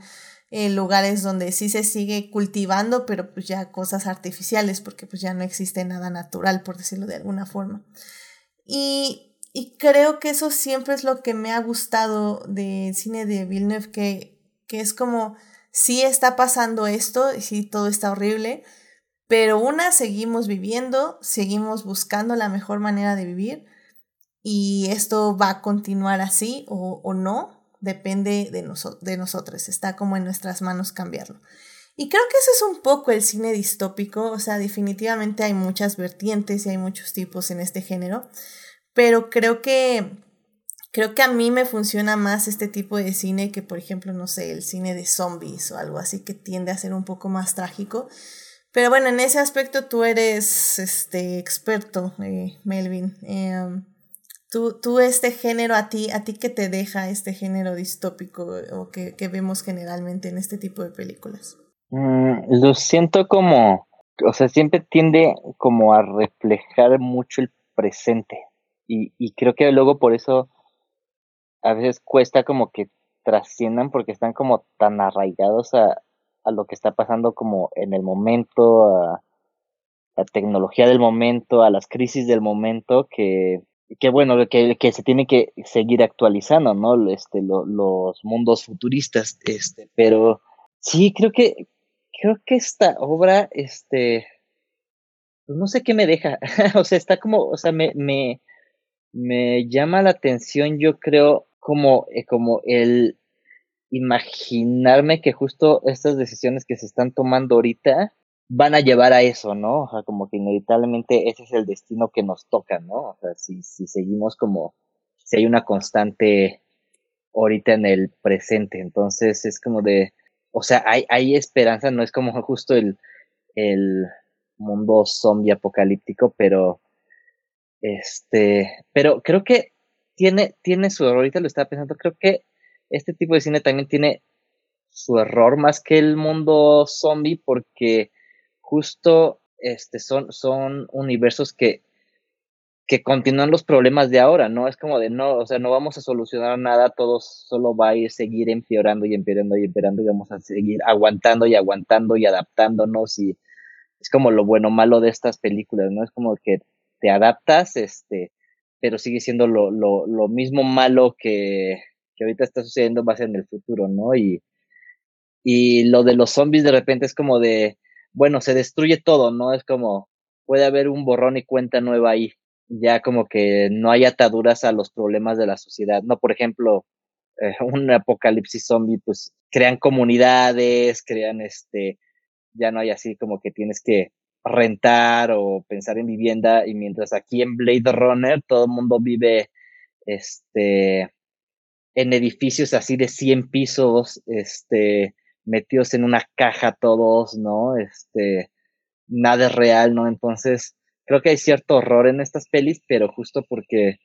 [SPEAKER 1] lugares donde sí se sigue cultivando, pero pues ya cosas artificiales, porque pues ya no existe nada natural, por decirlo de alguna forma. Y, y creo que eso siempre es lo que me ha gustado del cine de Villeneuve, que, que es como, sí está pasando esto, y sí todo está horrible, pero una, seguimos viviendo, seguimos buscando la mejor manera de vivir y esto va a continuar así o, o no, depende de, de nosotros, está como en nuestras manos cambiarlo. Y creo que eso es un poco el cine distópico, o sea, definitivamente hay muchas vertientes y hay muchos tipos en este género, pero creo que creo que a mí me funciona más este tipo de cine que por ejemplo, no sé, el cine de zombies o algo así que tiende a ser un poco más trágico pero bueno, en ese aspecto tú eres este experto, eh, Melvin. Em, tú, tú, este género, a ti, a ti que te deja este género distópico o que, que vemos generalmente en este tipo de películas.
[SPEAKER 4] Mm, lo siento como, o sea, siempre tiende como a reflejar mucho el presente. Y, y creo que luego por eso a veces cuesta como que trasciendan porque están como tan arraigados a, a lo que está pasando como en el momento, a la tecnología del momento, a las crisis del momento, que, que bueno, que, que se tiene que seguir actualizando, ¿no? Este, los mundos futuristas, este, pero sí, creo que, creo que esta obra, este, pues no sé qué me deja, o sea, está como, o sea, me, me, me llama la atención, yo creo, como, eh, como el, imaginarme que justo estas decisiones que se están tomando ahorita van a llevar a eso, ¿no? O sea, como que inevitablemente ese es el destino que nos toca, ¿no? O sea, si, si seguimos como, si hay una constante ahorita en el presente, entonces es como de, o sea, hay, hay esperanza, no es como justo el, el mundo zombie apocalíptico, pero, este, pero creo que tiene, tiene su, ahorita lo estaba pensando, creo que este tipo de cine también tiene su error más que el mundo zombie porque justo este son, son universos que, que continúan los problemas de ahora, ¿no? Es como de no, o sea, no vamos a solucionar nada, todo solo va a ir seguir empeorando y empeorando y empeorando y vamos a seguir aguantando y aguantando y adaptándonos y es como lo bueno malo de estas películas, ¿no? Es como que te adaptas, este, pero sigue siendo lo, lo, lo mismo malo que, que ahorita está sucediendo más en el futuro, ¿no? Y, y lo de los zombies de repente es como de, bueno, se destruye todo, ¿no? Es como, puede haber un borrón y cuenta nueva ahí, ya como que no hay ataduras a los problemas de la sociedad, ¿no? Por ejemplo, eh, un apocalipsis zombie, pues crean comunidades, crean este, ya no hay así como que tienes que rentar o pensar en vivienda y mientras aquí en Blade Runner todo el mundo vive este en edificios así de 100 pisos, este, metidos en una caja todos, ¿no? Este, nada es real, ¿no? Entonces, creo que hay cierto horror en estas pelis, pero justo porque,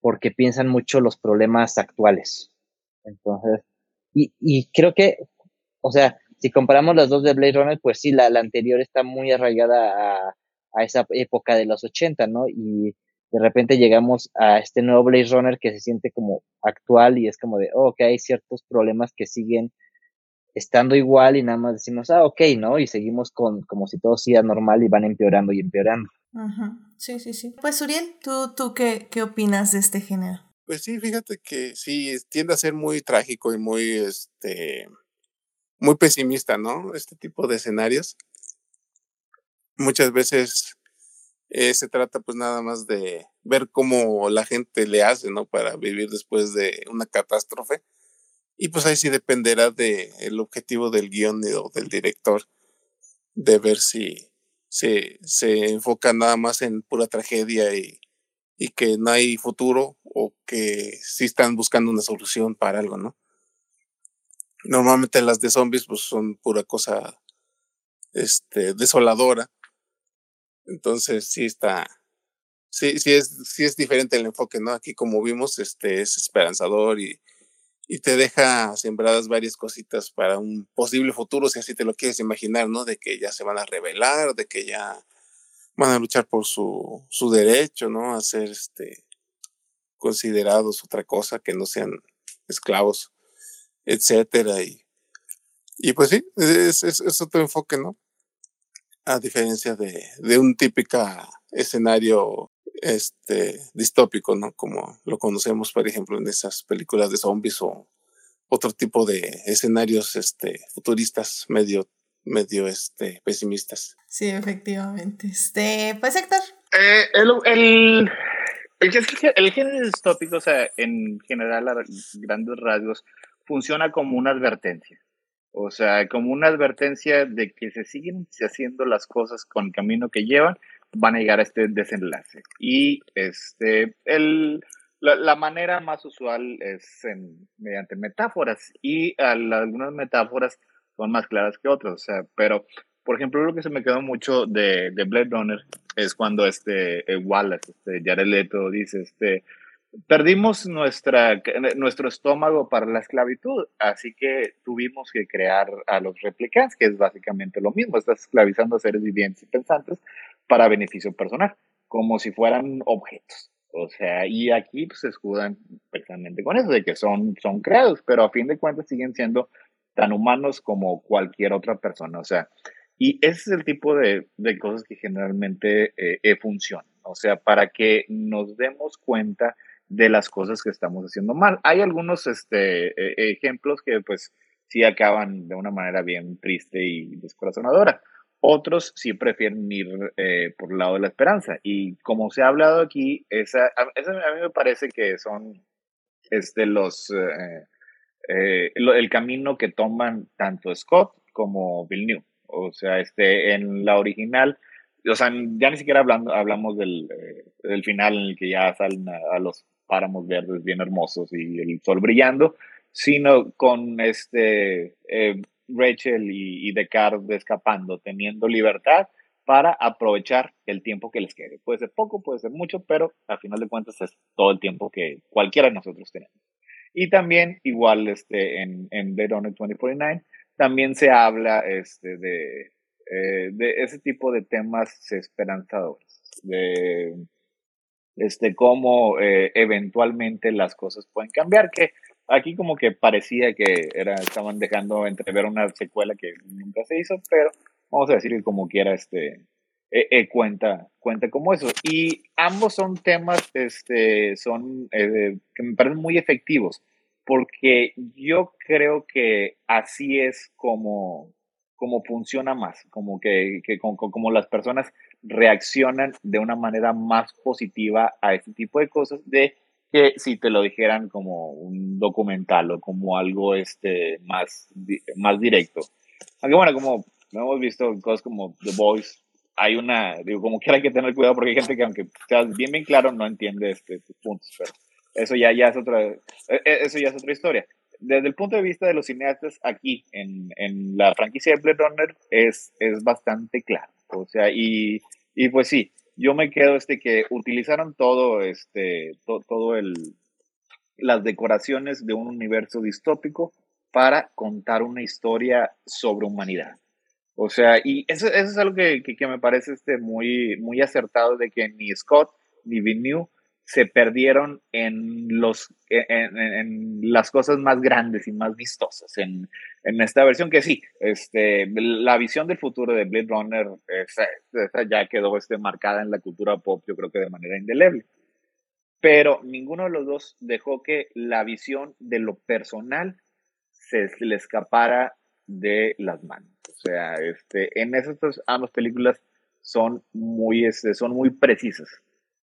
[SPEAKER 4] porque piensan mucho los problemas actuales. Entonces, y, y creo que, o sea, si comparamos las dos de Blade Runner, pues sí, la, la anterior está muy arraigada a, a esa época de los 80, ¿no? Y de repente llegamos a este nuevo Blaze Runner que se siente como actual y es como de, oh, ok, hay ciertos problemas que siguen estando igual y nada más decimos, ah, ok, ¿no? Y seguimos con como si todo siga normal y van empeorando y empeorando.
[SPEAKER 1] Sí, sí, sí. Pues Uriel, ¿tú, tú qué, qué opinas de este género?
[SPEAKER 3] Pues sí, fíjate que sí, tiende a ser muy trágico y muy, este, muy pesimista, ¿no? Este tipo de escenarios. Muchas veces eh, se trata pues nada más de ver cómo la gente le hace, ¿no? Para vivir después de una catástrofe. Y pues ahí sí dependerá del el objetivo del guion o del director, de ver si se, se enfoca nada más en pura tragedia y, y que no hay futuro o que sí están buscando una solución para algo, ¿no? Normalmente las de zombies pues son pura cosa este desoladora entonces sí está, sí, sí es, sí es diferente el enfoque, ¿no? Aquí como vimos, este es esperanzador y, y te deja sembradas varias cositas para un posible futuro, si así te lo quieres imaginar, ¿no? De que ya se van a rebelar, de que ya van a luchar por su, su derecho, ¿no? A ser este, considerados otra cosa, que no sean esclavos, etcétera. Y, y pues sí, es, es, otro enfoque, ¿no? A diferencia de, de un típico escenario este, distópico, ¿no? Como lo conocemos, por ejemplo, en esas películas de zombies o otro tipo de escenarios este, futuristas medio, medio este, pesimistas.
[SPEAKER 1] Sí, efectivamente. Este, pues Héctor.
[SPEAKER 2] Eh, el, el, el, el, género distópico, o sea, en general a grandes rasgos, funciona como una advertencia. O sea, como una advertencia de que se siguen haciendo las cosas con el camino que llevan, van a llegar a este desenlace. Y este, el, la, manera más usual es mediante metáforas y algunas metáforas son más claras que otras. O sea, pero, por ejemplo, lo que se me quedó mucho de, de Blade Runner es cuando este eh, Wallace, este Jared Leto, dice, este, perdimos nuestra, nuestro estómago para la esclavitud, así que tuvimos que crear a los replicants, que es básicamente lo mismo, estás esclavizando a seres vivientes y pensantes para beneficio personal, como si fueran objetos. O sea, y aquí pues, se escudan precisamente con eso, de que son, son creados, pero a fin de cuentas siguen siendo tan humanos como cualquier otra persona. O sea, y ese es el tipo de, de cosas que generalmente eh, eh funcionan. O sea, para que nos demos cuenta de las cosas que estamos haciendo mal. Hay algunos este, e, ejemplos que pues sí acaban de una manera bien triste y descorazonadora. Otros sí prefieren ir eh, por el lado de la esperanza. Y como se ha hablado aquí, esa, a, mí me parece que son este, los, eh, eh, el camino que toman tanto Scott como Villeneuve. O sea, este, en la original, o sea, ya ni siquiera hablando, hablamos del, del final en el que ya salen a los páramos verdes bien hermosos y el sol brillando, sino con este eh, Rachel y, y Descartes escapando, teniendo libertad para aprovechar el tiempo que les quede. Puede ser poco, puede ser mucho, pero al final de cuentas es todo el tiempo que cualquiera de nosotros tenemos. Y también, igual este, en, en Blade Runner 2049, también se habla este, de, eh, de ese tipo de temas esperanzadores, de este, cómo eh, eventualmente las cosas pueden cambiar, que aquí como que parecía que era, estaban dejando entrever una secuela que nunca se hizo, pero vamos a decir que como quiera, este, eh, eh, cuenta, cuenta como eso. Y ambos son temas, este, son, que me parecen muy efectivos, porque yo creo que así es como, como funciona más, como que, que como, como las personas reaccionan de una manera más positiva a este tipo de cosas de que si te lo dijeran como un documental o como algo este más, más directo. Aunque bueno, como hemos visto cosas como The Voice, hay una, digo, como que hay que tener cuidado porque hay gente que aunque sea bien bien claro no entiende este, puntos, pero eso ya, ya es otra, e, e, eso ya es otra historia. Desde el punto de vista de los cineastas aquí en, en la franquicia de Blade Runner es, es bastante claro. O sea, y y pues sí, yo me quedo este que utilizaron todo este todo el las decoraciones de un universo distópico para contar una historia sobre humanidad. O sea, y eso, eso es algo que, que, me parece este muy, muy acertado de que ni Scott ni Villeneuve se perdieron en, los, en, en, las cosas más grandes y más vistosas en, en, esta versión, que sí, este, la visión del futuro de Blade Runner esa, ya quedó este, marcada en la cultura pop, yo creo que de manera indeleble. Pero ninguno de los dos dejó que la visión de lo personal se, le escapara de las manos. O sea, este, en esas ambas películas son muy, este, son muy precisas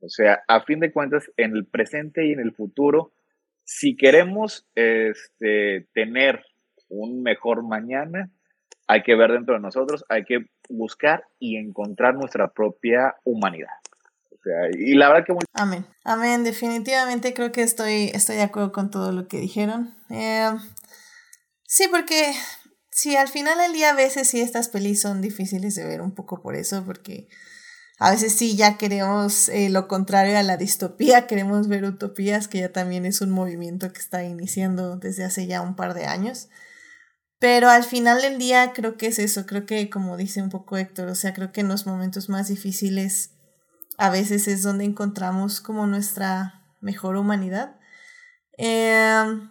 [SPEAKER 2] o sea, a fin de cuentas, en el presente y en el futuro, si queremos este, tener un mejor mañana, hay que ver dentro de nosotros, hay que buscar y encontrar nuestra propia humanidad. O sea, y la verdad que...
[SPEAKER 1] Amén. Amén. Definitivamente creo que estoy, estoy de acuerdo con todo lo que dijeron. Eh, sí, porque sí, al final del día a veces sí estas pelis son difíciles de ver un poco por eso, porque a veces sí ya queremos eh, lo contrario a la distopía, queremos ver utopías, que ya también es un movimiento que está iniciando desde hace ya un par de años. Pero al final del día creo que es eso, creo que como dice un poco Héctor, o sea, creo que en los momentos más difíciles a veces es donde encontramos como nuestra mejor humanidad. Em,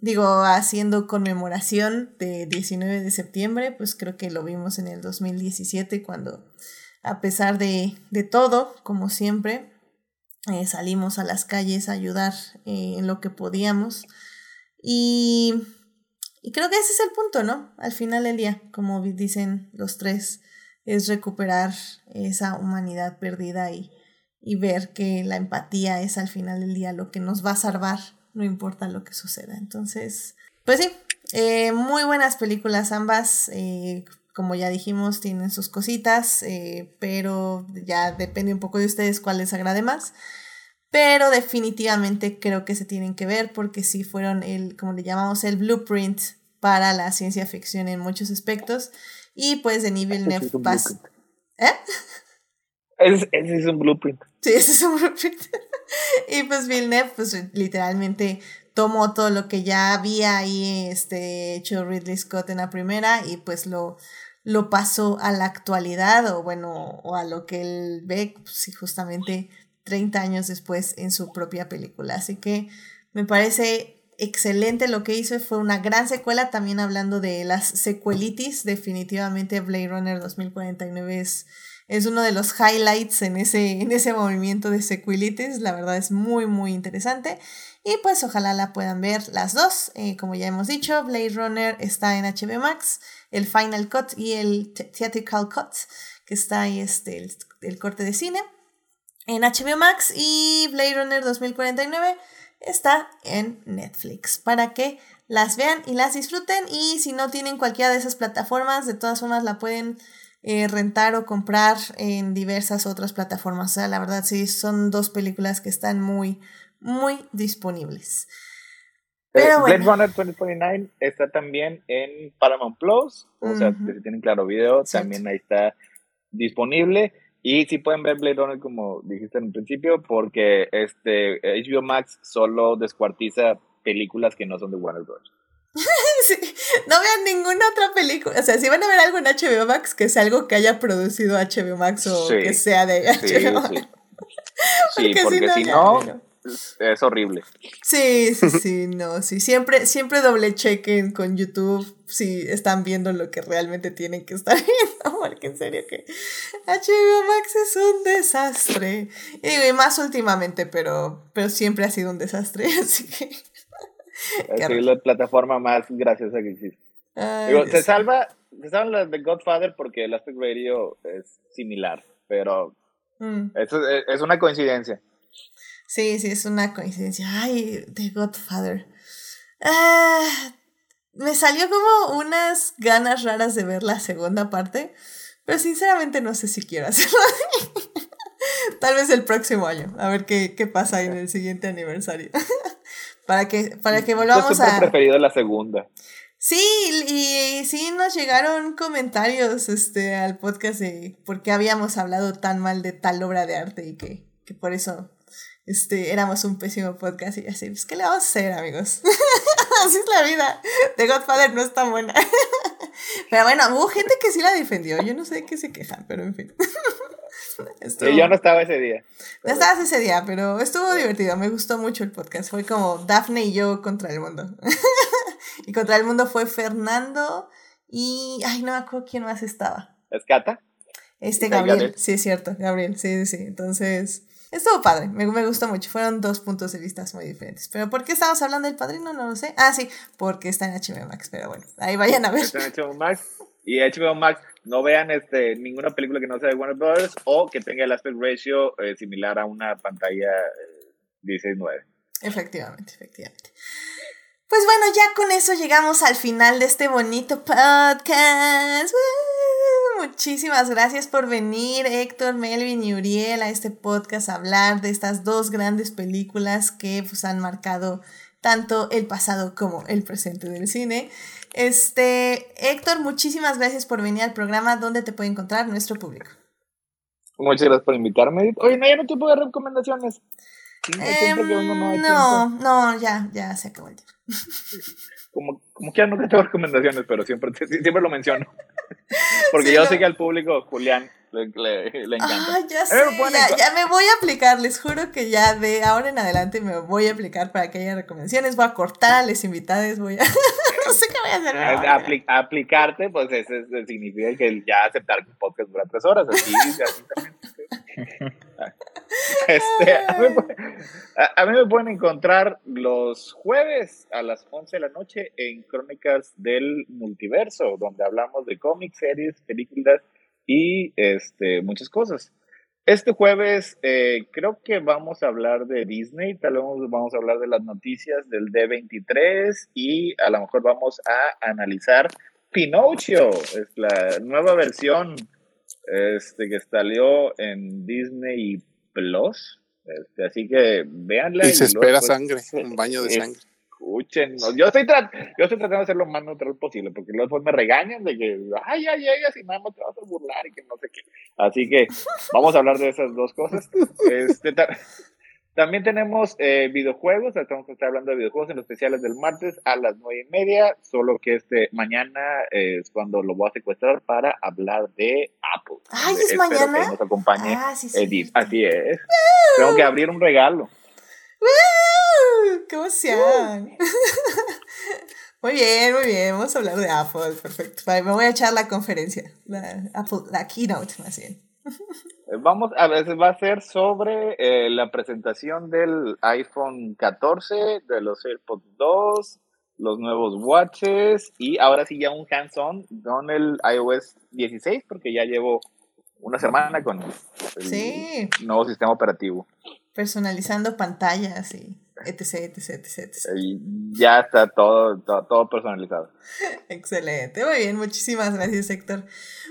[SPEAKER 1] digo, haciendo conmemoración de 19 de septiembre, pues creo que lo vimos en el 2017 cuando a pesar de, de todo, como siempre, eh, salimos a las calles a ayudar eh, en lo que podíamos. Y, y creo que ese es el punto, ¿no? Al final del día, como dicen los tres, es recuperar esa humanidad perdida y, y ver que la empatía es al final del día lo que nos va a salvar, no importa lo que suceda. Entonces, pues sí, eh, muy buenas películas ambas. Eh, como ya dijimos, tienen sus cositas, eh, pero ya depende un poco de ustedes cuál les agrade más. Pero definitivamente creo que se tienen que ver porque sí fueron el, como le llamamos, el blueprint para la ciencia ficción en muchos aspectos. Y pues de nivel
[SPEAKER 2] Ese sí es un
[SPEAKER 1] pas-
[SPEAKER 2] blueprint.
[SPEAKER 1] ¿Eh?
[SPEAKER 2] Ese, ese es un blueprint.
[SPEAKER 1] Sí, ese es un blueprint. y pues Villeneuve, pues literalmente tomó todo lo que ya había ahí este, hecho Ridley Scott en la primera y pues lo, lo pasó a la actualidad o bueno, o a lo que él ve, pues, sí, justamente 30 años después en su propia película. Así que me parece excelente lo que hizo, fue una gran secuela, también hablando de las secuelitis, definitivamente Blade Runner 2049 es es uno de los highlights en ese, en ese movimiento de sequelitis. La verdad es muy, muy interesante. Y pues ojalá la puedan ver las dos. Eh, como ya hemos dicho, Blade Runner está en HBO Max, el Final Cut y el The- Theatrical Cut, que está ahí este, el, el corte de cine, en HBO Max. Y Blade Runner 2049 está en Netflix para que las vean y las disfruten. Y si no tienen cualquiera de esas plataformas, de todas formas la pueden eh, rentar o comprar en diversas otras plataformas. O sea, la verdad sí, son dos películas que están muy, muy disponibles. Pero
[SPEAKER 2] Eh, Blade
[SPEAKER 1] bueno.
[SPEAKER 2] Runner 2049 está también en Paramount Plus, o sea,
[SPEAKER 1] Ujú.
[SPEAKER 2] que si tienen claro video,
[SPEAKER 1] Exacto.
[SPEAKER 2] también ahí está disponible. Y sí pueden ver Blade Runner como dijiste en un principio, porque este HBO Max solo descuartiza películas que no son de Warner Bros.
[SPEAKER 1] Sí, no vean ninguna otra película. O sea, si van a ver algo en HBO Max, que sea algo que haya producido HBO Max o
[SPEAKER 2] Sí.
[SPEAKER 1] que sea de HBO
[SPEAKER 2] sí.
[SPEAKER 1] Max.
[SPEAKER 2] Sí, porque si no,
[SPEAKER 1] no.
[SPEAKER 2] es horrible.
[SPEAKER 1] Sí, sí, sí, no, sí. Siempre, siempre doble chequen con YouTube si están viendo lo que realmente tienen que estar viendo, porque en serio que HBO Max es un desastre. Y digo, y más últimamente, pero, pero siempre ha sido un desastre, así que.
[SPEAKER 2] Es
[SPEAKER 1] horror.
[SPEAKER 2] la plataforma más graciosa que existe.
[SPEAKER 1] ay,
[SPEAKER 2] Digo, se salva, se salvan las de Godfather porque el Aspect Radio es similar, pero
[SPEAKER 1] Mm.
[SPEAKER 2] eso es, es una coincidencia.
[SPEAKER 1] Sí, sí, es una coincidencia. Ay, The Godfather. Ah, me salió como unas ganas raras de ver la segunda parte, pero sinceramente no sé si quiero hacerlo. Tal vez el próximo año, a ver qué, qué pasa en el siguiente aniversario. Para que, para que
[SPEAKER 2] Yo
[SPEAKER 1] volvamos
[SPEAKER 2] he
[SPEAKER 1] a...
[SPEAKER 2] preferido la segunda.
[SPEAKER 1] Sí, y sí nos llegaron comentarios este, al podcast de por qué habíamos hablado tan mal de tal obra de arte y que, que por eso este, éramos un pésimo podcast y así, pues ¿qué le vamos a hacer, amigos? así es la vida. The Godfather no es tan buena. pero bueno, hubo gente que sí la defendió. Yo no sé de qué se quejan, pero en fin. Estuvo-
[SPEAKER 2] yo no estaba ese día.
[SPEAKER 1] no estabas ese día, pero estuvo divertido. Me gustó mucho el podcast. Fue como Daphne y yo contra el mundo. y contra el mundo fue Fernando y. Ay, no me acuerdo quién más estaba.
[SPEAKER 2] ¿Escata?
[SPEAKER 1] Este Gabriel.
[SPEAKER 2] Gabriel.
[SPEAKER 1] Sí, es cierto, Gabriel. Sí, sí, sí. Entonces. Estuvo padre, me, me gustó mucho. Fueron dos puntos de vista muy diferentes. Pero ¿por qué estamos hablando del padrino? No lo sé. Ah, sí, porque está en HBO Max. Pero bueno, ahí vayan a ver.
[SPEAKER 2] Está en HBO Max. Y HBO Max, no vean este, ninguna película que no sea de Warner Brothers o que tenga el aspect ratio eh, similar a una pantalla eh, 16.9.
[SPEAKER 1] Efectivamente, efectivamente. Pues bueno, ya con eso llegamos al final de este bonito podcast. Muchísimas gracias por venir, Héctor, Melvin y Uriel, a este podcast a hablar de estas dos grandes películas que pues, han marcado tanto el pasado como el presente del cine. Este, Héctor, muchísimas gracias por venir al programa. ¿Dónde te puede encontrar nuestro público?
[SPEAKER 2] Muchas gracias por invitarme. Oye, no, ya no te puedo dar recomendaciones.
[SPEAKER 1] Siempre que vengo no hay No, no, ya, ya se acabó el tiempo.
[SPEAKER 2] Como, como que ya nunca tengo recomendaciones, pero siempre, siempre lo menciono. Porque yo sé que al público, Julián, le, le, encanta.
[SPEAKER 1] Ah, ya sé, ya, me voy a aplicar, les juro que ya de ahora en adelante me voy a aplicar para que haya recomendaciones, voy a cortar a las invitadas, voy a... no sé qué voy a
[SPEAKER 2] hacer. aplicarte, pues eso, significa que ya aceptar que podcast dura tres horas, así, así también. Este, a, mí, me pueden encontrar los jueves a las 11 de la noche en Crónicas del Multiverso, donde hablamos de cómics, series, películas y este, muchas cosas. Este jueves eh, creo que vamos a hablar de Disney, tal vez vamos a hablar de las noticias del D23 y a lo mejor vamos a analizar Pinocho, es la nueva versión este, que salió en Disney Plus. Este, así que véanla.
[SPEAKER 3] Y, se espera sangre, un baño de sangre.
[SPEAKER 2] Escuchen, yo estoy, yo estoy tratando de ser lo más neutral posible, porque luego me regañan de que, ay, ya llegas y nada más te vas a burlar y que no sé qué. Así que vamos a hablar de esas dos cosas. Este, también tenemos eh, videojuegos, estamos hablando de videojuegos en los especiales del martes a las nueve y media, solo que este mañana es cuando lo voy a secuestrar para hablar de Apple.
[SPEAKER 1] Ay, es mañana.
[SPEAKER 2] Que nos acompañe ah, Edith. Así es. Tengo que abrir un regalo.
[SPEAKER 1] ¡Qué emoción! muy bien, muy bien. Vamos a hablar de Apple. Perfecto. Me voy a echar la conferencia. La, Apple, la keynote, más bien.
[SPEAKER 2] Vamos, a veces va a ser sobre eh, la presentación del iPhone 14, de los AirPods 2, los nuevos watches y ahora sí ya un hands-on con el iOS 16 porque ya llevo una semana con el nuevo sistema operativo.
[SPEAKER 1] Personalizando pantallas y etc, etc, etc.
[SPEAKER 2] Y ya está todo, todo, personalizado.
[SPEAKER 1] Excelente, muy bien, muchísimas gracias Héctor.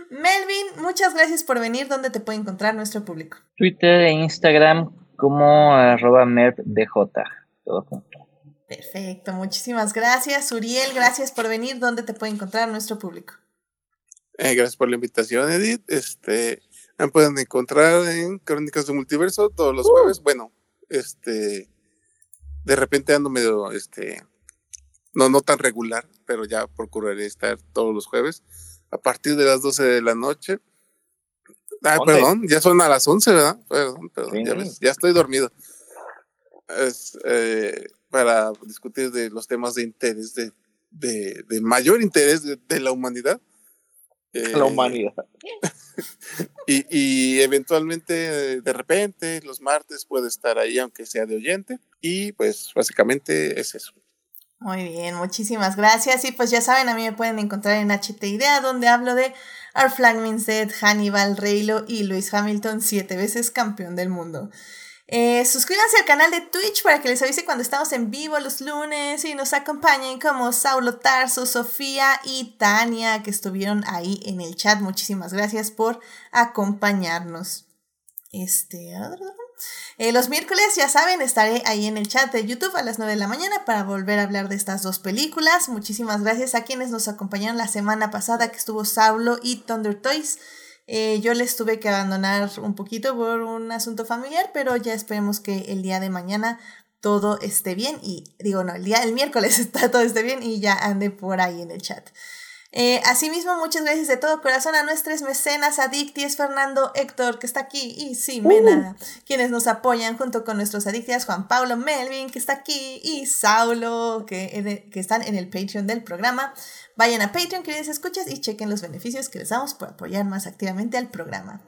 [SPEAKER 1] Melvin, muchas gracias por venir. ¿Dónde te puede encontrar nuestro público?
[SPEAKER 4] Twitter e Instagram como arroba merpdj, todo junto.
[SPEAKER 1] Perfecto, muchísimas gracias. Uriel, gracias por venir. ¿Dónde te puede encontrar nuestro público?
[SPEAKER 3] Eh, gracias por la invitación, Edith. Este, me pueden encontrar en Crónicas de Multiverso todos los uh. jueves. Bueno, este, de repente ando medio, este, no, no tan regular, pero ya procuraré estar todos los jueves a partir de las 12 de la noche. Ah, perdón, ya son a las 11, ¿verdad? Perdón, perdón, ya, estoy dormido. Es, eh, para discutir de los temas de interés, de, de, mayor interés de, la humanidad.
[SPEAKER 2] La eh, humanidad.
[SPEAKER 3] y, y, eventualmente, de repente, los martes puede estar ahí, aunque sea de oyente. Y pues básicamente es eso.
[SPEAKER 1] Muy bien, muchísimas gracias. Y pues ya saben, a mí me pueden encontrar en HT Idea, donde hablo de Our Flag Means Dead, Hannibal, Reylo y Luis Hamilton, siete veces campeón del mundo. Eh, suscríbanse al canal de Twitch para que les avise cuando estamos en vivo los lunes y nos acompañen como Saulo Tarso, Sofía y Tania que estuvieron ahí en el chat. Muchísimas gracias por acompañarnos. Este. Eh, los miércoles, ya saben, estaré ahí en el chat de YouTube a las 9 de la mañana para volver a hablar de estas dos películas. Muchísimas gracias a quienes nos acompañaron la semana pasada que estuvo Saulo y Thunder Toys. Eh, yo les tuve que abandonar un poquito por un asunto familiar, pero ya esperemos que el día de mañana todo esté bien y digo no, el día el miércoles está todo esté bien y ya ande por ahí en el chat. Eh, asimismo, muchas gracias de todo corazón a nuestros mecenas, a Dicties, Fernando, Héctor, que está aquí, y Simena, uh. quienes nos apoyan junto con nuestros adictias, Juan Pablo Melvin, que está aquí, y Saulo, que, que están en el Patreon del programa. Vayan a Patreon, queridos escuchas, y chequen los beneficios que les damos por apoyar más activamente al programa.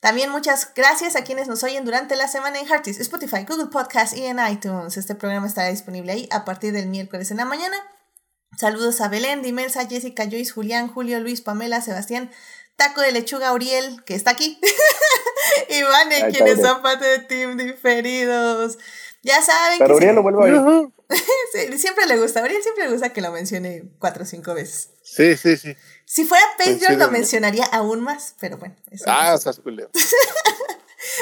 [SPEAKER 1] También muchas gracias a quienes nos oyen durante la semana en Heartis, Spotify, Google Podcast y en iTunes. Este programa estará disponible ahí a partir del miércoles en la mañana Saludos a Belén, Dimelsa, Jessica, Joyce, Julián, Julio, Luis, Pamela, Sebastián, Taco de Lechuga, Uriel, que está aquí, y Vane, quienes son parte de Team Diferidos. Ya saben
[SPEAKER 2] Pero Uriel lo vuelvo a ir.
[SPEAKER 1] sí, siempre le gusta, a Uriel siempre le gusta que lo mencione cuatro o cinco veces.
[SPEAKER 3] Sí, sí, sí.
[SPEAKER 1] Si fuera Patreon lo mencionaría aún más, pero bueno.
[SPEAKER 3] Eso ah, estás culero.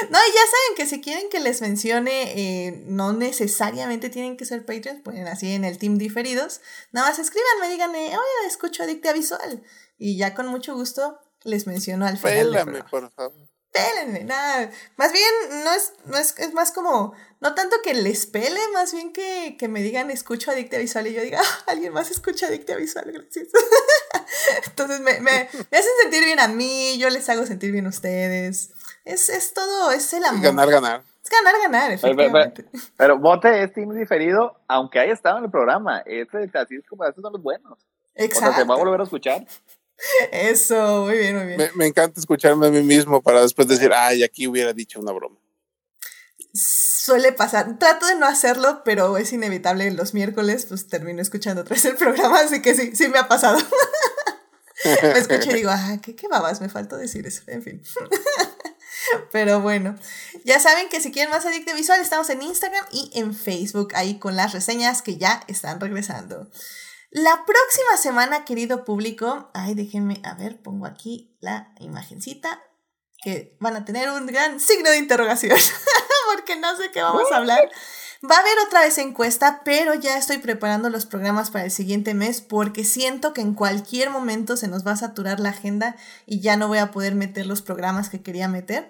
[SPEAKER 1] No, y ya saben que si quieren que les mencione, eh, no necesariamente tienen que ser Patreons, pueden así en el team diferidos. Nada más escríbanme, díganme, oye, escucho Adicta Visual. Y ya con mucho gusto les menciono al final.
[SPEAKER 3] Pélame, por favor.
[SPEAKER 1] Pélenme, nada. Más bien, no es, no es, es más como, no tanto que les pele, más bien que, que me digan escucho adicta visual y yo diga, ah, alguien más escucha adicta visual, gracias. Entonces me, me, me, hacen sentir bien a mí, yo les hago sentir bien a ustedes. Es, es todo, es el amor.
[SPEAKER 3] Ganar, ganar.
[SPEAKER 1] Es ganar, ganar, efectivamente.
[SPEAKER 2] Pero, pero, pero Bote es team diferido, aunque haya estado en el programa. Este, así es como, estos son los buenos.
[SPEAKER 1] Exacto.
[SPEAKER 2] O sea, ¿se va a volver a escuchar?
[SPEAKER 1] Eso, muy bien, muy bien.
[SPEAKER 3] Me, me, encanta escucharme a mí mismo para después decir, ay, aquí hubiera dicho una broma.
[SPEAKER 1] Suele pasar. Trato de no hacerlo, pero es inevitable. Los miércoles, pues termino escuchando otra vez el programa, así que sí, sí me ha pasado. me escucho y digo, ah, ¿qué, qué babas, me faltó decir eso. En fin. Pero bueno, ya saben que si quieren más Adicte Visual, estamos en Instagram y en Facebook, ahí con las reseñas que ya están regresando. La próxima semana, querido público, ay, déjenme, a ver, pongo aquí la imagencita, que van a tener un gran signo de interrogación, porque no sé qué vamos a hablar. Va a haber otra vez encuesta, pero ya estoy preparando los programas para el siguiente mes porque siento que en cualquier momento se nos va a saturar la agenda y ya no voy a poder meter los programas que quería meter.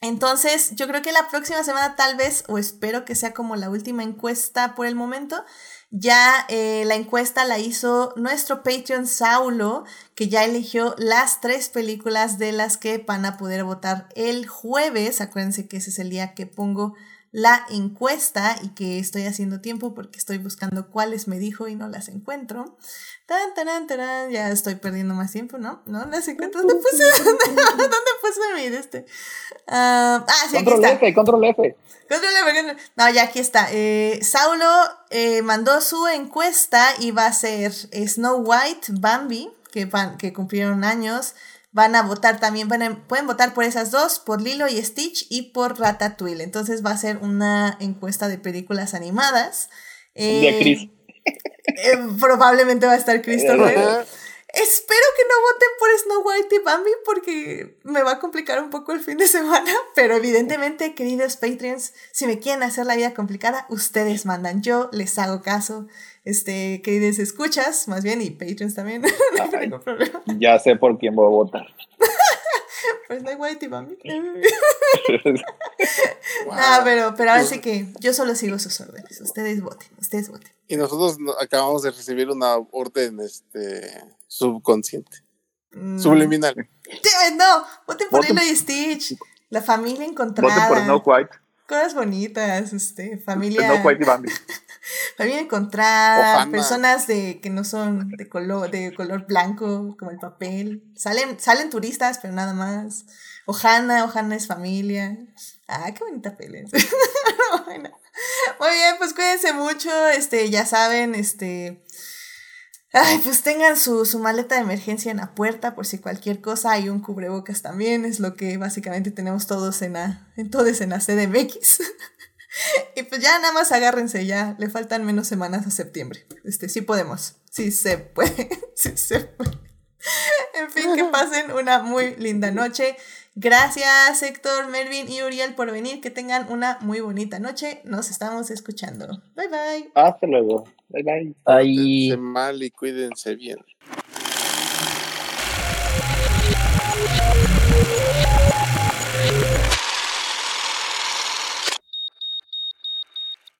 [SPEAKER 1] Entonces, yo creo que la próxima semana tal vez, o espero que sea como la última encuesta por el momento, ya eh, la encuesta la hizo nuestro Patreon Saulo, que ya eligió las tres películas de las que van a poder votar el jueves. Acuérdense que ese es el día que pongo la encuesta y que estoy haciendo tiempo porque estoy buscando cuáles me dijo y no las encuentro. Tan, tan, tan, ya estoy perdiendo más tiempo, ¿no? No las encuentro. ¿Dónde puse, ¿dónde puse mi este? Uh, ah, sí,
[SPEAKER 2] control
[SPEAKER 1] aquí está.
[SPEAKER 2] F, control F.
[SPEAKER 1] Control F. No, ya aquí está. Eh, Saulo eh, mandó su encuesta y va a ser Snow White, Bambi, que, van, que cumplieron años. Van a votar también, van a, pueden votar por esas dos, por Lilo y Stitch y por Ratatouille. Entonces va a ser una encuesta de películas animadas.
[SPEAKER 2] Eh, de Chris.
[SPEAKER 1] Eh, probablemente va a estar Christopher. Espero que no voten por Snow White y Bambi porque me va a complicar un poco el fin de semana, pero evidentemente, queridos Patreons, si me quieren hacer la vida complicada, ustedes mandan, yo les hago caso. Este, queridos escuchas, más bien, y Patreons también, no hay ningún problema.
[SPEAKER 2] Ya sé por quién voy a votar.
[SPEAKER 1] Pues Snow White y Bambi. No, pero, pero ahora sí que yo solo sigo sus órdenes. Ustedes voten, ustedes voten.
[SPEAKER 3] Y nosotros acabamos de recibir una orden este, subconsciente. Mm. Subliminal.
[SPEAKER 1] No, voten por Lilo y Stitch. La familia encontrada.
[SPEAKER 2] Voten por Snow White.
[SPEAKER 1] Cosas bonitas, este, familia.
[SPEAKER 2] Snow White y Bambi.
[SPEAKER 1] familia encontrada, personas de que no son de color, de color blanco, como el papel. Salen, salen turistas, pero nada más. Ojana, Ojana es familia. Ah, qué bonita peli. bueno. Muy bien, pues cuídense mucho, este, ya saben, este, ay, pues tengan su, su, maleta de emergencia en la puerta por si cualquier cosa, hay un cubrebocas también, es lo que básicamente tenemos todos en la, en todos en la CDMX. y pues ya nada más agárrense, ya le faltan menos semanas a septiembre. Este, sí podemos, sí se puede, sí se puede. en fin, que pasen una muy linda noche. Gracias Héctor, Melvin y Uriel por venir. Que tengan una muy bonita noche. Nos estamos escuchando. Bye bye.
[SPEAKER 2] Hasta luego. Bye bye.
[SPEAKER 3] Cuídense mal y cuídense bien.